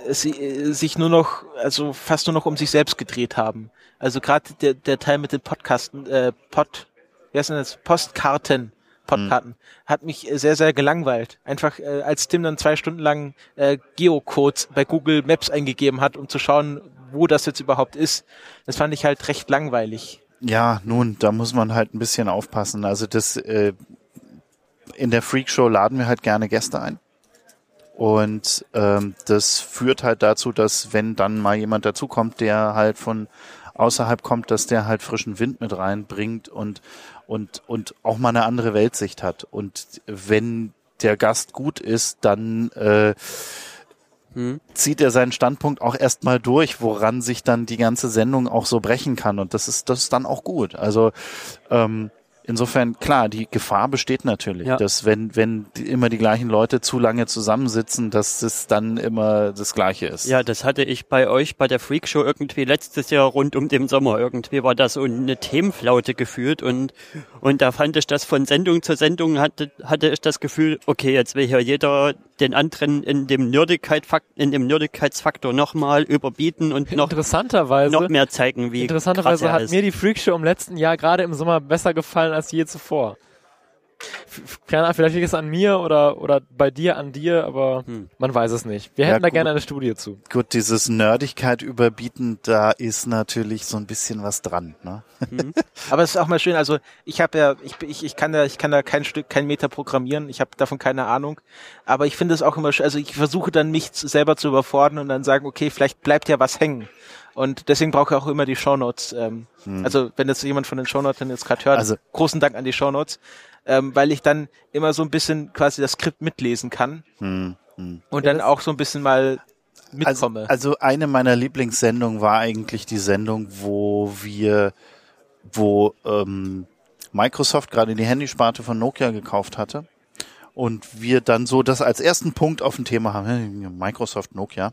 äh, sie, äh, sich nur noch, also fast nur noch um sich selbst gedreht haben. Also gerade der, der Teil mit den Podcasten, äh, Pod, wie heißt denn das? Postkarten. Podkarten. Hm. Hat mich sehr, sehr gelangweilt. Einfach äh, als Tim dann zwei Stunden lang äh, Geocodes bei Google Maps eingegeben hat, um zu schauen, wo das jetzt überhaupt ist. Das fand ich halt recht langweilig. Ja, nun, da muss man halt ein bisschen aufpassen. Also das äh, in der Freakshow laden wir halt gerne Gäste ein. Und ähm, das führt halt dazu, dass wenn dann mal jemand dazukommt, der halt von außerhalb kommt, dass der halt frischen Wind mit reinbringt und, und, und auch mal eine andere Weltsicht hat. Und wenn der Gast gut ist, dann äh, hm. zieht er seinen Standpunkt auch erstmal durch, woran sich dann die ganze Sendung auch so brechen kann. Und das ist, das ist dann auch gut. Also ähm, Insofern, klar, die Gefahr besteht natürlich, ja. dass wenn, wenn die, immer die gleichen Leute zu lange zusammensitzen, dass es dann immer das Gleiche ist. Ja, das hatte ich bei euch bei der Freakshow irgendwie letztes Jahr rund um den Sommer. Irgendwie war da so eine Themenflaute gefühlt und, und da fand ich das von Sendung zu Sendung hatte, hatte ich das Gefühl, okay, jetzt will hier jeder den anderen in dem Nerdigkeitsfaktor, in dem Nerdigkeitsfaktor nochmal überbieten und noch, interessanterweise, noch mehr zeigen, wie Interessanterweise hat mir die Freakshow im letzten Jahr gerade im Sommer besser gefallen als je zuvor. Keine Ahnung, vielleicht liegt es an mir oder, oder bei dir an dir, aber hm. man weiß es nicht. Wir hätten ja, da gerne eine Studie zu. Gut, dieses Nerdigkeit überbieten, da ist natürlich so ein bisschen was dran. Ne? Mhm. (laughs) Aber es ist auch mal schön, also ich habe ja, ich, ich, ich kann da, ich kann da kein Stück, kein Meter programmieren, ich habe davon keine Ahnung. Aber ich finde es auch immer schön, also ich versuche dann mich selber zu überfordern und dann sagen, okay, vielleicht bleibt ja was hängen. Und deswegen brauche ich auch immer die Shownotes. Ähm, hm. Also wenn jetzt jemand von den Shownotes jetzt gerade hört, also, großen Dank an die Shownotes, ähm, weil ich dann immer so ein bisschen quasi das Skript mitlesen kann hm, hm. und dann auch so ein bisschen mal mitkomme. Also, also eine meiner Lieblingssendungen war eigentlich die Sendung, wo wir, wo ähm, Microsoft gerade die Handysparte von Nokia gekauft hatte und wir dann so das als ersten Punkt auf dem Thema haben, Microsoft, Nokia.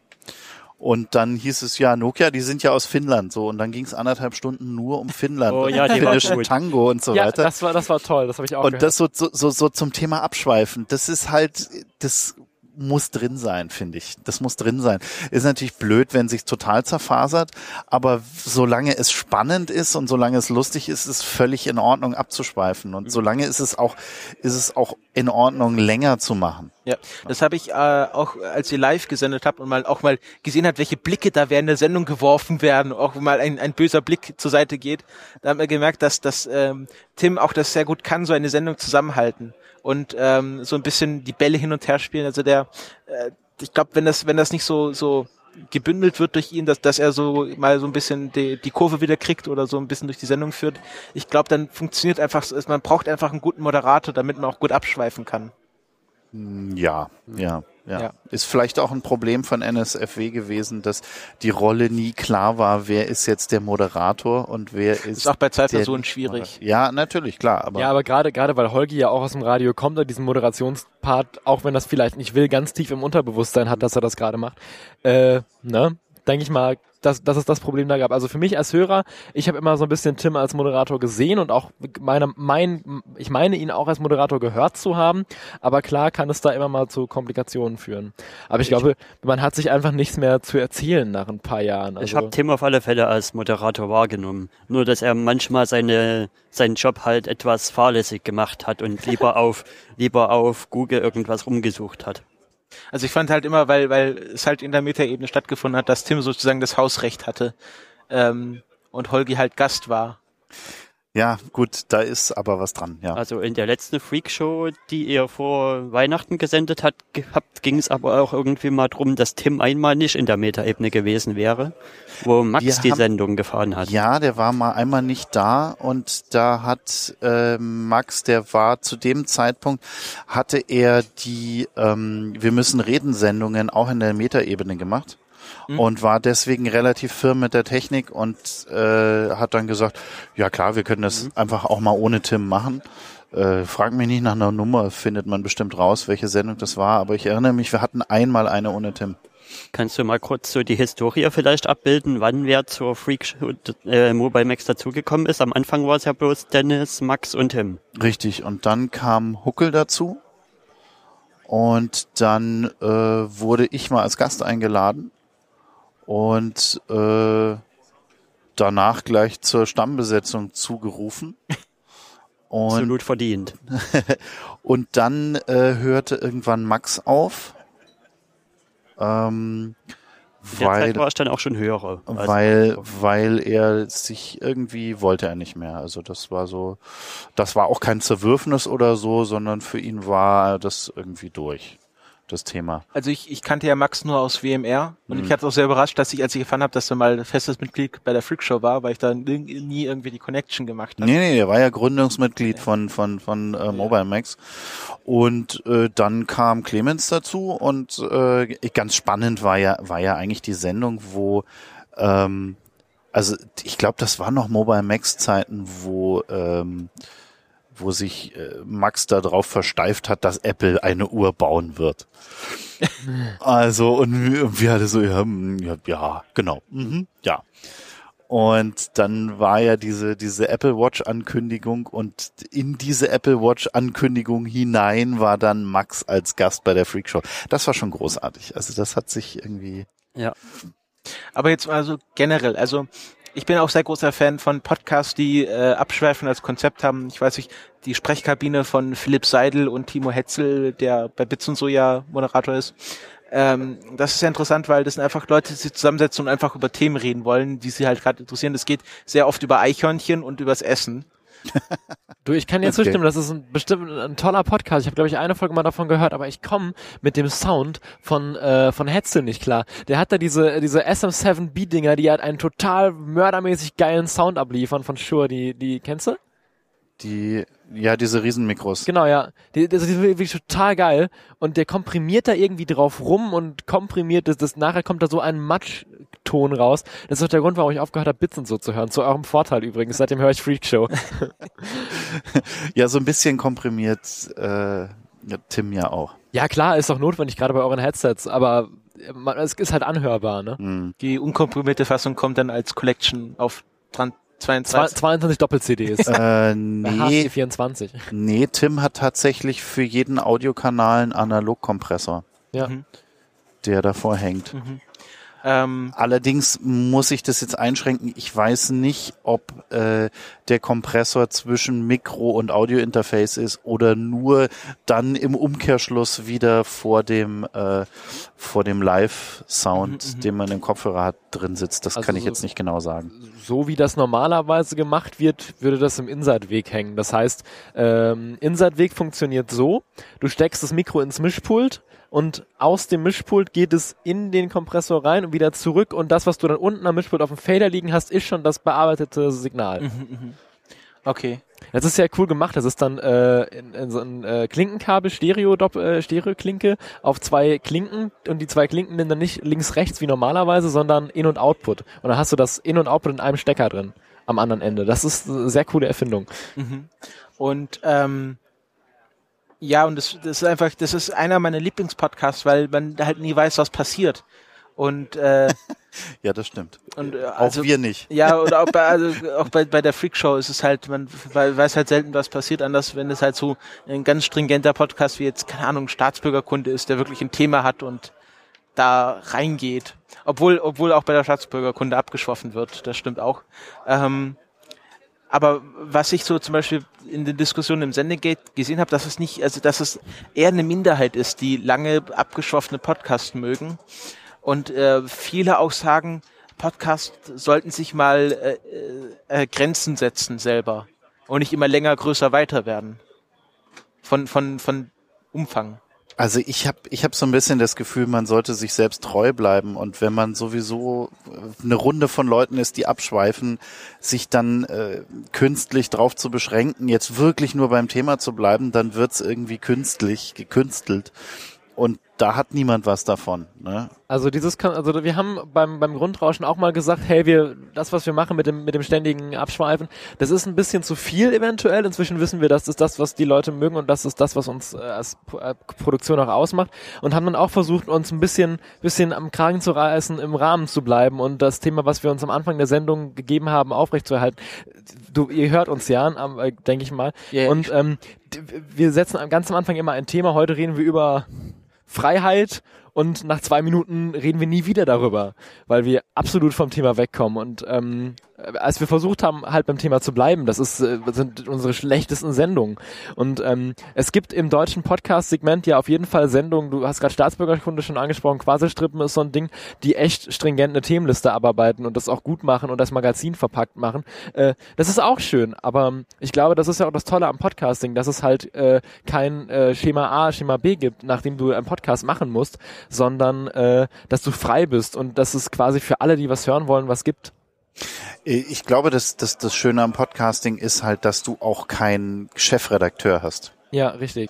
Und dann hieß es ja, Nokia, die sind ja aus Finnland so und dann ging es anderthalb Stunden nur um Finnland oh, ja, finnischen Tango und so ja, weiter. Das war das war toll, das habe ich auch Und gehört. das so, so so zum Thema abschweifen, das ist halt das muss drin sein, finde ich. Das muss drin sein. Ist natürlich blöd, wenn sich total zerfasert, aber solange es spannend ist und solange es lustig ist, ist es völlig in Ordnung abzuschweifen und mhm. solange ist es auch ist es auch in Ordnung länger zu machen. Ja, das habe ich äh, auch, als ihr live gesendet habt und mal auch mal gesehen hat, welche Blicke da während der Sendung geworfen werden, auch mal ein, ein böser Blick zur Seite geht. Da haben wir gemerkt, dass, dass ähm, Tim auch das sehr gut kann, so eine Sendung zusammenhalten und ähm, so ein bisschen die Bälle hin und her spielen. Also der, äh, ich glaube, wenn das, wenn das nicht so, so gebündelt wird durch ihn, dass, dass er so mal so ein bisschen die, die Kurve wieder kriegt oder so ein bisschen durch die Sendung führt. Ich glaube, dann funktioniert einfach, man braucht einfach einen guten Moderator, damit man auch gut abschweifen kann. Ja, ja. Ja. ja. Ist vielleicht auch ein Problem von NSFW gewesen, dass die Rolle nie klar war, wer ist jetzt der Moderator und wer ist. Ist auch bei zwei Personen schwierig. Ja, natürlich, klar. Aber ja, aber gerade, gerade weil Holgi ja auch aus dem Radio kommt und diesen Moderationspart, auch wenn das vielleicht nicht will, ganz tief im Unterbewusstsein hat, dass er das gerade macht, äh, ne, denke ich mal, dass, dass es das Problem da gab. Also für mich als Hörer, ich habe immer so ein bisschen Tim als Moderator gesehen und auch meine, mein, ich meine ihn auch als Moderator gehört zu haben, aber klar kann es da immer mal zu Komplikationen führen. Aber ich, ich glaube, man hat sich einfach nichts mehr zu erzählen nach ein paar Jahren. Also ich habe Tim auf alle Fälle als Moderator wahrgenommen. Nur, dass er manchmal seine, seinen Job halt etwas fahrlässig gemacht hat und lieber (laughs) auf, lieber auf Google irgendwas rumgesucht hat. Also ich fand halt immer, weil, weil es halt in der Metaebene stattgefunden hat, dass Tim sozusagen das Hausrecht hatte ähm, und Holgi halt Gast war. Ja, gut, da ist aber was dran, ja. Also in der letzten Freakshow, die ihr vor Weihnachten gesendet hat, gehabt, ging es aber auch irgendwie mal drum, dass Tim einmal nicht in der Metaebene gewesen wäre, wo Max Wir die haben, Sendung gefahren hat. Ja, der war mal einmal nicht da und da hat äh, Max, der war zu dem Zeitpunkt, hatte er die ähm, Wir müssen reden Sendungen auch in der Metaebene gemacht mhm. und war deswegen relativ firm mit der Technik und äh, hat dann gesagt, ja klar, wir können das mhm. einfach auch mal ohne Tim machen. Äh, frag mich nicht nach einer Nummer, findet man bestimmt raus, welche Sendung das war, aber ich erinnere mich, wir hatten einmal eine ohne Tim. Kannst du mal kurz so die Historie vielleicht abbilden, wann wer zur Freak äh, Mobile Max dazugekommen ist? Am Anfang war es ja bloß Dennis, Max und Tim. Richtig, und dann kam Huckel dazu. Und dann äh, wurde ich mal als Gast eingeladen und äh, danach gleich zur Stammbesetzung zugerufen. (laughs) Und, Absolut verdient. (laughs) und dann äh, hörte irgendwann Max auf. Ähm, weil, war ich dann auch schon höher. Also weil, weil er sich irgendwie wollte er nicht mehr. Also das war so, das war auch kein Zerwürfnis oder so, sondern für ihn war das irgendwie durch das Thema. Also ich, ich kannte ja Max nur aus WMR und mhm. ich hatte auch sehr überrascht, dass ich, als ich erfahren habe, dass er mal festes Mitglied bei der Freakshow war, weil ich da nie irgendwie die Connection gemacht habe. Nee, nee, er war ja Gründungsmitglied ja. von, von, von äh, Mobile Max. Und äh, dann kam Clemens dazu und äh, ganz spannend war ja, war ja eigentlich die Sendung, wo ähm, also ich glaube, das war noch Mobile Max Zeiten, wo ähm, wo sich äh, Max darauf versteift hat, dass Apple eine Uhr bauen wird. (laughs) also, und wir hatten so, hm, ja, ja genau, mhm, ja. Und dann war ja diese, diese Apple Watch Ankündigung und in diese Apple Watch Ankündigung hinein war dann Max als Gast bei der Freak Show. Das war schon großartig. Also das hat sich irgendwie. Ja. Aber jetzt also generell, also ich bin auch sehr großer Fan von Podcasts, die äh, Abschweifen als Konzept haben. Ich weiß nicht, die Sprechkabine von Philipp Seidel und Timo Hetzel, der bei Bits und so ja Moderator ist. Ähm, das ist sehr interessant, weil das sind einfach Leute, die sich zusammensetzen und einfach über Themen reden wollen, die sie halt gerade interessieren. Es geht sehr oft über Eichhörnchen und übers Essen. (laughs) Du, ich kann dir okay. zustimmen, das ist ein, bestimmt ein toller Podcast. Ich habe, glaube ich, eine Folge mal davon gehört, aber ich komme mit dem Sound von, äh, von Hetzel nicht klar. Der hat da diese, diese SM7B-Dinger, die halt einen total mördermäßig geilen Sound abliefern von Shure. Die, die kennst du? Die, ja, diese Riesenmikros. Genau, ja. Die, das ist wirklich total geil. Und der komprimiert da irgendwie drauf rum und komprimiert das, das nachher kommt da so ein Matschton raus. Das ist auch der Grund, warum ich aufgehört habe, Bits und so zu hören. Zu eurem Vorteil übrigens. Seitdem höre ich Freak Show. (laughs) ja, so ein bisschen komprimiert äh, Tim ja auch. Ja, klar, ist doch notwendig, gerade bei euren Headsets, aber es ist halt anhörbar, ne? Mhm. Die unkomprimierte Fassung kommt dann als Collection auf 22, 22 Doppel-CDs. Äh, nee, 24. Nee, Tim hat tatsächlich für jeden Audiokanal einen Analogkompressor. Ja. Mhm. Der davor hängt. Mhm. Ähm, Allerdings muss ich das jetzt einschränken. Ich weiß nicht, ob äh, der Kompressor zwischen Mikro- und Audiointerface ist oder nur dann im Umkehrschluss wieder vor dem äh, vor dem Live-Sound, mhm, mhm. den man im Kopfhörer hat, drin sitzt. Das also kann ich jetzt nicht genau sagen. So wie das normalerweise gemacht wird, würde das im Inside-Weg hängen. Das heißt, ähm, Inside-Weg funktioniert so: Du steckst das Mikro ins Mischpult und aus dem Mischpult geht es in den Kompressor rein und wieder zurück und das, was du dann unten am Mischpult auf dem Fader liegen hast, ist schon das bearbeitete Signal. Okay. Das ist ja cool gemacht. Das ist dann äh, in, in so ein äh, Klinkenkabel, Stereo, Dopp, äh, Stereo-Klinke auf zwei Klinken und die zwei Klinken sind dann nicht links-rechts wie normalerweise, sondern In- und Output. Und dann hast du das In- und Output in einem Stecker drin am anderen Ende. Das ist eine sehr coole Erfindung. Und ähm, ja, und das, das ist einfach, das ist einer meiner Lieblingspodcasts, weil man halt nie weiß, was passiert. Und, äh, (laughs) Ja, das stimmt. und äh, Auch also, wir nicht. Ja, (laughs) oder auch bei, also auch bei, bei der Freakshow ist es halt, man wei- weiß halt selten, was passiert, anders, wenn es halt so ein ganz stringenter Podcast wie jetzt, keine Ahnung, Staatsbürgerkunde ist, der wirklich ein Thema hat und da reingeht. Obwohl, obwohl auch bei der Staatsbürgerkunde abgeschwoffen wird, das stimmt auch. Ähm, aber was ich so zum Beispiel in den Diskussionen im Sendegate gesehen habe, dass es nicht, also dass es eher eine Minderheit ist, die lange abgeschwoffene Podcasts mögen. Und äh, viele auch sagen, Podcasts sollten sich mal äh, äh, Grenzen setzen selber und nicht immer länger, größer, weiter werden. Von, von, von Umfang. Also ich habe ich hab so ein bisschen das Gefühl, man sollte sich selbst treu bleiben und wenn man sowieso eine Runde von Leuten ist, die abschweifen, sich dann äh, künstlich drauf zu beschränken, jetzt wirklich nur beim Thema zu bleiben, dann wird's irgendwie künstlich, gekünstelt. Und da hat niemand was davon. Ne? Also dieses kann, also wir haben beim, beim Grundrauschen auch mal gesagt, hey, wir, das, was wir machen mit dem, mit dem ständigen Abschweifen, das ist ein bisschen zu viel eventuell. Inzwischen wissen wir, das ist das, was die Leute mögen und das ist das, was uns äh, als P- äh, Produktion auch ausmacht. Und haben dann auch versucht, uns ein bisschen, bisschen am Kragen zu reißen, im Rahmen zu bleiben und das Thema, was wir uns am Anfang der Sendung gegeben haben, aufrechtzuerhalten. Du, ihr hört uns ja, äh, denke ich mal. Ja, und ähm, wir setzen am- ganz am Anfang immer ein Thema. Heute reden wir über Freiheit und nach zwei Minuten reden wir nie wieder darüber, weil wir absolut vom Thema wegkommen. Und ähm, als wir versucht haben, halt beim Thema zu bleiben, das ist, äh, sind unsere schlechtesten Sendungen. Und ähm, es gibt im deutschen Podcast-Segment ja auf jeden Fall Sendungen, du hast gerade Staatsbürgerkunde schon angesprochen, Quasi-Strippen ist so ein Ding, die echt stringent eine Themenliste abarbeiten und das auch gut machen und das Magazin verpackt machen. Äh, das ist auch schön, aber ähm, ich glaube, das ist ja auch das Tolle am Podcasting, dass es halt äh, kein äh, Schema A, Schema B gibt, nachdem du einen Podcast machen musst, sondern äh, dass du frei bist und dass es quasi für alle, die was hören wollen, was gibt. Ich glaube, dass, dass das Schöne am Podcasting ist halt, dass du auch keinen Chefredakteur hast, Ja, richtig.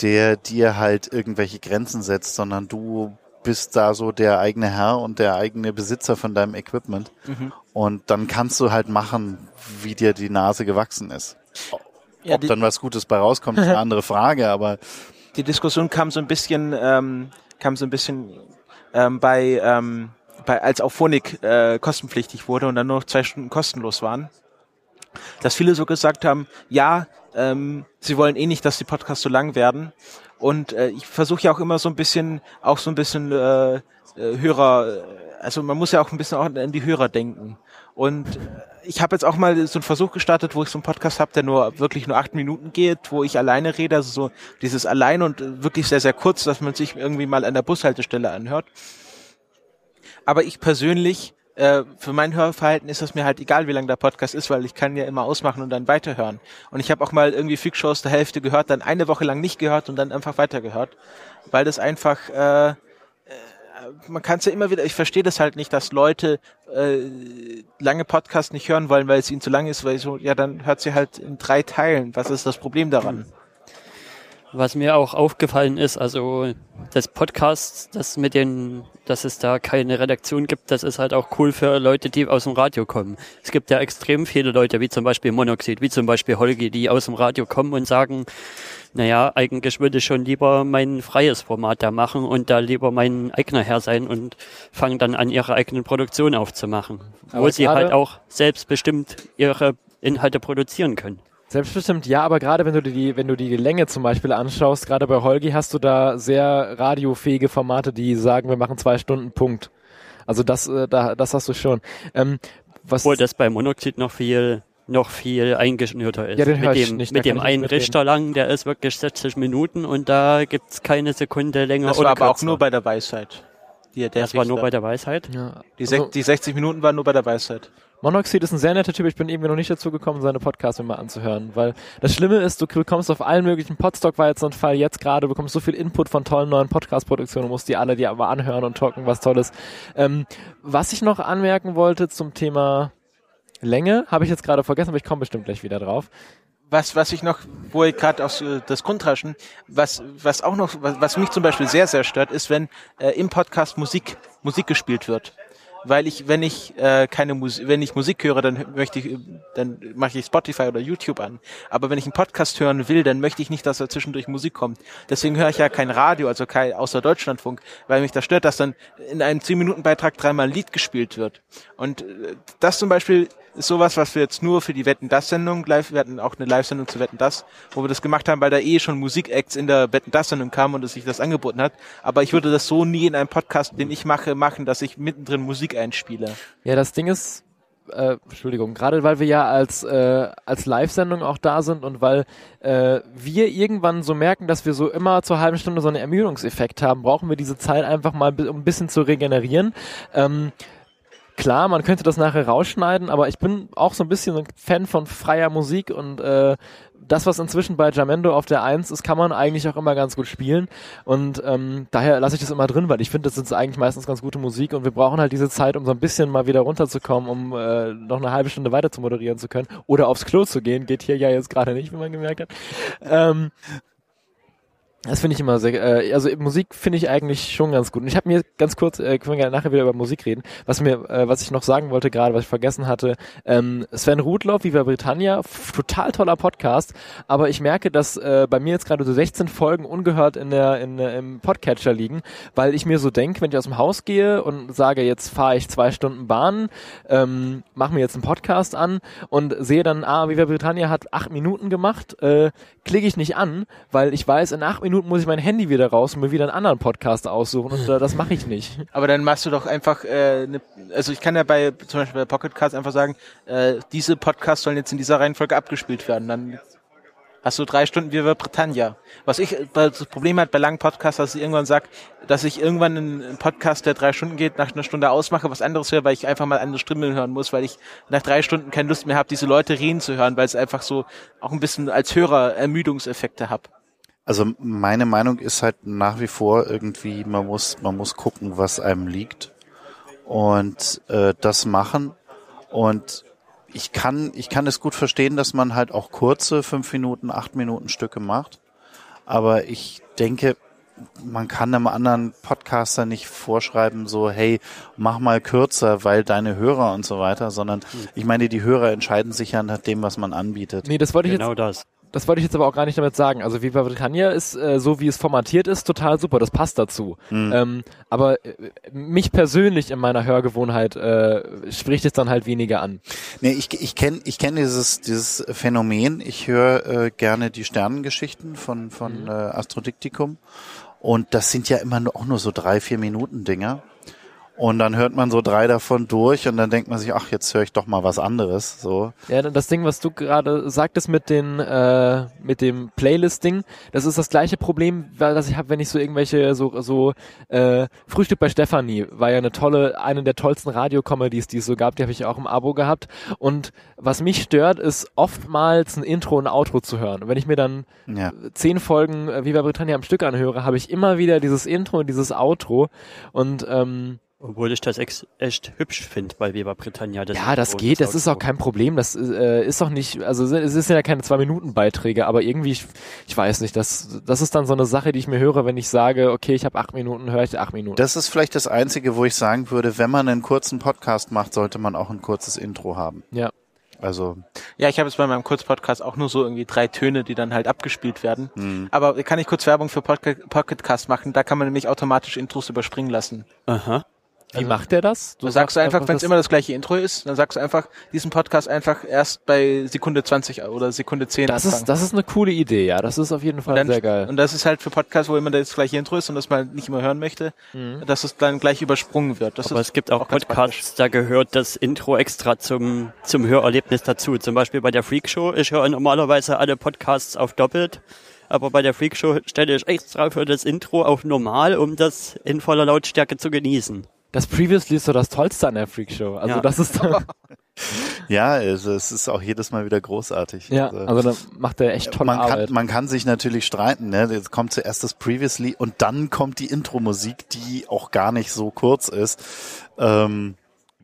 der dir halt irgendwelche Grenzen setzt, sondern du bist da so der eigene Herr und der eigene Besitzer von deinem Equipment. Und dann kannst du halt machen, wie dir die Nase gewachsen ist. Ja, Ob die- dann was Gutes bei rauskommt, ist eine (laughs) andere Frage, aber die Diskussion kam so ein bisschen, ähm, kam so ein bisschen ähm, bei, ähm, bei als auch Phonik äh, kostenpflichtig wurde und dann nur noch zwei Stunden kostenlos waren, dass viele so gesagt haben, ja, ähm, sie wollen eh nicht, dass die Podcasts so lang werden. Und äh, ich versuche ja auch immer so ein bisschen, auch so ein bisschen äh, äh, Hörer, also man muss ja auch ein bisschen auch an die Hörer denken. Und äh, ich habe jetzt auch mal so einen Versuch gestartet, wo ich so einen Podcast habe, der nur wirklich nur acht Minuten geht, wo ich alleine rede, also so dieses allein und äh, wirklich sehr, sehr kurz, dass man sich irgendwie mal an der Bushaltestelle anhört. Aber ich persönlich, äh, für mein Hörverhalten ist es mir halt egal, wie lang der Podcast ist, weil ich kann ja immer ausmachen und dann weiterhören. Und ich habe auch mal irgendwie Freakshows der Hälfte gehört, dann eine Woche lang nicht gehört und dann einfach weitergehört, weil das einfach, äh, äh, man kann es ja immer wieder, ich verstehe das halt nicht, dass Leute äh, lange Podcasts nicht hören wollen, weil es ihnen zu lang ist, weil so, ja, dann hört sie halt in drei Teilen. Was ist das Problem daran? Was mir auch aufgefallen ist, also das Podcast, das mit den, dass es da keine Redaktion gibt, das ist halt auch cool für Leute, die aus dem Radio kommen. Es gibt ja extrem viele Leute, wie zum Beispiel Monoxid, wie zum Beispiel Holgi, die aus dem Radio kommen und sagen, naja, eigentlich würde ich schon lieber mein freies Format da machen und da lieber mein eigener Herr sein und fangen dann an, ihre eigenen Produktion aufzumachen, wo Aber sie gerade- halt auch selbstbestimmt ihre Inhalte produzieren können. Selbstbestimmt ja, aber gerade wenn du dir die, wenn du die Länge zum Beispiel anschaust, gerade bei Holgi hast du da sehr radiofähige Formate, die sagen, wir machen zwei Stunden Punkt. Also das, äh, da, das hast du schon. Ähm, was Obwohl das bei Monoxid noch viel noch viel eingeschnürter ist. Ja, den mit ich dem, nicht, mit dem einen mitreden. Richter lang, der ist wirklich 60 Minuten und da gibt's keine Sekunde länger Das oder war aber auch nur bei der Weisheit. Die, der Das war nur Richter. bei der Weisheit. ja, die, also, die 60 Minuten waren nur bei der Weisheit. Monoxid ist ein sehr netter Typ. Ich bin irgendwie noch nicht dazu gekommen, seine Podcasts mir mal anzuhören, weil das Schlimme ist, du bekommst auf allen möglichen Podstock war jetzt so ein Fall jetzt gerade, bekommst so viel Input von tollen neuen Podcast-Produktionen musst die alle dir aber anhören und talken, was Tolles. Ähm, was ich noch anmerken wollte zum Thema Länge, habe ich jetzt gerade vergessen, aber ich komme bestimmt gleich wieder drauf. was, was ich noch, wo ich gerade aus äh, das Grundraschen, was, was auch noch, was, was mich zum Beispiel sehr, sehr stört, ist, wenn äh, im Podcast Musik, Musik gespielt wird. Weil ich, wenn ich äh, keine Musik, wenn ich Musik höre, dann möchte ich, äh, dann mache ich Spotify oder YouTube an. Aber wenn ich einen Podcast hören will, dann möchte ich nicht, dass da zwischendurch Musik kommt. Deswegen höre ich ja kein Radio, also kein außer Deutschlandfunk, weil mich das stört, dass dann in einem 10-Minuten-Beitrag dreimal ein Lied gespielt wird. Und äh, das zum Beispiel ist sowas, was wir jetzt nur für die Wetten das Sendung live, wir hatten auch eine Live-Sendung zu Wetten das, wo wir das gemacht haben, weil da eh schon Musikacts in der Wetten das Sendung kamen und es sich das angeboten hat. Aber ich würde das so nie in einem Podcast, den ich mache, machen, dass ich mittendrin Musik einspiele. Ja, das Ding ist, äh, Entschuldigung, gerade weil wir ja als, äh, als Live-Sendung auch da sind und weil äh, wir irgendwann so merken, dass wir so immer zur halben Stunde so einen Ermüdungseffekt haben, brauchen wir diese Zeit einfach mal, um ein bisschen zu regenerieren. Ähm, Klar, man könnte das nachher rausschneiden, aber ich bin auch so ein bisschen ein Fan von freier Musik und äh, das, was inzwischen bei Jamendo auf der Eins ist, kann man eigentlich auch immer ganz gut spielen. Und ähm, daher lasse ich das immer drin, weil ich finde, das ist eigentlich meistens ganz gute Musik und wir brauchen halt diese Zeit, um so ein bisschen mal wieder runterzukommen, um äh, noch eine halbe Stunde weiter zu moderieren zu können. Oder aufs Klo zu gehen. Geht hier ja jetzt gerade nicht, wie man gemerkt hat. Ähm, das finde ich immer sehr, äh, also Musik finde ich eigentlich schon ganz gut. Und ich habe mir ganz kurz, äh, können wir gerne nachher wieder über Musik reden, was mir, äh, was ich noch sagen wollte gerade, was ich vergessen hatte, ähm, Sven Rudloff, Viva Britannia, total toller Podcast, aber ich merke, dass äh, bei mir jetzt gerade so 16 Folgen ungehört in der, in, äh, im Podcatcher liegen, weil ich mir so denke, wenn ich aus dem Haus gehe und sage, jetzt fahre ich zwei Stunden Bahn, ähm, mache mir jetzt einen Podcast an und sehe dann, ah, Viva Britannia hat acht Minuten gemacht, äh, klicke ich nicht an, weil ich weiß, in acht Minuten muss ich mein Handy wieder raus und mir wieder einen anderen Podcast aussuchen und äh, das mache ich nicht. (laughs) Aber dann machst du doch einfach, äh, ne, also ich kann ja bei zum Beispiel bei Pocket Cards einfach sagen, äh, diese Podcasts sollen jetzt in dieser Reihenfolge abgespielt werden. Dann hast du drei Stunden Viva Britannia. Was ich das Problem hat bei langen Podcasts, dass ich irgendwann sag, dass ich irgendwann einen Podcast, der drei Stunden geht, nach einer Stunde ausmache, was anderes höre, weil ich einfach mal andere Stimmen hören muss, weil ich nach drei Stunden keine Lust mehr habe, diese Leute reden zu hören, weil es einfach so auch ein bisschen als Hörer Ermüdungseffekte hab. Also meine Meinung ist halt nach wie vor irgendwie, man muss, man muss gucken, was einem liegt und äh, das machen. Und ich kann, ich kann es gut verstehen, dass man halt auch kurze fünf Minuten, acht Minuten Stücke macht. Aber ich denke, man kann einem anderen Podcaster nicht vorschreiben, so, hey, mach mal kürzer, weil deine Hörer und so weiter, sondern ich meine, die Hörer entscheiden sich ja nach dem, was man anbietet. Nee, das wollte ich Genau jetzt das. Das wollte ich jetzt aber auch gar nicht damit sagen. Also Viva Britannia ist, äh, so wie es formatiert ist, total super. Das passt dazu. Ähm, aber äh, mich persönlich in meiner Hörgewohnheit äh, spricht es dann halt weniger an. Nee, ich, ich kenne ich kenn dieses, dieses Phänomen. Ich höre äh, gerne die Sternengeschichten von, von äh, Astrodiktikum. Und das sind ja immer nur, auch nur so drei, vier Minuten Dinger. Und dann hört man so drei davon durch und dann denkt man sich, ach, jetzt höre ich doch mal was anderes. So. Ja, das Ding, was du gerade sagtest mit den äh, mit dem Playlist-Ding, das ist das gleiche Problem, weil das ich habe, wenn ich so irgendwelche so so äh, Frühstück bei Stefanie war ja eine tolle, eine der tollsten Radiokomedies, die es so gab, die habe ich auch im Abo gehabt. Und was mich stört, ist oftmals ein Intro und ein Outro zu hören. Und wenn ich mir dann Ja. zehn Folgen äh, Viva Britannia am Stück anhöre, habe ich immer wieder dieses Intro und dieses Outro und ähm, Obwohl ich das ex echt hübsch finde bei Weber Britannia. Das Ja, das geht, das ist auch kein Problem. Das äh, ist auch nicht, also es ist ja keine zwei Minuten Beiträge, aber irgendwie, ich, ich weiß nicht, das, das ist dann so eine Sache, die ich mir höre, wenn ich sage, okay, ich habe acht Minuten, höre ich acht Minuten. Das ist vielleicht das Einzige, wo ich sagen würde, wenn man einen kurzen Podcast macht, sollte man auch ein kurzes Intro haben. ja. Also Ja, ich habe jetzt bei meinem Kurzpodcast auch nur so irgendwie drei Töne, die dann halt abgespielt werden. Hm. Aber kann ich kurz Werbung für Pocket, Pocketcast machen? Da kann man nämlich automatisch Intros überspringen lassen. Aha. Wie macht der das? Du sagst du einfach, wenn es immer das gleiche Intro ist, dann sagst du einfach, diesen Podcast einfach erst bei Sekunde 20 oder Sekunde 10 das anfangen. ist, das ist eine coole Idee, ja. Das ist auf jeden Fall dann, sehr geil. Und das ist halt für Podcasts, wo immer das gleiche Intro ist und das man nicht immer hören möchte, dass es dann gleich übersprungen wird. Das Aber ist es gibt auch, ganz Podcasts, da gehört das Intro extra zum, zum Hörerlebnis dazu. Zum Beispiel bei der Freakshow. Ich höre normalerweise alle Podcasts auf doppelt. Aber bei der Freakshow stelle ich extra für das Intro auf normal, um das in voller Lautstärke zu genießen. Das Previously ist so das Tollste an der Freakshow. Also Ja. das ist (laughs) Ja, also es ist auch jedes Mal wieder großartig. ja, also da macht er echt tolle man Arbeit. kann, man kann sich natürlich streiten. Ne? Jetzt kommt zuerst das Previously und dann kommt die Intro-Musik, die auch gar nicht so kurz ist. Ähm,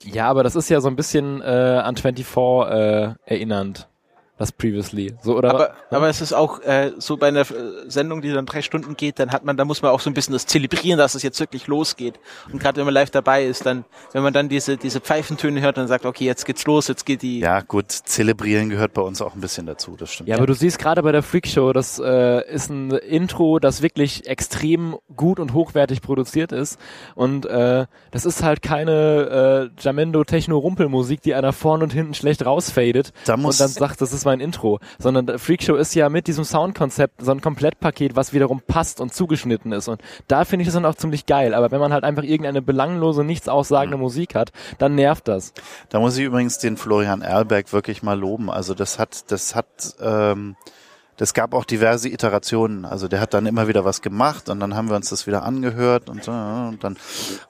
ja, aber das ist ja so ein bisschen äh, an 24 äh, erinnernd. Das Previously. So, oder? Aber, aber es ist auch äh, so bei einer äh, Sendung, die dann drei Stunden geht, dann hat man, da muss man auch so ein bisschen das zelebrieren, dass es jetzt wirklich losgeht. Und gerade wenn man live dabei ist, dann, wenn man dann diese diese Pfeifentöne hört, dann sagt, okay, jetzt geht's los, jetzt geht die. ja, gut, zelebrieren gehört bei uns auch ein bisschen dazu, das stimmt. Ja, aber du siehst gerade bei der Freakshow, das äh, ist ein Intro, das wirklich extrem gut und hochwertig produziert ist. Und äh, das ist halt keine äh, Jamendo Techno-Rumpelmusik, die einer vorn und hinten schlecht rausfadet Da muss- und dann sagt, das ist mein Intro. Sondern der Freakshow ist ja mit diesem Soundkonzept so ein Komplettpaket, was wiederum passt und zugeschnitten ist. Und da finde ich es dann auch ziemlich geil. Aber wenn man halt einfach irgendeine belanglose, nichts aussagende Musik hat, dann nervt das. Da muss ich übrigens den Florian Erlberg wirklich mal loben. Also das hat, das hat, ähm, das gab auch diverse Iterationen. Also der hat dann immer wieder was gemacht und dann haben wir uns das wieder angehört und, so, und dann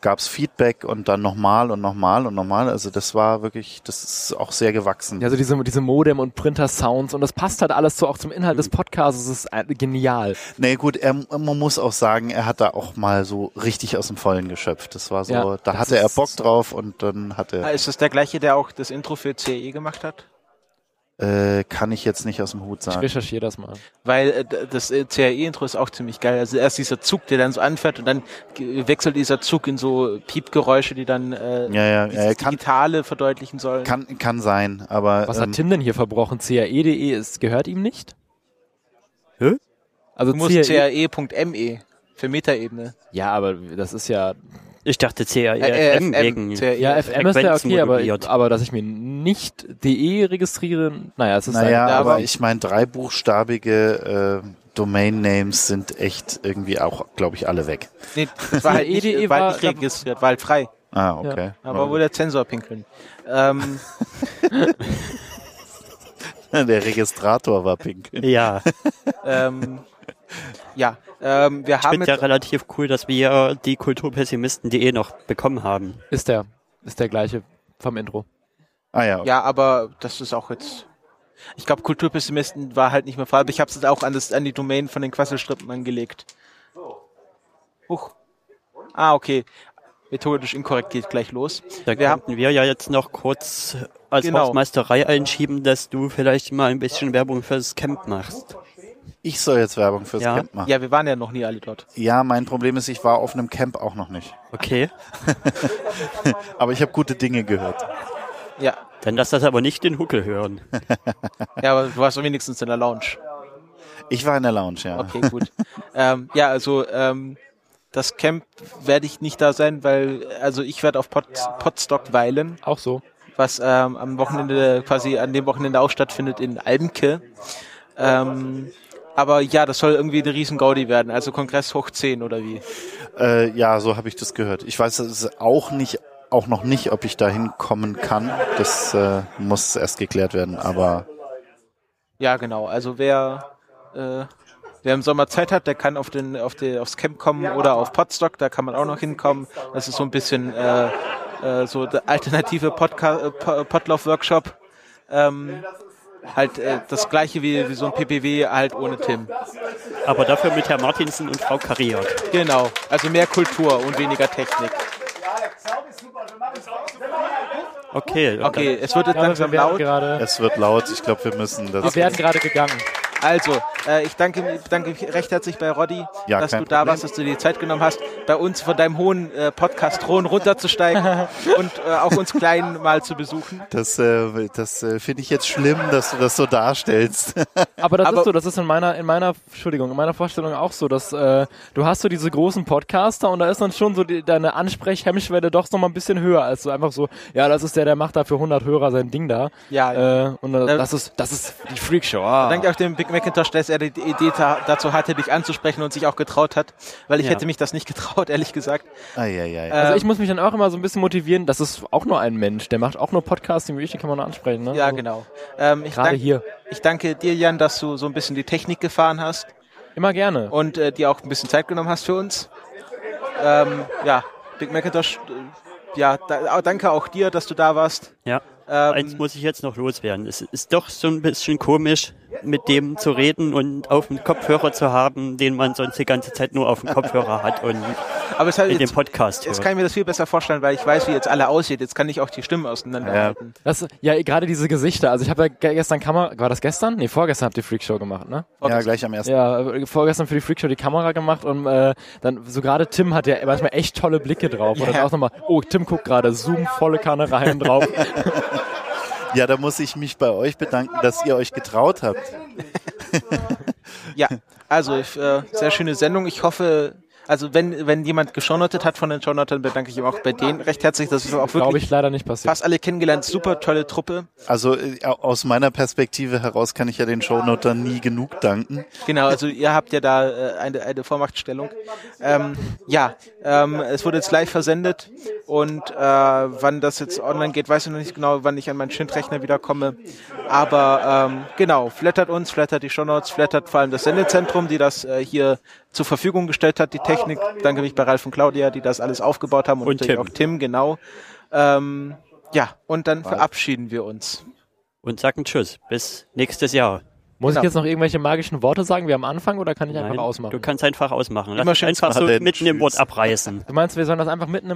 gab's Feedback und dann nochmal und nochmal und nochmal. Also das war wirklich, das ist auch sehr gewachsen. Ja, also diese, diese Modem- und Printer-Sounds und das passt halt alles so auch zum Inhalt des Podcasts. Es ist äh, genial. Nee, gut, er, man muss auch sagen, er hat da auch mal so richtig aus dem Vollen geschöpft. Das war so, Ja, da das hatte er Bock drauf und dann hatte Ah, Ist das der gleiche, der auch das Intro für CE gemacht hat? Äh, kann ich jetzt nicht aus dem Hut Ich sagen. recherchiere das mal. Weil äh, das äh, CAE-Intro ist auch ziemlich geil. Also erst dieser Zug, der dann so anfährt und dann wechselt dieser Zug in so Piepgeräusche, die dann äh, Ja, ja, ja, kann, Digitale verdeutlichen sollen. kann, kann sein, aber Was ähm, hat Tim denn hier verbrochen? CAE.de ist, gehört ihm nicht? Hä? Also du musst CAE, CAE.me für Metaebene. ja, aber das ist ja, Ich dachte CRFM Äh, äh, FM, wegen. CAE. ja, FM ist ja okay, aber, aber dass ich mir nicht DE registriere, naja, es ist Naja, Ja, aber aber- ich meine, dreibuchstabige äh, Domain-Names sind echt irgendwie auch, glaube ich, alle weg. Nee, das war halt (laughs) nicht, CAE war war- nicht registriert, war halt frei. Ah, okay. Aber wo der Zensor pinkeln. Ähm, (laughs) der Registrator war pink. Ja, (laughs) ähm, ja, ähm, wir ich haben finde ja jetzt, relativ cool, dass wir die Kulturpessimisten.de noch bekommen haben. ist der, ist der gleiche vom Intro. Ah ja, okay. ja, aber das ist auch jetzt. Ich glaube, Kulturpessimisten war halt nicht mehr frei, aber ich habe es auch an, das, an die Domain von den Quasselstrippen angelegt. Huch. Ah, okay. Methodisch inkorrekt geht gleich los. Da Wir haben- könnten wir ja jetzt noch kurz als Genau. Hausmeisterei einschieben, dass du vielleicht mal ein bisschen Werbung fürs Camp machst. Ich soll jetzt Werbung fürs Ja. Camp machen. Ja, wir waren ja noch nie alle dort. Ja, mein Problem ist, ich war auf einem Camp auch noch nicht. Okay, (laughs) Aber ich habe gute Dinge gehört. Ja. dann lass das aber nicht den Huckel hören. (laughs) Ja, aber du warst doch wenigstens in der Lounge. Ich war in der Lounge, ja. Okay, gut. ähm, ja, also ähm, das Camp werde ich nicht da sein, weil also ich werde auf Pot, Potstock weilen, Auch so. was ähm, am Wochenende quasi an dem Wochenende auch stattfindet in Albenke. Ähm, aber ja, das soll irgendwie eine riesen Gaudi werden, also Kongress hoch 10 oder wie? Äh, ja, so habe ich das gehört. Ich weiß es auch nicht, auch noch nicht, ob ich da hinkommen kann. Das äh, muss erst geklärt werden. Aber Ja, genau. Also wer äh, wer im Sommer Zeit hat, der kann auf den auf die, aufs Camp kommen oder auf Podstock, da kann man auch noch hinkommen. Das ist so ein bisschen äh, äh, so der alternative Podca äh, Po- Podlauf-Workshop. Ähm, halt äh, das gleiche wie, wie so ein PPW, halt ohne Tim. Aber dafür mit Herr Martinsen und Frau Kariert. Genau. Also mehr Kultur und weniger Technik. Okay, Okay, es wird jetzt langsam laut. gerade, es wird laut. Ich glaube, wir müssen das. wir werden gerade gegangen. Also, äh, ich danke, bedanke mich recht herzlich bei Roddy, Ja, dass du da Problem. warst, dass du dir die Zeit genommen hast, bei uns von deinem hohen äh, Podcast-Thron runterzusteigen (laughs) und äh, auch uns klein mal zu besuchen. Das, äh, das äh, finde ich jetzt schlimm, dass du das so darstellst. (laughs) Aber das Aber- ist so, das ist in meiner, in meiner, Entschuldigung, in meiner Vorstellung auch so, dass äh, du hast so diese großen Podcaster und da ist dann schon so die, deine Ansprechhemmschwelle doch noch mal ein bisschen höher als so einfach so, ja, das ist der, der macht da für 100 Hörer sein Ding da. Ja, Äh, und äh, das ist, das ist die Freakshow. Ah. Danke auch dem Big Macintosh, dass er die Idee dazu hatte, dich anzusprechen und sich auch getraut hat, weil ich Ja. hätte mich das nicht (laughs) getraut, ehrlich gesagt. Eieiei. Also Ähm, ich muss mich dann auch immer so ein bisschen motivieren, das ist auch nur ein Mensch, der macht auch nur Podcasting, wie ich, den kann man nur ansprechen. Ne? Ja, Also genau. Ähm, ich, Gerade hier. ich danke dir, Jan, dass du so ein bisschen die Technik gefahren hast Immer gerne. und äh, dir auch ein bisschen Zeit genommen hast für uns. Ähm, ja, Big Macintosh, äh, ja, da, danke auch dir, dass du da warst. Ja. Ähm, Eins muss ich jetzt noch loswerden. Es ist doch so ein bisschen komisch, mit dem zu reden und auf dem Kopfhörer zu haben, den man sonst die ganze Zeit nur auf dem Kopfhörer hat und aber es halt in dem jetzt, Podcast jetzt hört. kann ich mir das viel besser vorstellen, weil ich weiß, wie jetzt alle aussieht. Jetzt kann ich auch die Stimmen auseinanderhalten. Das, ja, gerade diese Gesichter. Also ich habe ja ge- gestern Kamera, war das gestern? Nee, vorgestern habt ihr Freakshow gemacht, ne? Ja, gleich am ersten. Ja, vorgestern für die Freakshow die Kamera gemacht und äh, dann so gerade Tim hat ja manchmal echt tolle Blicke drauf. Und Ja. dann auch nochmal, oh, Tim guckt gerade, zoom volle Kanne rein drauf. (laughs) Ja, da muss ich mich bei euch bedanken, dass ihr euch getraut habt. Ja, also äh, sehr schöne Sendung. Ich hoffe, also wenn, wenn jemand geschaunotet hat von den Schaunotern, bedanke ich ihm auch bei denen recht herzlich. Das ist auch Glaube wirklich ich leider nicht passiert. fast alle kennengelernt. Super tolle Truppe. Also äh, aus meiner Perspektive heraus kann ich ja den Shownotern nie genug danken. Genau, also ihr habt ja da äh, eine, eine Vormachtstellung. Ähm, ja, ähm, es wurde jetzt live versendet und äh, wann das jetzt online geht, weiß ich noch nicht genau, wann ich an meinen Schindrechner wiederkomme. Aber ähm, genau, flattert uns, flattert die Shownotes, flattert vor allem das Sendezentrum, die das äh, hier zur Verfügung gestellt hat, die Technik. Danke mich bei Ralf und Claudia, die das alles aufgebaut haben und, Und natürlich Tim. auch Tim, genau. Ähm, ja, und dann verabschieden wir uns. Und sagen Tschüss. Bis nächstes Jahr. Muss genau. ich jetzt noch irgendwelche magischen Worte sagen wie am Anfang oder kann ich einfach Nein, ausmachen? Du kannst einfach ausmachen. Lass Immer uns schön einfach so mitten im Wort abreißen. Du meinst, wir sollen das einfach mitten im